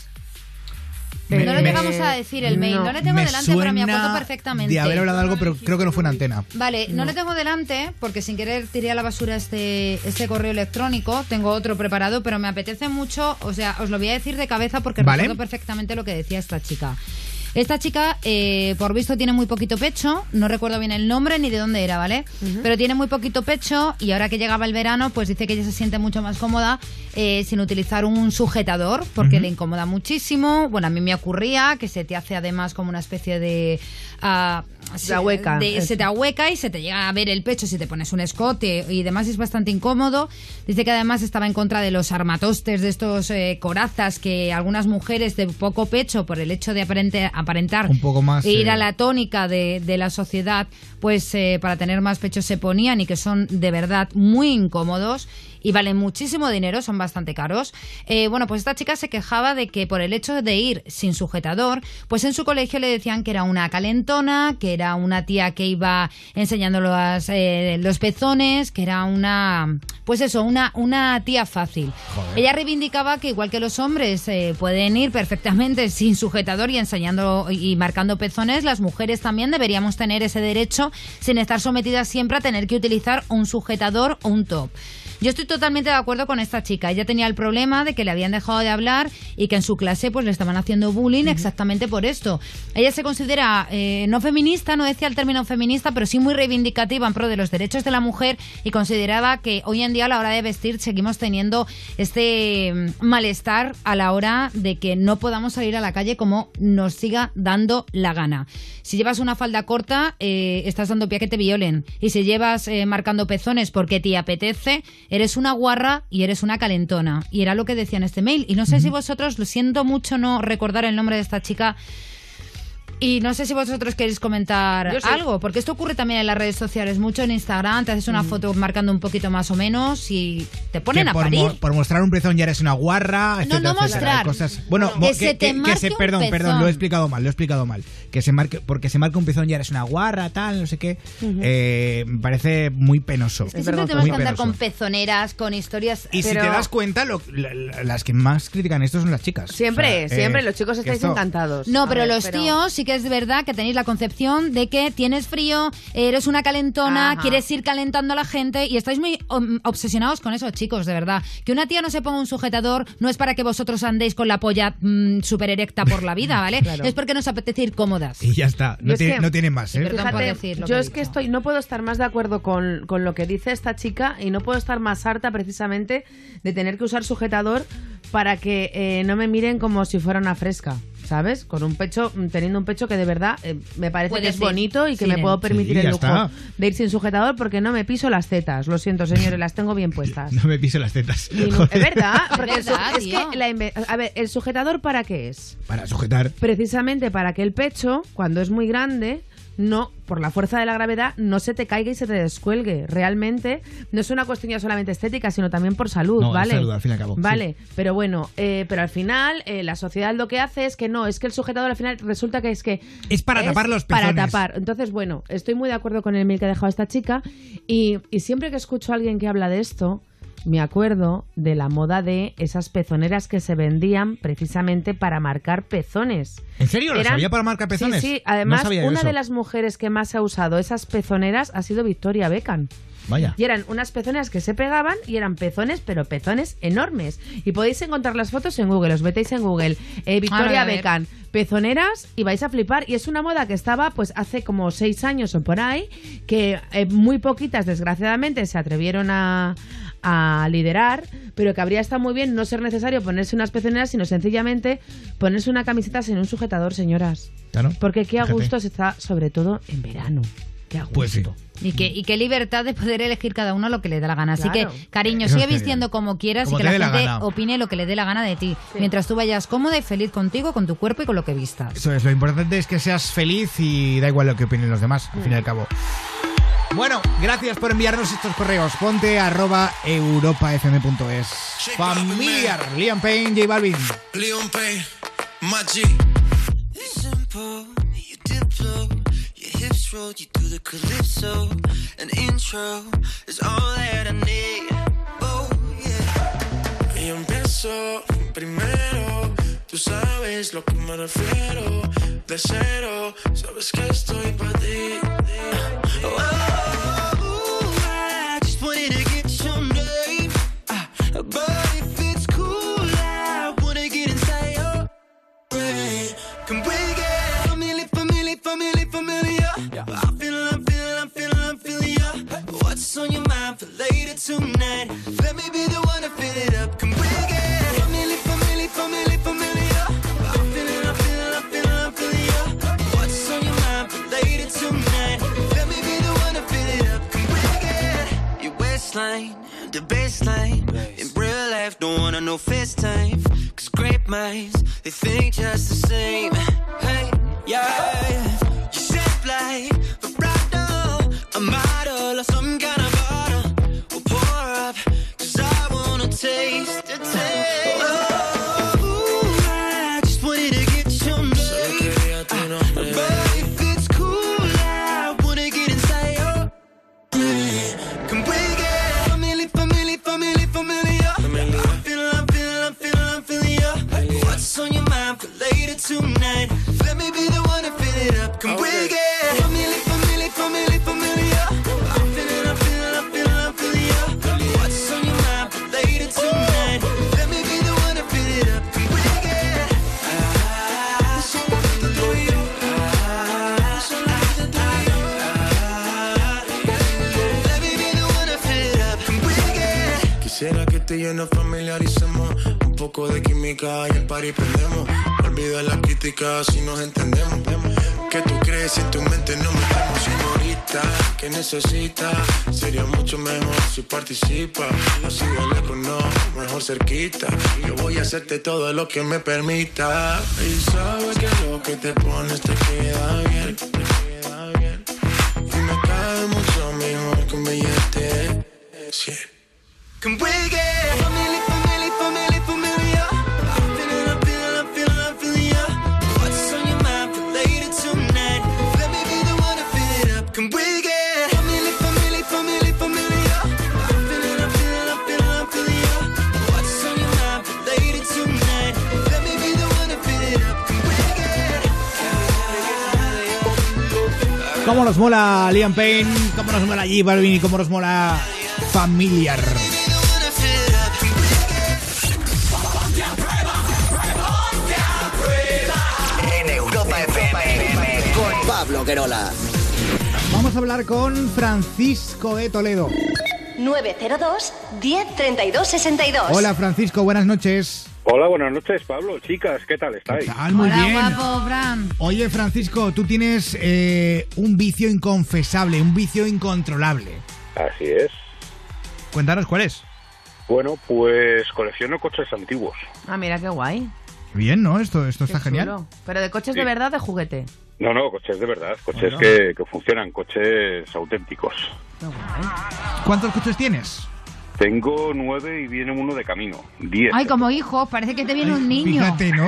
Me- no lo llegamos a decir el mail. No, le tengo Me delante, pero me acuerdo perfectamente. De haber hablado algo, pero creo que no fue en antena. Vale, no, le tengo delante porque sin querer tiré a la basura este, este correo electrónico. Tengo otro preparado, pero me apetece mucho. O sea, os lo voy a decir de cabeza porque Vale. recuerdo perfectamente lo que decía esta chica. Esta chica, eh, por visto, tiene muy poquito pecho. No recuerdo bien el nombre ni de dónde era, ¿vale? Pero tiene muy poquito pecho y ahora que llegaba el verano, pues dice que ella se siente mucho más cómoda eh, sin utilizar un sujetador porque le incomoda muchísimo. Bueno, a mí me ocurría que se te hace además como una especie de ah, se, ahueca, de- eso. se te ahueca y se te llega a ver el pecho si te pones un escote y demás es bastante incómodo. Dice que además estaba en contra de los armatostes, de estos eh, corazas que algunas mujeres de poco pecho, por el hecho de aparente- aparentar Un poco más, e ir eh, a la tónica de, de la sociedad, pues eh, para tener más pecho se ponían y que son de verdad muy incómodos y valen muchísimo dinero, son bastante caros. Eh, bueno, pues esta chica se quejaba de que por el hecho de ir sin sujetador, pues en su colegio le decían que era una calentona, que era una tía que iba enseñando los, eh, los pezones, que era una, pues eso, una, una tía fácil. Ella reivindicaba que igual que los hombres eh, pueden ir perfectamente [LAUGHS] sin sujetador y enseñando y marcando pezones, las mujeres también deberíamos tener ese derecho sin estar sometidas siempre a tener que utilizar un sujetador o un top. Yo estoy totalmente de acuerdo con esta chica. Ella tenía el problema de que le habían dejado de hablar y que en su clase pues le estaban haciendo bullying exactamente por esto. Ella se considera eh, no feminista, no decía el término feminista, pero sí muy reivindicativa en pro de los derechos de la mujer y consideraba que hoy en día a la hora de vestir seguimos teniendo este mm, malestar a la hora de que no podamos salir a la calle como nos siga dando la gana. Si llevas una falda corta, eh, estás dando pie a que te violen. Y si llevas eh, marcando pezones porque te apetece, eres una guarra y eres una calentona. Y era lo que decía en este mail. Y no sé si vosotros, lo siento mucho no recordar el nombre de esta chica. Y no sé si vosotros queréis comentar sí. algo, porque esto ocurre también en las redes sociales, mucho en Instagram, te haces una foto marcando un poquito más o menos y te ponen que a por, parir. mo- por mostrar un pezón ya eres una guarra, No, etcétera, no etcétera, mostrar. cosas- Bueno, Que se te marque un perdón, perdón, pezón. lo he explicado mal, lo he explicado mal. Que se marque, porque se marca un pezón ya eres una guarra, tal, no sé qué. Eh, me parece muy penoso. Es que siempre muy que andar penoso. con pezoneras, con historias. Y si pero- te das cuenta, lo- la- la- las que más critican esto son las chicas. Siempre, O sea, siempre, eh, los chicos que estáis esto- encantados. No, A pero ver, los tíos sí que es verdad que tenéis la concepción de que tienes frío, eres una calentona, Ajá. quieres ir calentando a la gente y estáis muy obsesionados con eso, chicos, de verdad. Que una tía no se ponga un sujetador no es para que vosotros andéis con la polla mm, súper erecta por la vida, ¿vale? [LAUGHS] Claro. Es porque nos apetece ir cómodas. Y ya está, no, tiene, que- no tiene más, ¿eh? Perdón por Fíjate, decir lo yo que es que estoy, no puedo estar más de acuerdo con, con lo que dice esta chica y no puedo estar más harta precisamente de tener que usar sujetador para que eh, no me miren como si fuera una fresca, ¿sabes? Con un pecho, teniendo un pecho que de verdad eh, me parece que es bonito y que Sí, me puedo sí, permitir ya el lujo está. de ir sin sujetador porque no me piso las tetas. Lo siento, señores, las tengo bien puestas. No me piso las tetas. No- es verdad, [LAUGHS] porque Es verdad, que la inve- a ver, el sujetador para qué es? Para sujetar. precisamente para que el pecho, cuando es muy grande, no, por la fuerza de la gravedad, no se te caiga y se te descuelgue. Realmente no es una cuestión ya solamente estética, sino también por salud, No, ¿vale? salud, al fin y al cabo, Vale, pero bueno, eh, pero al final eh, la sociedad lo que hace es que no, es que el sujetador al final resulta que es que... Es para tapar los Para pezones. tapar. Entonces, bueno, estoy muy de acuerdo con el mail que ha dejado esta chica y, y siempre que escucho a alguien que habla de esto, me acuerdo de la moda de esas pezoneras que se vendían precisamente para marcar pezones. ¿En serio? ¿Las Eran- había para marcar pezones? Sí, Además, una eso. de las mujeres que más ha usado esas pezoneras ha sido Victoria Beckham. Vaya. Y eran unas pezoneras que se pegaban y eran pezones, pero pezones enormes. Y podéis encontrar las fotos en Google, os metéis en Google. Eh, Victoria. Beckham, pezoneras y vais a flipar. Y es una moda que estaba pues hace como seis años o por ahí, que eh, muy poquitas desgraciadamente se atrevieron a, a liderar, pero que habría estado muy bien no ser necesario ponerse unas pezoneras, sino sencillamente ponerse una camiseta sin un sujetador, señoras. Claro. Porque qué a gusto se está, sobre todo en verano. Qué a gusto. Pues sí. Y qué, y qué libertad de poder elegir cada uno lo que le dé la gana. Así Claro. que, cariño, Eso sigue vistiendo como quieras Como y que la gente gana. opine lo que le dé la gana de ti. Mientras tú vayas cómoda y feliz contigo, con tu cuerpo y con lo que vistas. Eso es, lo importante es que seas feliz y da igual lo que opinen los demás, al fin y al cabo. Bueno, gracias por enviarnos estos correos. Ponte arroba europafm.es. Familiar, Liam Payne, J Balvin. Leon Payne, G. Simple, you diplo, your hips roll, you do the calypso. An intro is all that I need. Oh, yeah. Y empiezo primero, tú sabes lo que me refiero. De cero, sabes que estoy para ti. for later tonight. Let me be the one to fill it up. Come bring it. Family, family, family, familiar. I'm feeling, I'm feeling, I'm feeling, I'm feeling ya. What's on your mind for later tonight? Let me be the one to fill it up. Come bring it. Your waistline, the baseline. In real life, don't wanna no FaceTime. Cause great minds, they think just the same. Hey, yeah. De química y el party prendemos Olvida la crítica si nos entendemos. ¿Qué tú crees si tu mente no metemos Señorita, que necesita Sería mucho mejor si participa. Así de lejos no, mejor cerquita. Yo voy a hacerte todo lo que me permita. Y sabes que lo que te pones te queda bien ¿Cómo nos mola Liam Payne? ¿Cómo nos mola J Balvin? ¿Y cómo nos mola Familiar? En Europa FM con Pablo Querola. Vamos a hablar con Francisco de Toledo. 902 1032 62. Hola Francisco, buenas noches. Hola, buenas noches, Pablo. Chicas, ¿qué tal estáis? tal? Muy Hola, bien. guapo, Bram. Oye Francisco, tú tienes eh, un vicio inconfesable, un vicio incontrolable. Así es. Cuéntanos cuál es. Bueno, pues colecciono coches antiguos. Ah, mira qué guay. Bien, ¿no? Esto, esto está Qué genial. chulo. Pero de coches Sí. de verdad o de juguete. No, no, coches de verdad, coches Bueno. que, que funcionan, coches auténticos. ¿Cuántos coches tienes? Tengo nueve y viene uno de camino. Diez. Ay, como hijo, parece que te viene un niño. Fíjate, ¿no?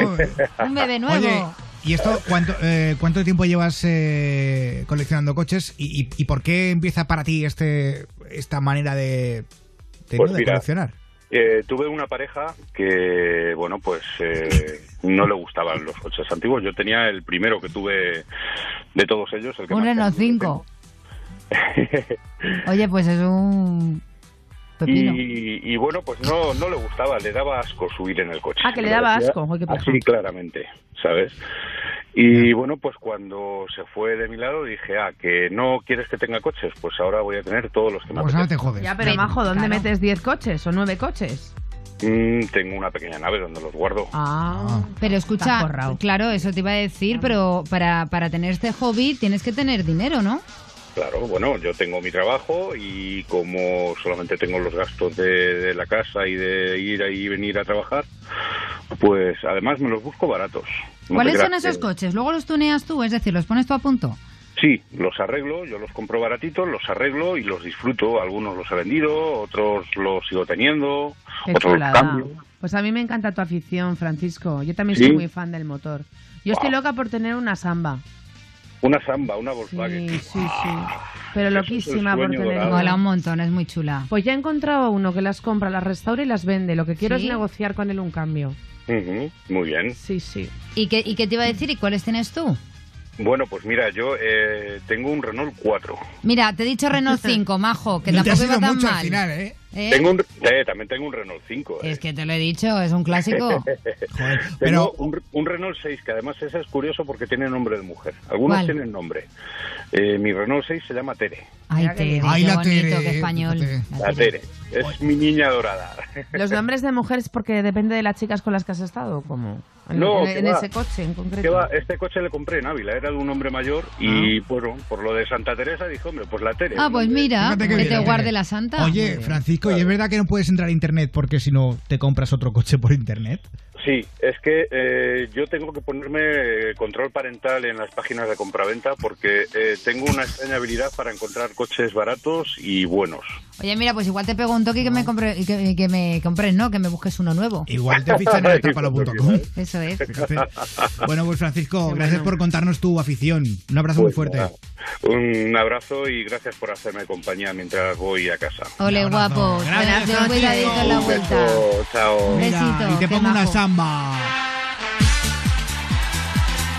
[LAUGHS] Un bebé nuevo. Oye, ¿y esto cuánto, eh, cuánto tiempo llevas eh, coleccionando coches y, y- y por qué empieza para ti este esta manera de, de, Pues ¿no? de mira, coleccionar? Eh, tuve una pareja que, bueno, pues eh, no le gustaban los coches antiguos. Yo tenía el primero que tuve de todos ellos, el que un Renault 5. Oye, pues es un. Y, y bueno, pues no, no le gustaba, le daba asco subir en el coche. Ah, que le Me daba asco. Paja. Así claramente, ¿sabes? Y bueno, pues cuando se fue de mi lado dije, ah, que no quieres que tenga coches, pues ahora voy a tener todos los que me Pues ahora te jodes. Ya, pero Majo, ¿dónde metes 10 coches o 9 coches? Mm, tengo una pequeña nave donde los guardo. Ah. Pero escucha, claro, eso te iba a decir, pero para, para tener este hobby tienes que tener dinero, ¿no? Claro, bueno, yo tengo mi trabajo y como solamente tengo los gastos de, de la casa y de ir ahí y venir a trabajar, pues además me los busco baratos. No ¿Cuáles son esos que- coches? Luego los tuneas tú, es decir, los pones tú a punto. Sí, los arreglo, yo los compro baratitos, los arreglo y los disfruto. Algunos los he vendido, otros los sigo teniendo, Qué otros los cambio. Pues a mí me encanta tu afición, Francisco. Yo también ¿Sí? soy muy fan del motor. Yo estoy loca por tener una samba. Una samba, una Volkswagen. Sí, sí, sí. Pero es el loquísima por tener. Mola un montón, es muy chula. Pues ya he encontrado uno que las compra, las restaura y las vende. Lo que quiero ¿Sí? es negociar con él un cambio. Ujú, muy bien. Sí, sí. ¿Y qué, ¿Y qué te iba a decir? ¿Y cuáles tienes tú? Bueno, pues mira, yo eh, tengo un Renault 4. Mira, te he dicho Renault [LAUGHS] 5, majo, que No te tampoco ha iba tan mucho mal. al final, ¿eh? ¿Eh? Tengo un, eh, también tengo un Renault 5. eh. Es que te lo he dicho, es un clásico. [LAUGHS] Tengo un, un Renault 6, que además ese es curioso porque tiene nombre de mujer. Algunos ¿Cuál? tienen nombre. Eh, mi Renault 6 se llama Tere. Ay, Tere, Ay, qué la bonito, Tere, qué español. La Tere. Es mi niña dorada. [LAUGHS] ¿Los nombres de mujeres porque depende de las chicas con las que has estado? como En, No, en- que en ese coche en concreto. Que va, este coche le compré en Ávila, era de un hombre mayor y bueno, por lo de Santa Teresa dije, hombre, pues la Tere. Ah, pues mira, que qué te guarde la santa. Oye, Francisco, ¿y es verdad que no puedes entrar a internet porque si no te compras otro coche por internet? Sí, es que eh, yo tengo que ponerme eh, control parental en las páginas de compraventa porque eh, tengo una extraña habilidad para encontrar coches baratos y buenos. Oye, mira, pues igual te pego un toque y que me compre, y que, y que me compres, ¿no? Que me busques uno nuevo. Igual te fichan en [LAUGHS] etapalo.com. Eso es. Bueno, pues Francisco, gracias por contarnos tu afición. Un abrazo muy Pues fuerte. nada, Un abrazo y gracias por hacerme compañía mientras voy a casa. Ole, guapo. Gracias, cuidadito en la vuelta. beso, chao. Mira, besito, y te pongo una samba.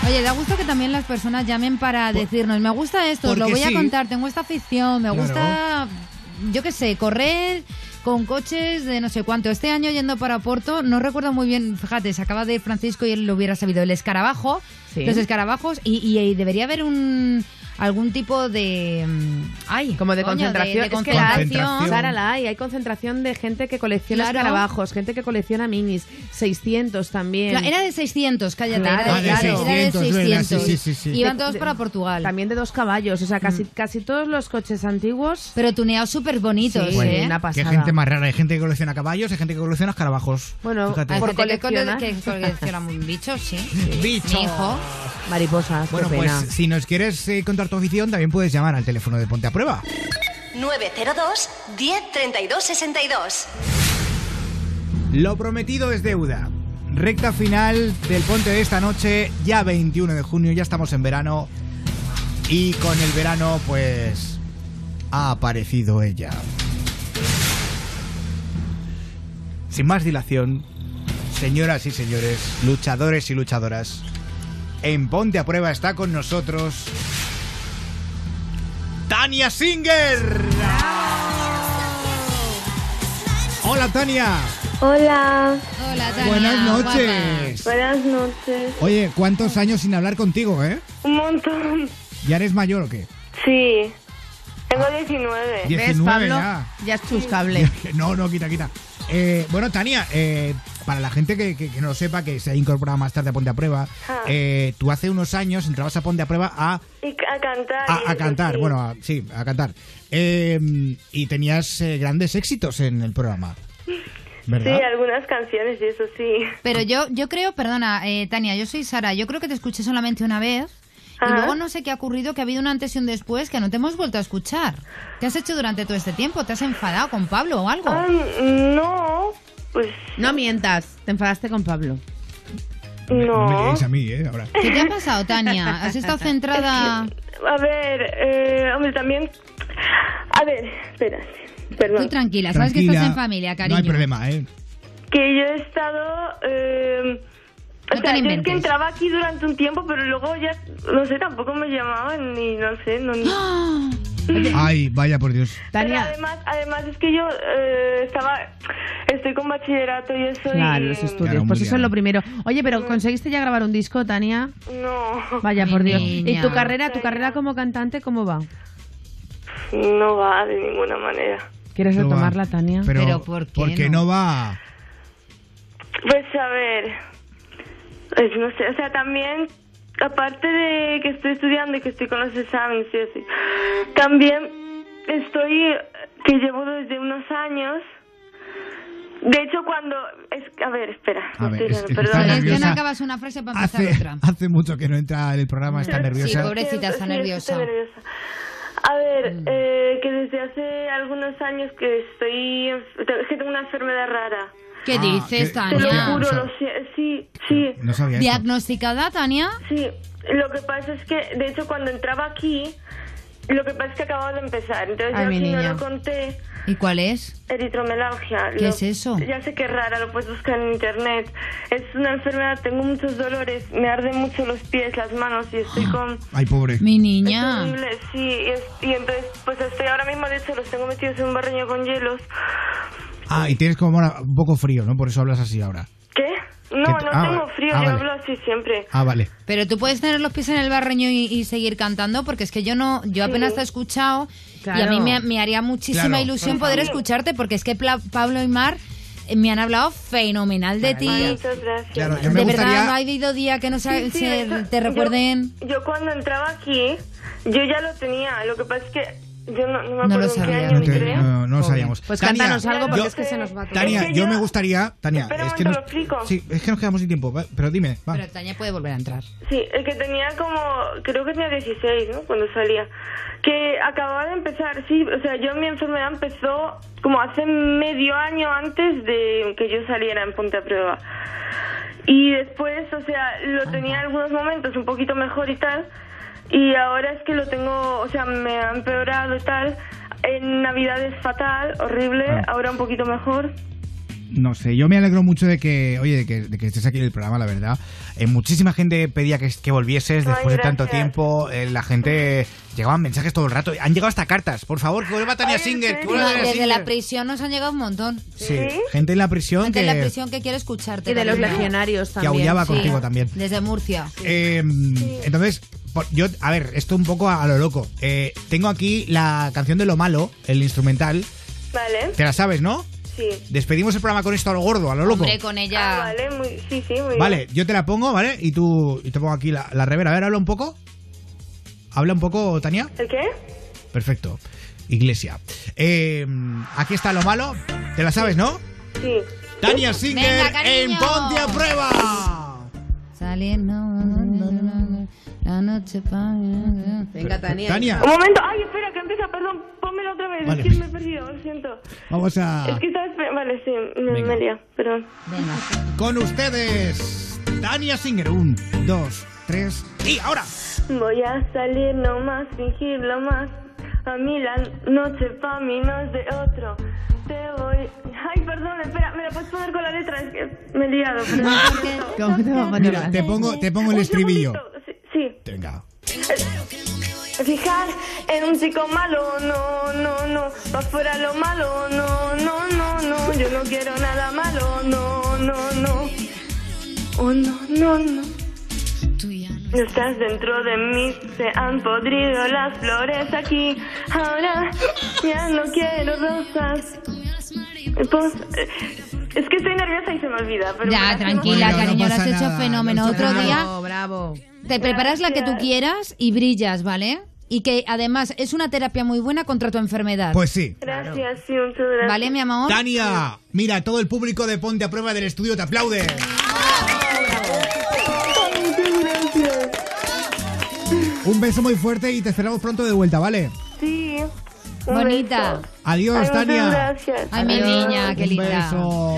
Oye, da gusto que también las personas llamen para decirnos, me gusta esto, os lo voy a sí. contar, tengo esta afición, me Claro. gusta, yo qué sé, correr con coches de no sé cuánto. Este año yendo para Porto, no recuerdo muy bien, fíjate, se acaba de ir Francisco y él lo hubiera sabido, el escarabajo, Sí. los escarabajos, y, y- y debería haber un algún tipo de... mm, Ay, Como de coño, concentración. de Es que la hay, Concentración. Sara, la hay. Hay concentración de gente que colecciona Claro. escarabajos, gente que colecciona minis, 600 también. Claro, Era de 600, cállate. Claro, era, Ah, de claro, era 600, es verdad, 600. sí, sí, sí, sí. Iban De- todos para Portugal. También de dos caballos. O sea, casi, casi todos los coches antiguos. Pero tuneados súper bonitos, Sí, ¿eh? una Qué pasada. gente más rara. Hay gente que colecciona caballos, hay gente que colecciona escarabajos. Bueno, Fíjate. Hay Por gente que cole- coleccionar. que colecciona bichos, sí. [LAUGHS] Bichos. Mariposas, Bueno, qué pues si nos quieres eh, contar tu afición, también puedes llamar al teléfono de Ponte a Prueba. 902 10 32 62. Lo prometido es deuda. Recta final del Ponte de esta noche, ya 21 de junio, ya estamos en verano. Y con el verano, pues, ha aparecido ella. Sin más dilación, señoras y señores, luchadores y luchadoras, en Ponte a Prueba está con nosotros Tania Singer. Hola Tania. Hola. Hola, Tania. Buenas guapa. noches. Buenas noches. Oye, ¿cuántos años sin hablar contigo, eh? Un montón. ¿Ya eres mayor o qué? Sí. Tengo 19. ¿Ves, 19 Pablo? ya. Ya es chuscable. [LAUGHS] No, no, quita, quita. Eh, bueno, Tania, eh, para la gente que, que- que no lo sepa, que se ha incorporado más tarde a Ponte a Prueba, Ah. eh, tú hace unos años entrabas a Ponte a Prueba a, Y a cantar. a, cantar, sí. bueno, a- sí, a cantar. Eh, y tenías eh, grandes éxitos en el programa, ¿verdad? Sí, algunas canciones y eso sí. Pero yo, yo creo, perdona, eh, Tania, yo soy Sara, yo creo que te escuché solamente una vez. Y luego no sé qué ha ocurrido, que ha habido un antes y un después que no te hemos vuelto a escuchar. ¿Qué has hecho durante todo este tiempo? ¿Te has enfadado con Pablo o algo? Ah, no, pues No mientas, te enfadaste con Pablo. No me a mí, ¿eh? Ahora. ¿Qué te ha pasado, Tania? ¿Has estado [LAUGHS] centrada...? A ver, eh, hombre, también... A ver, espera. Perdón. Tú tranquila, sabes que estás en familia, cariño. No hay problema, ¿eh? Que yo he estado... Eh, o No sea, la yo es que entraba aquí durante un tiempo, pero luego ya, no sé, tampoco me llamaban ni, no sé, no... [LAUGHS] Ay, vaya por Dios. Pero además, además es que yo eh, estaba, estoy con bachillerato y eso Claro, y... los estudios. Claro, pues eso es lo primero. Oye, pero ¿conseguiste ya grabar un disco, Tania? No. Vaya, por Dios. ¿Y tu carrera, tu carrera como cantante, cómo va? No va de ninguna manera. ¿Quieres No va. retomarla, Tania? Pero, Pero ¿por qué porque no? no va... Pues a ver, pues no sé, o sea, también, aparte de que estoy estudiando y que estoy con los exámenes y así, también estoy, que llevo desde unos años, de hecho cuando, es, a ver, espera, A ver, estoy- es- perdón. Es que no nerviosa. acabas una frase para empezar Hace, otra. hace mucho que no entra en el programa, está Sí, nerviosa. pobrecita, está Sí, nerviosa. estoy nerviosa. A ver, eh, que desde hace algunos años que estoy, es que tengo una enfermedad rara. ¿Qué Ah, dices, ¿qué- Te lo Tania? juro, O sea- lo sé, sí, sí. No sabía esto. ¿Diagnosticada, Tania? Sí, lo que pasa es que, de hecho, cuando entraba aquí, lo que pasa es que acababa de empezar. Entonces, Ay, yo mi aquí no niña. lo conté. ¿Y cuál es? Eritromelalgia. ¿Qué Lo- es eso? Ya sé que es rara, lo puedes buscar en internet. Es una enfermedad, tengo muchos dolores, me arden mucho los pies, las manos y estoy con... Ay, pobre. Mi Es niña. horrible, sí, y, es- y entonces, pues estoy ahora mismo, de hecho, los tengo metidos en un barreño con hielos. Ah, y tienes como una- un poco frío, ¿no? Por eso hablas así ahora. ¿Qué? No, no ah, tengo frío, Ah, yo vale. hablo así siempre. Ah, vale. Pero tú puedes tener los pies en el barreño y, y seguir cantando, porque es que yo no, yo apenas te he escuchado y a Claro. mí me, me haría muchísima Claro, ilusión poder escucharte, porque es que Pla- Pablo y Mar eh, me han hablado fenomenal de ti. Muchas gracias. Claro, yo de me verdad, gustaría- no ha habido día que no se, Sí, sí, se- eso- te recuerden. Yo, yo cuando entraba aquí, yo ya lo tenía. Lo que pasa es que yo no, no me No acuerdo lo en qué sabía. año No, te- entré. no, no lo sabíamos. Pues Tania, cántanos algo porque yo- es que se nos va todo. Tania, yo yo- me gustaría... Tania, es que momento, nos, lo explico. sí, es que nos quedamos sin tiempo, pero dime, va. Pero Tania puede volver a entrar. Sí, el que tenía como, creo que tenía 16, ¿no? Cuando salía. Que acababa de empezar, sí, o sea, yo mi enfermedad empezó como hace medio año antes de que yo saliera en Ponte a Prueba. Y después, o sea, lo tenía en algunos momentos un poquito mejor y tal. Y ahora es que lo tengo, o sea, me ha empeorado y tal. En Navidad es fatal, horrible, Ah. ahora un poquito mejor. No sé, yo me alegro mucho de que, oye, de que, de que estés aquí en el programa, la verdad. Eh, muchísima gente pedía que, que volvieses Ay, después de tanto tiempo. Eh, la gente llegaban mensajes todo el rato. Han llegado hasta cartas. Por favor, que vuelva Tania Singer. que vuelva No, Tania desde Singer. la prisión nos han llegado un montón. Sí, gente en la prisión Gente que, en la prisión que quiere escucharte. Y de los legionarios que también. aullaba Sí. contigo también. Desde Murcia. Eh, Entonces, yo, a ver, esto un poco a, a lo loco. Eh, tengo aquí la canción de Lo Malo, el instrumental. Vale, Te la sabes, ¿no? sí. Despedimos el programa con esto a lo gordo, a lo loco. Hombre, con ella. Ah, vale, muy, sí, sí, muy Vale, yo te la pongo, ¿vale? Y tú y te pongo aquí la, la rever. A ver, habla un poco. Habla un poco, Tania. ¿El qué? Perfecto. Iglesia. Eh, aquí está lo malo. ¿Te la sabes, no? Sí. Tania Singer Venga, en Ponte a Prueba. Saliendo la noche pa- Venga, Tania. Tania. Un momento, ay, espera, que empieza, perdón, pónmela otra vez, Vale. es que me he perdido, lo siento. Vamos a. Es que estaba vale, sí, me, Venga. me he liado, perdón. Con ustedes, Tania Singer. Un, dos, tres y ahora. Voy a salir nomás, fingirlo más, a mí la noche pa' mí no es de otro. Te voy... Ay, perdón, espera, me la puedes poner con la letra, es que me he liado. perdón. [LAUGHS] ¿Cómo te va a poner Mira, te pongo, te pongo el estribillo. Sí. Venga. Fijar en un chico malo, no, no, no. Pa' fuera lo malo, no, no, no, no. Yo no quiero nada malo, no, no, no. Oh, no, no, no. No estás dentro de mí, se han podrido las flores aquí. Ahora ya no quiero rosas. Pues, eh, es que estoy nerviosa y se me olvida. Pero Ya, tranquila, cariño, lo has hecho fenómeno. no Otro día Bravo, bravo. Te preparas la que tú quieras y brillas, ¿vale? Y que además es una terapia muy buena contra tu enfermedad. Pues sí. Gracias, sí, muchas gracias. ¿Vale, mi amor? Tania, mira, todo el público de Ponte a Prueba del estudio te aplaude. Un beso muy fuerte y te esperamos pronto de vuelta, ¿vale? Sí. un Bonita. beso. Adiós, Ay, muchas Tania. gracias. Ay, mi niña, qué Un linda. beso.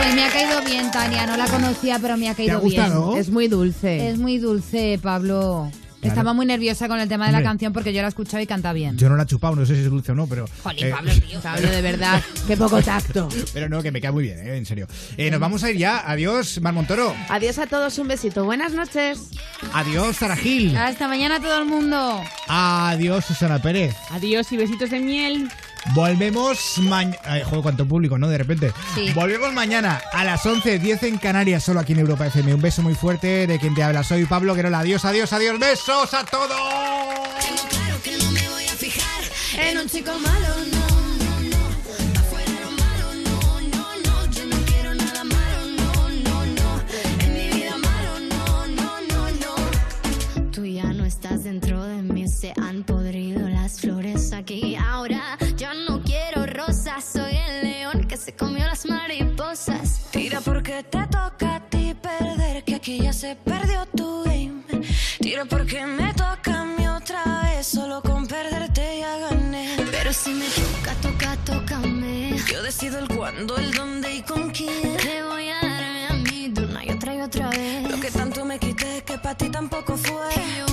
Pues me ha caído bien, Tania. No la conocía, pero me ha caído ha gustado? bien. Es muy dulce. Es muy dulce, Pablo. Claro. Estaba muy nerviosa con el tema de la Hombre. canción porque yo la he escuchado y canta bien. Yo no la he chupado, no sé si es dulce o no, pero. Jolín, eh, Pablo, tío. Pablo, de verdad, qué poco tacto. [LAUGHS] Pero no, que me cae muy bien, eh, en serio. Eh, nos vamos a ir ya. Adiós, Mar Montoro. Adiós a todos, un besito. Buenas noches. Adiós, Sara Gil. Hasta mañana todo el mundo. Adiós, Susana Pérez. Adiós y besitos de miel. Volvemos mañana. Ay, joder, cuánto público, ¿no? De repente. Sí. Volvemos mañana a las 11.10 en Canarias, solo aquí en Europa FM. Un beso muy fuerte de quien te habla. Soy Pablo Querola. Adiós, adiós, adiós. Besos a todos. En un chico malo, no, no, estás dentro de mí, se han podrido las flores aquí. Ahora yo no quiero rosas, soy el león que se comió las mariposas. Tira porque te toca a ti perder, que aquí ya se perdió tu game. Tira porque me toca a mí otra vez, solo con perderte ya gané. Pero si me toca, toca, tócame. Yo decido el cuándo, el dónde y con quién. Te voy a darme a mí de una y otra y otra vez. Lo que tanto me quité que para ti tampoco fue.